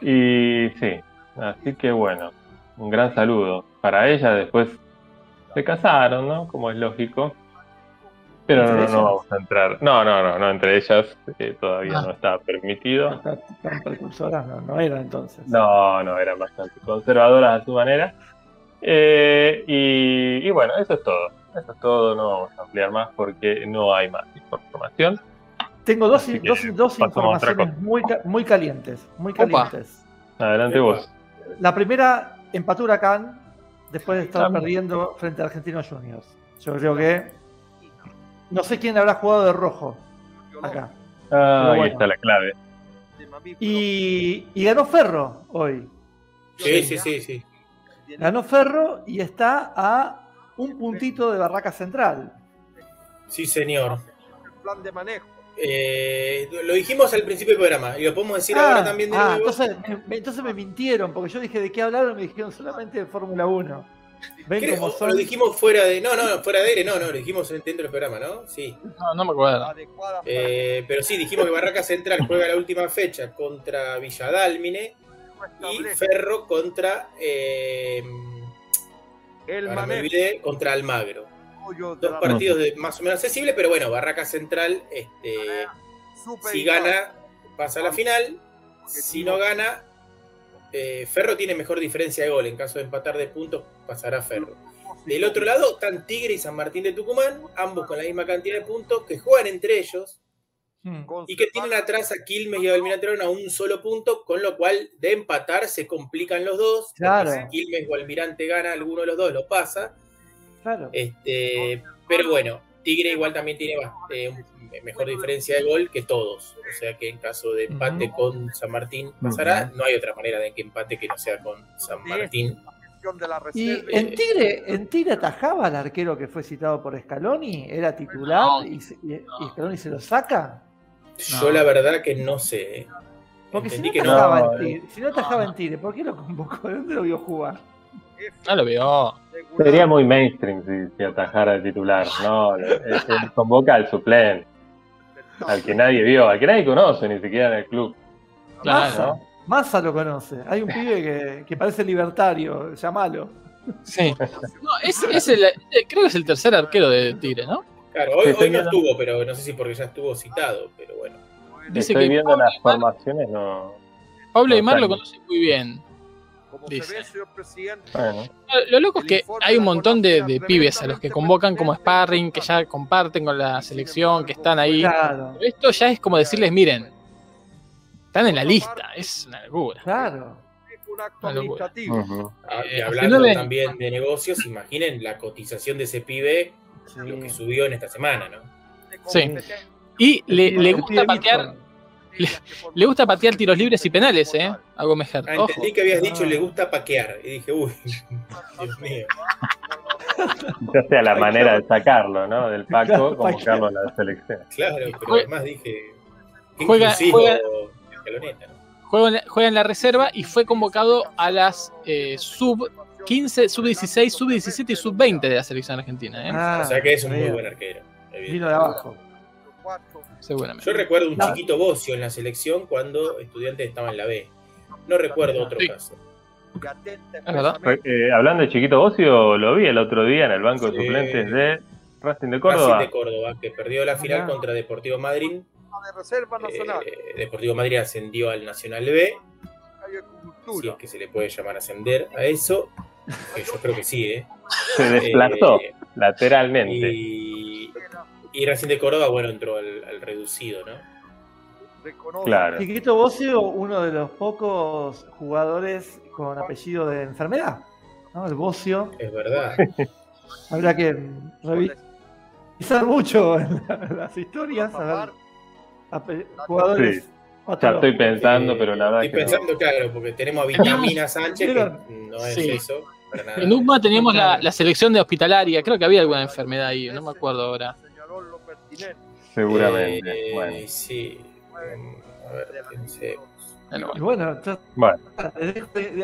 Y sí, así que bueno, un gran saludo para ella. Después se casaron, ¿no? Como es lógico. Pero no, ¿Entre no, vamos a entrar. No, no, no, no entre ellas eh, todavía Ah. no estaba permitido. Tan, tan precursoras no, no eran entonces. No, no, eran bastante conservadoras a su manera. Eh, y, y bueno, eso es todo. Eso es todo, no vamos a ampliar más porque no hay más información. Tengo dos, Así dos, dos informaciones muy, muy calientes. Muy Opa. calientes. Adelante vos. La primera, empató Huracán después de estar Ah, perdiendo frente a Argentinos Juniors. Yo creo que. No sé quién habrá jugado de rojo acá. Ah, ahí bueno. está la clave. Y, y ganó Ferro hoy. Sí, sí, sí, sí. Ganó Ferro y está a un puntito de Barraca Central. Sí, señor. El plan de manejo. Eh, lo dijimos al principio del programa y lo podemos decir Ah, ahora también de ah, nuevo. entonces, me, entonces me mintieron, porque yo dije de qué hablaron y me dijeron solamente de Fórmula 1. Ven Creo- cómo o son. Lo dijimos fuera de. No, no, fuera de aire, no, no, lo dijimos dentro del programa, ¿no? Sí. No, no me acuerdo. Adecuada Eh, pero sí, dijimos que Barraca Central juega la última fecha contra Villadálmine y Ferro contra. eh, el olvidé, contra Almagro. Dos partidos de más o menos accesibles, pero bueno, Barraca Central, este, si gana, pasa a la final. Si no gana, eh, Ferro tiene mejor diferencia de gol. En caso de empatar de puntos, pasará Ferro. Del otro lado están Tigre y San Martín de Tucumán, ambos con la misma cantidad de puntos, que juegan entre ellos Mm. y que tienen atrás a Quilmes y a Almirante Brown a un solo punto, con lo cual de empatar se complican los dos. Claro. Si Quilmes o Almirante gana, alguno de los dos lo pasa. Claro. Este, pero bueno, Tigre igual también tiene eh, un- mejor diferencia de gol que todos. O sea que en caso de empate con San Martín pasará. No hay otra manera de que empate que no sea con San Martín. de la Y en Tigre, en Tigre atajaba al arquero que fue citado por Scaloni, era titular No. y Scaloni se lo saca. Yo la verdad que no sé. eh. Porque si no, Entendí que no. en Tigre, si no atajaba en Tigre, ¿por qué lo convocó? ¿De dónde lo vio jugar? No lo veo. Sería muy mainstream si, si atajara al titular, ¿no? Él- él convoca al suplente, al que nadie vio, al que nadie conoce ni siquiera en el club. Claro. Massa, Massa lo conoce. Hay un pibe que, que parece libertario, llamalo. Sí. No, es, es el, eh, creo que es el tercer arquero de Tigre, ¿no? Claro, hoy, no estuvo, pero no sé si porque ya estuvo citado, pero bueno. Dice Estoy que viendo Pablo las Aymar- formaciones, no. Pablo Aymar lo conoce muy bien. Como Dice. se ve, señor presidente, Bueno, Lo loco es que hay un montón de, de pibes a los que convocan como sparring, que ya comparten con la selección, que están ahí. Claro, Pero Esto ya es como decirles, miren, están en la lista, es una locura. claro. es un acto Una locura. administrativo. Eh, y hablando 19. también de negocios, imaginen la cotización de ese pibe, Sí. lo que subió en esta semana, ¿no? Sí. Y le, le gusta patear, le gusta patear tiros libres y penales, ¿eh? A Gómez. Ah, entendí que habías dicho le gusta paquear. Y dije, uy, Dios mío. Ya sea la manera de sacarlo, ¿no? Del Paco, Claro, convocarlo a la selección. Claro, pero Juega- además dije. juega- inclusivo juega-. Juega en, la, juega en la reserva y fue convocado a las eh, sub 15, sub 16, sub 17 y sub 20 de la selección argentina, ¿eh? Ah, O sea que es un muy buen arquero. Vino de abajo. Seguramente. Yo recuerdo un No. chiquito bocio en la selección cuando estudiantes estaba en la B. No recuerdo otro Sí. caso. Verdad. Eh, hablando de Chiquito Bocio, lo vi el otro día en el banco de suplentes de Racing de Racing Córdoba. de Córdoba, que perdió la final contra Deportivo Madrid. de reserva nacional. Eh, Deportivo Madrid ascendió al Nacional B. Si es que se le puede llamar ascender a eso. Que yo creo que sí, ¿eh? Se desplazó Eh, lateralmente. y, y Racing de Córdoba, bueno, entró al, al reducido, ¿no? Reconoce. Claro. Chiquito Bocio, uno de los pocos jugadores con apellido de enfermedad. ¿no? El Bocio. Es verdad. Habrá que revisar mucho en la- en las historias. A ver, jugadores. Sí. Ya estoy pensando, pero la verdad Estoy que no. pensando, claro, porque tenemos a Vitamina Sánchez, que no es Sí. eso. En UCMA teníamos la, la selección de hospitalaria, creo que había alguna enfermedad ahí, no me acuerdo ahora. Seguramente. Eh, bueno. Sí. A ver, pensemos. Bueno, Y bueno, ya- Bueno,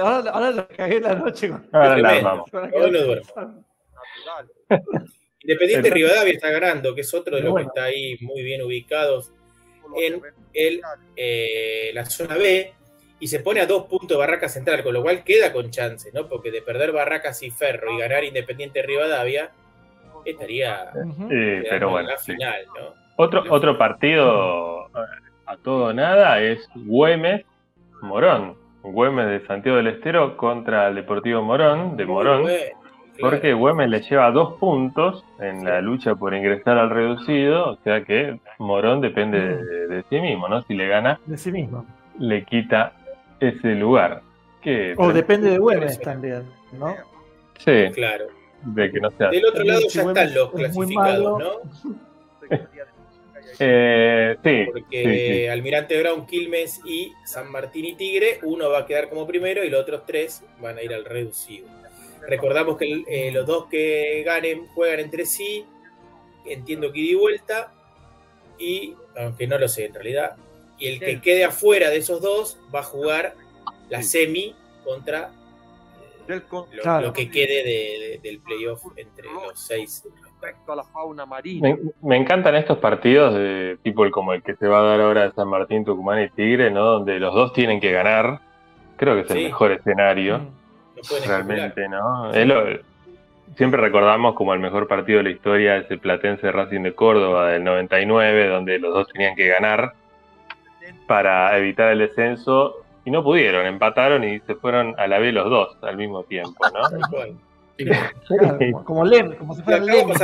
ahora, ahora lo cagué la noche con, ahora la vamos. Hoy no duermo. Independiente El- Rivadavia está ganando, que es otro de los Bueno. que está ahí muy bien ubicados En el- eh, la zona B y se pone a dos puntos de Barracas Central, con lo cual queda con chances, ¿no? Porque de perder Barracas y Ferro y ganar Independiente Rivadavia, estaría. Sí, pero en bueno. la sí. final, ¿no? Otro, otro partido eh, a todo o nada es Güemes Morón. Güemes de Santiago del Estero contra el Deportivo Morón, de Muy Morón. bueno, claro. Porque Güemes le lleva dos puntos en la lucha por ingresar al reducido, o sea que Morón depende de, de sí mismo, ¿no? Si le gana, De sí mismo. le quita ese lugar. Que, O depende de Güemes también, ¿no? Sí, Claro. de que no sea. Del otro lado Si ya están los clasificados. ¿no? Eh, sí, Porque sí, sí. Almirante Brown, Quilmes y San Martín y Tigre, uno va a quedar como primero y los otros tres van a ir al reducido. Recordamos que el- eh, los dos que ganen juegan entre sí. Entiendo que ida y vuelta. Y, aunque no lo sé en realidad. Y el que quede afuera de esos dos va a jugar la semi contra Del con- lo, Claro. lo que quede de- de- del playoff entre los seis. respecto a la fauna marina. Me, me encantan estos partidos de tipo el, como el que se va a dar ahora de San Martín, Tucumán y Tigre, ¿no? Donde los dos tienen que ganar. Creo que es el Sí. mejor escenario, Mm. No realmente, ¿no? Lo- siempre recordamos como el mejor partido de la historia ese Platense Racing de Córdoba del 99, donde los dos tenían que ganar para evitar el descenso y no pudieron, empataron y se fueron a la B los dos al mismo tiempo, ¿no? Claro, como, Lem, como si fuera Lem, la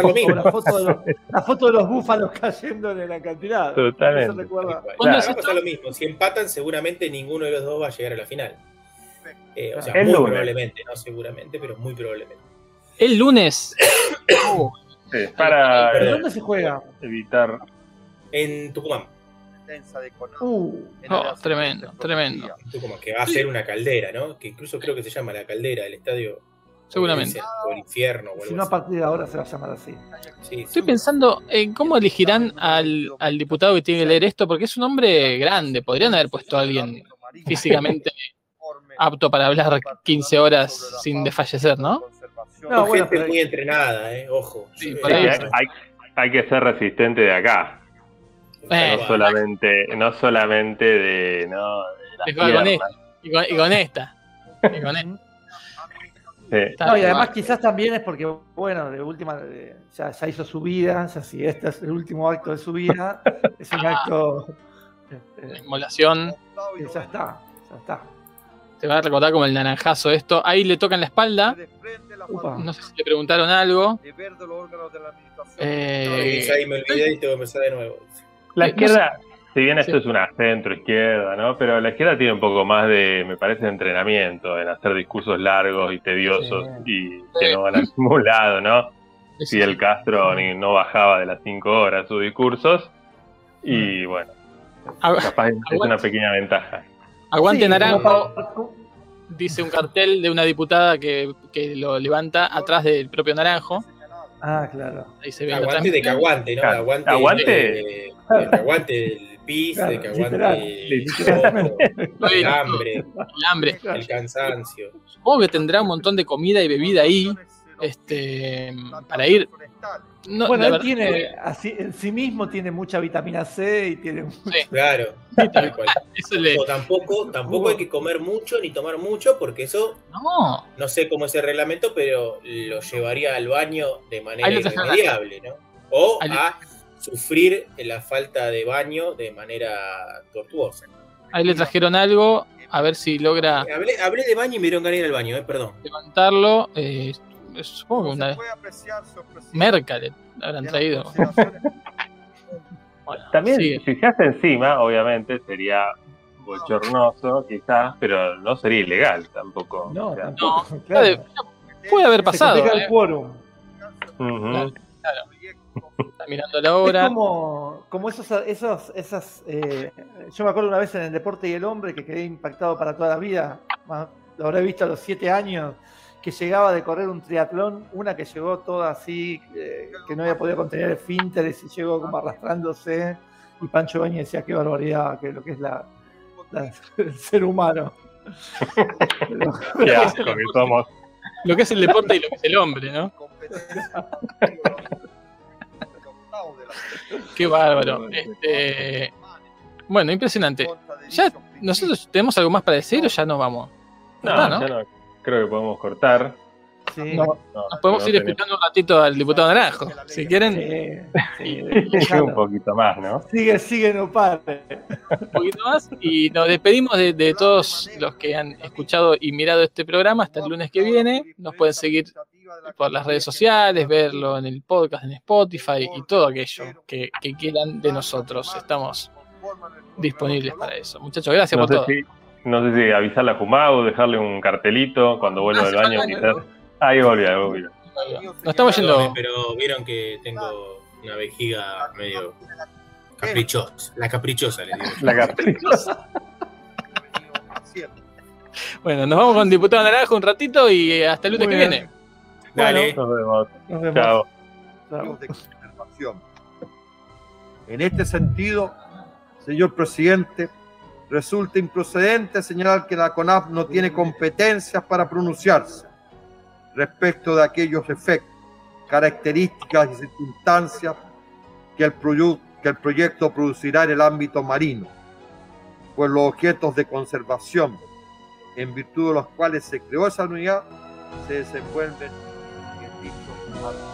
foto, de los, la foto de los búfalos cayendo en el acantilado. Totalmente. Eso recuerda. Pasar lo mismo. Si empatan, seguramente ninguno de los dos va a llegar a la final. Eh, o sea, El muy lunes. probablemente, no seguramente, pero muy probablemente. El lunes. Sí, para ¿Pero eh, dónde se juega? evitar En Tucumán, De Conan. Uh, Oh, tremendo, tremendo. en Tucumán, que va a ser una caldera, ¿no? Que incluso creo que se llama la caldera del estadio. Seguramente. O el infierno, o si no, a partir de ahora se va a llamar así. Sí, Estoy pensando en cómo elegirán al, al diputado que tiene que leer esto, porque es un hombre grande. Podrían haber puesto a alguien físicamente apto para hablar 15 horas sin desfallecer, ¿no? No, bueno, gente muy entrenada, ¿eh? Ojo. Sí, hay- hay que ser resistente de acá, Eh, no solamente, no solamente de, no, de la Y con, esta. Y con, y con esta. Y con esta. Sí. Está No, y además quizás también es porque, bueno, de última, de- ya, ya hizo su vida, ya si este es el último acto de su vida, es un acto este, Inmolación. que ya está, ya está. Se va a recordar como el naranjazo esto. Ahí le tocan la espalda. Upa. No sé si le preguntaron algo. No, Eh, dice ahí me olvidé y tengo que empezar de nuevo. La Eh, no izquierda, si bien esto Sí. es una centro izquierda, ¿no? Pero la izquierda tiene un poco más de, me parece, de entrenamiento en hacer discursos largos y tediosos y que no van a ningún lado, ¿no? Si el Castro ni, no bajaba de las cinco horas sus discursos y bueno, Agu- capaz es una pequeña ventaja. Aguante Sí, naranjo. Dice un cartel de una diputada que, que lo levanta atrás del propio naranjo. Ah, claro. Ahí se ve Aguante de que aguante, ¿no? Aguante, Aguante. De, de que aguante del pis, Claro, de que aguante literal. el, el hambre, El hambre. el cansancio. Supongo que tendrá un montón de comida y bebida ahí. Este, para ir. No, bueno, él verdad- tiene, así, en sí mismo tiene mucha vitamina C y tiene mucho- Claro, Sí, tal cual. eso le- O tampoco, tampoco hay que comer mucho ni tomar mucho, porque eso No, no sé cómo es el reglamento, pero lo llevaría al baño de manera irremediable, ¿no? O a sufrir la falta de baño de manera tortuosa. ahí le trajeron algo. A ver si logra Hablé, hablé de baño y me dieron ganas ir al baño, eh, perdón. levantarlo. Eh, supongo que una merca le habrán traído. Bueno, También, sigue. si se hace encima, obviamente sería bochornoso, quizás, pero no sería ilegal tampoco. No, O sea, tampoco. puede, claro. puede haber Se pasado. complica eh. el quórum. ujú. Está mirando la Es hora. como, como esos, esos, esas. eh, yo me acuerdo una vez en el Deporte y el Hombre que quedé impactado para toda la vida. Lo habré visto a los siete años. Que llegaba de correr un triatlón. Una que llegó toda así, eh, que no había podido contener el finteres y llegó como arrastrándose. Y Pancho Bañez decía: Qué barbaridad, que lo que es la, la- el ser humano. Pero- Qué asco que somos. Lo que es el deporte y lo que es el hombre, ¿no? Qué bárbaro. Este, bueno, impresionante. Ya nosotros tenemos algo más para decir o ya nos vamos. No, Ah, ¿no? ya no creo que podemos cortar. sí, No, No, Nos podemos ir escuchando un ratito al diputado Naranjo. Si quieren, sí, sí, un poquito más, ¿no? Sigue, sigue, no pare. un poquito más. Y nos despedimos de, de todos los que han escuchado y mirado este programa hasta el lunes que viene. Nos pueden seguir por las redes sociales, verlo en el podcast, en Spotify y todo aquello que, que quieran de nosotros. Estamos disponibles para eso. Muchachos, gracias No por sé, todo. si, no sé si avisarle a Jumau, dejarle un cartelito cuando vuelva Ah, del baño, quizás. Ahí volví, ahí volví. Nos estamos yendo. Pero vieron que tengo una vejiga medio caprichosa. La caprichosa, les digo. La cartelita. Bueno, nos vamos con diputado Naranjo un ratito y hasta el lunes Muy que bien. viene. Dale. Nos vemos. Nos vemos. Chao. Chao. de conservación. En este sentido, señor presidente, resulta improcedente señalar que la CONAF no tiene competencias para pronunciarse respecto de aquellos efectos, características y circunstancias que el, que el proyecto producirá en el ámbito marino, pues los objetos de conservación, en virtud de los cuales se creó esa unidad, se desenvuelven en dicho ámbito.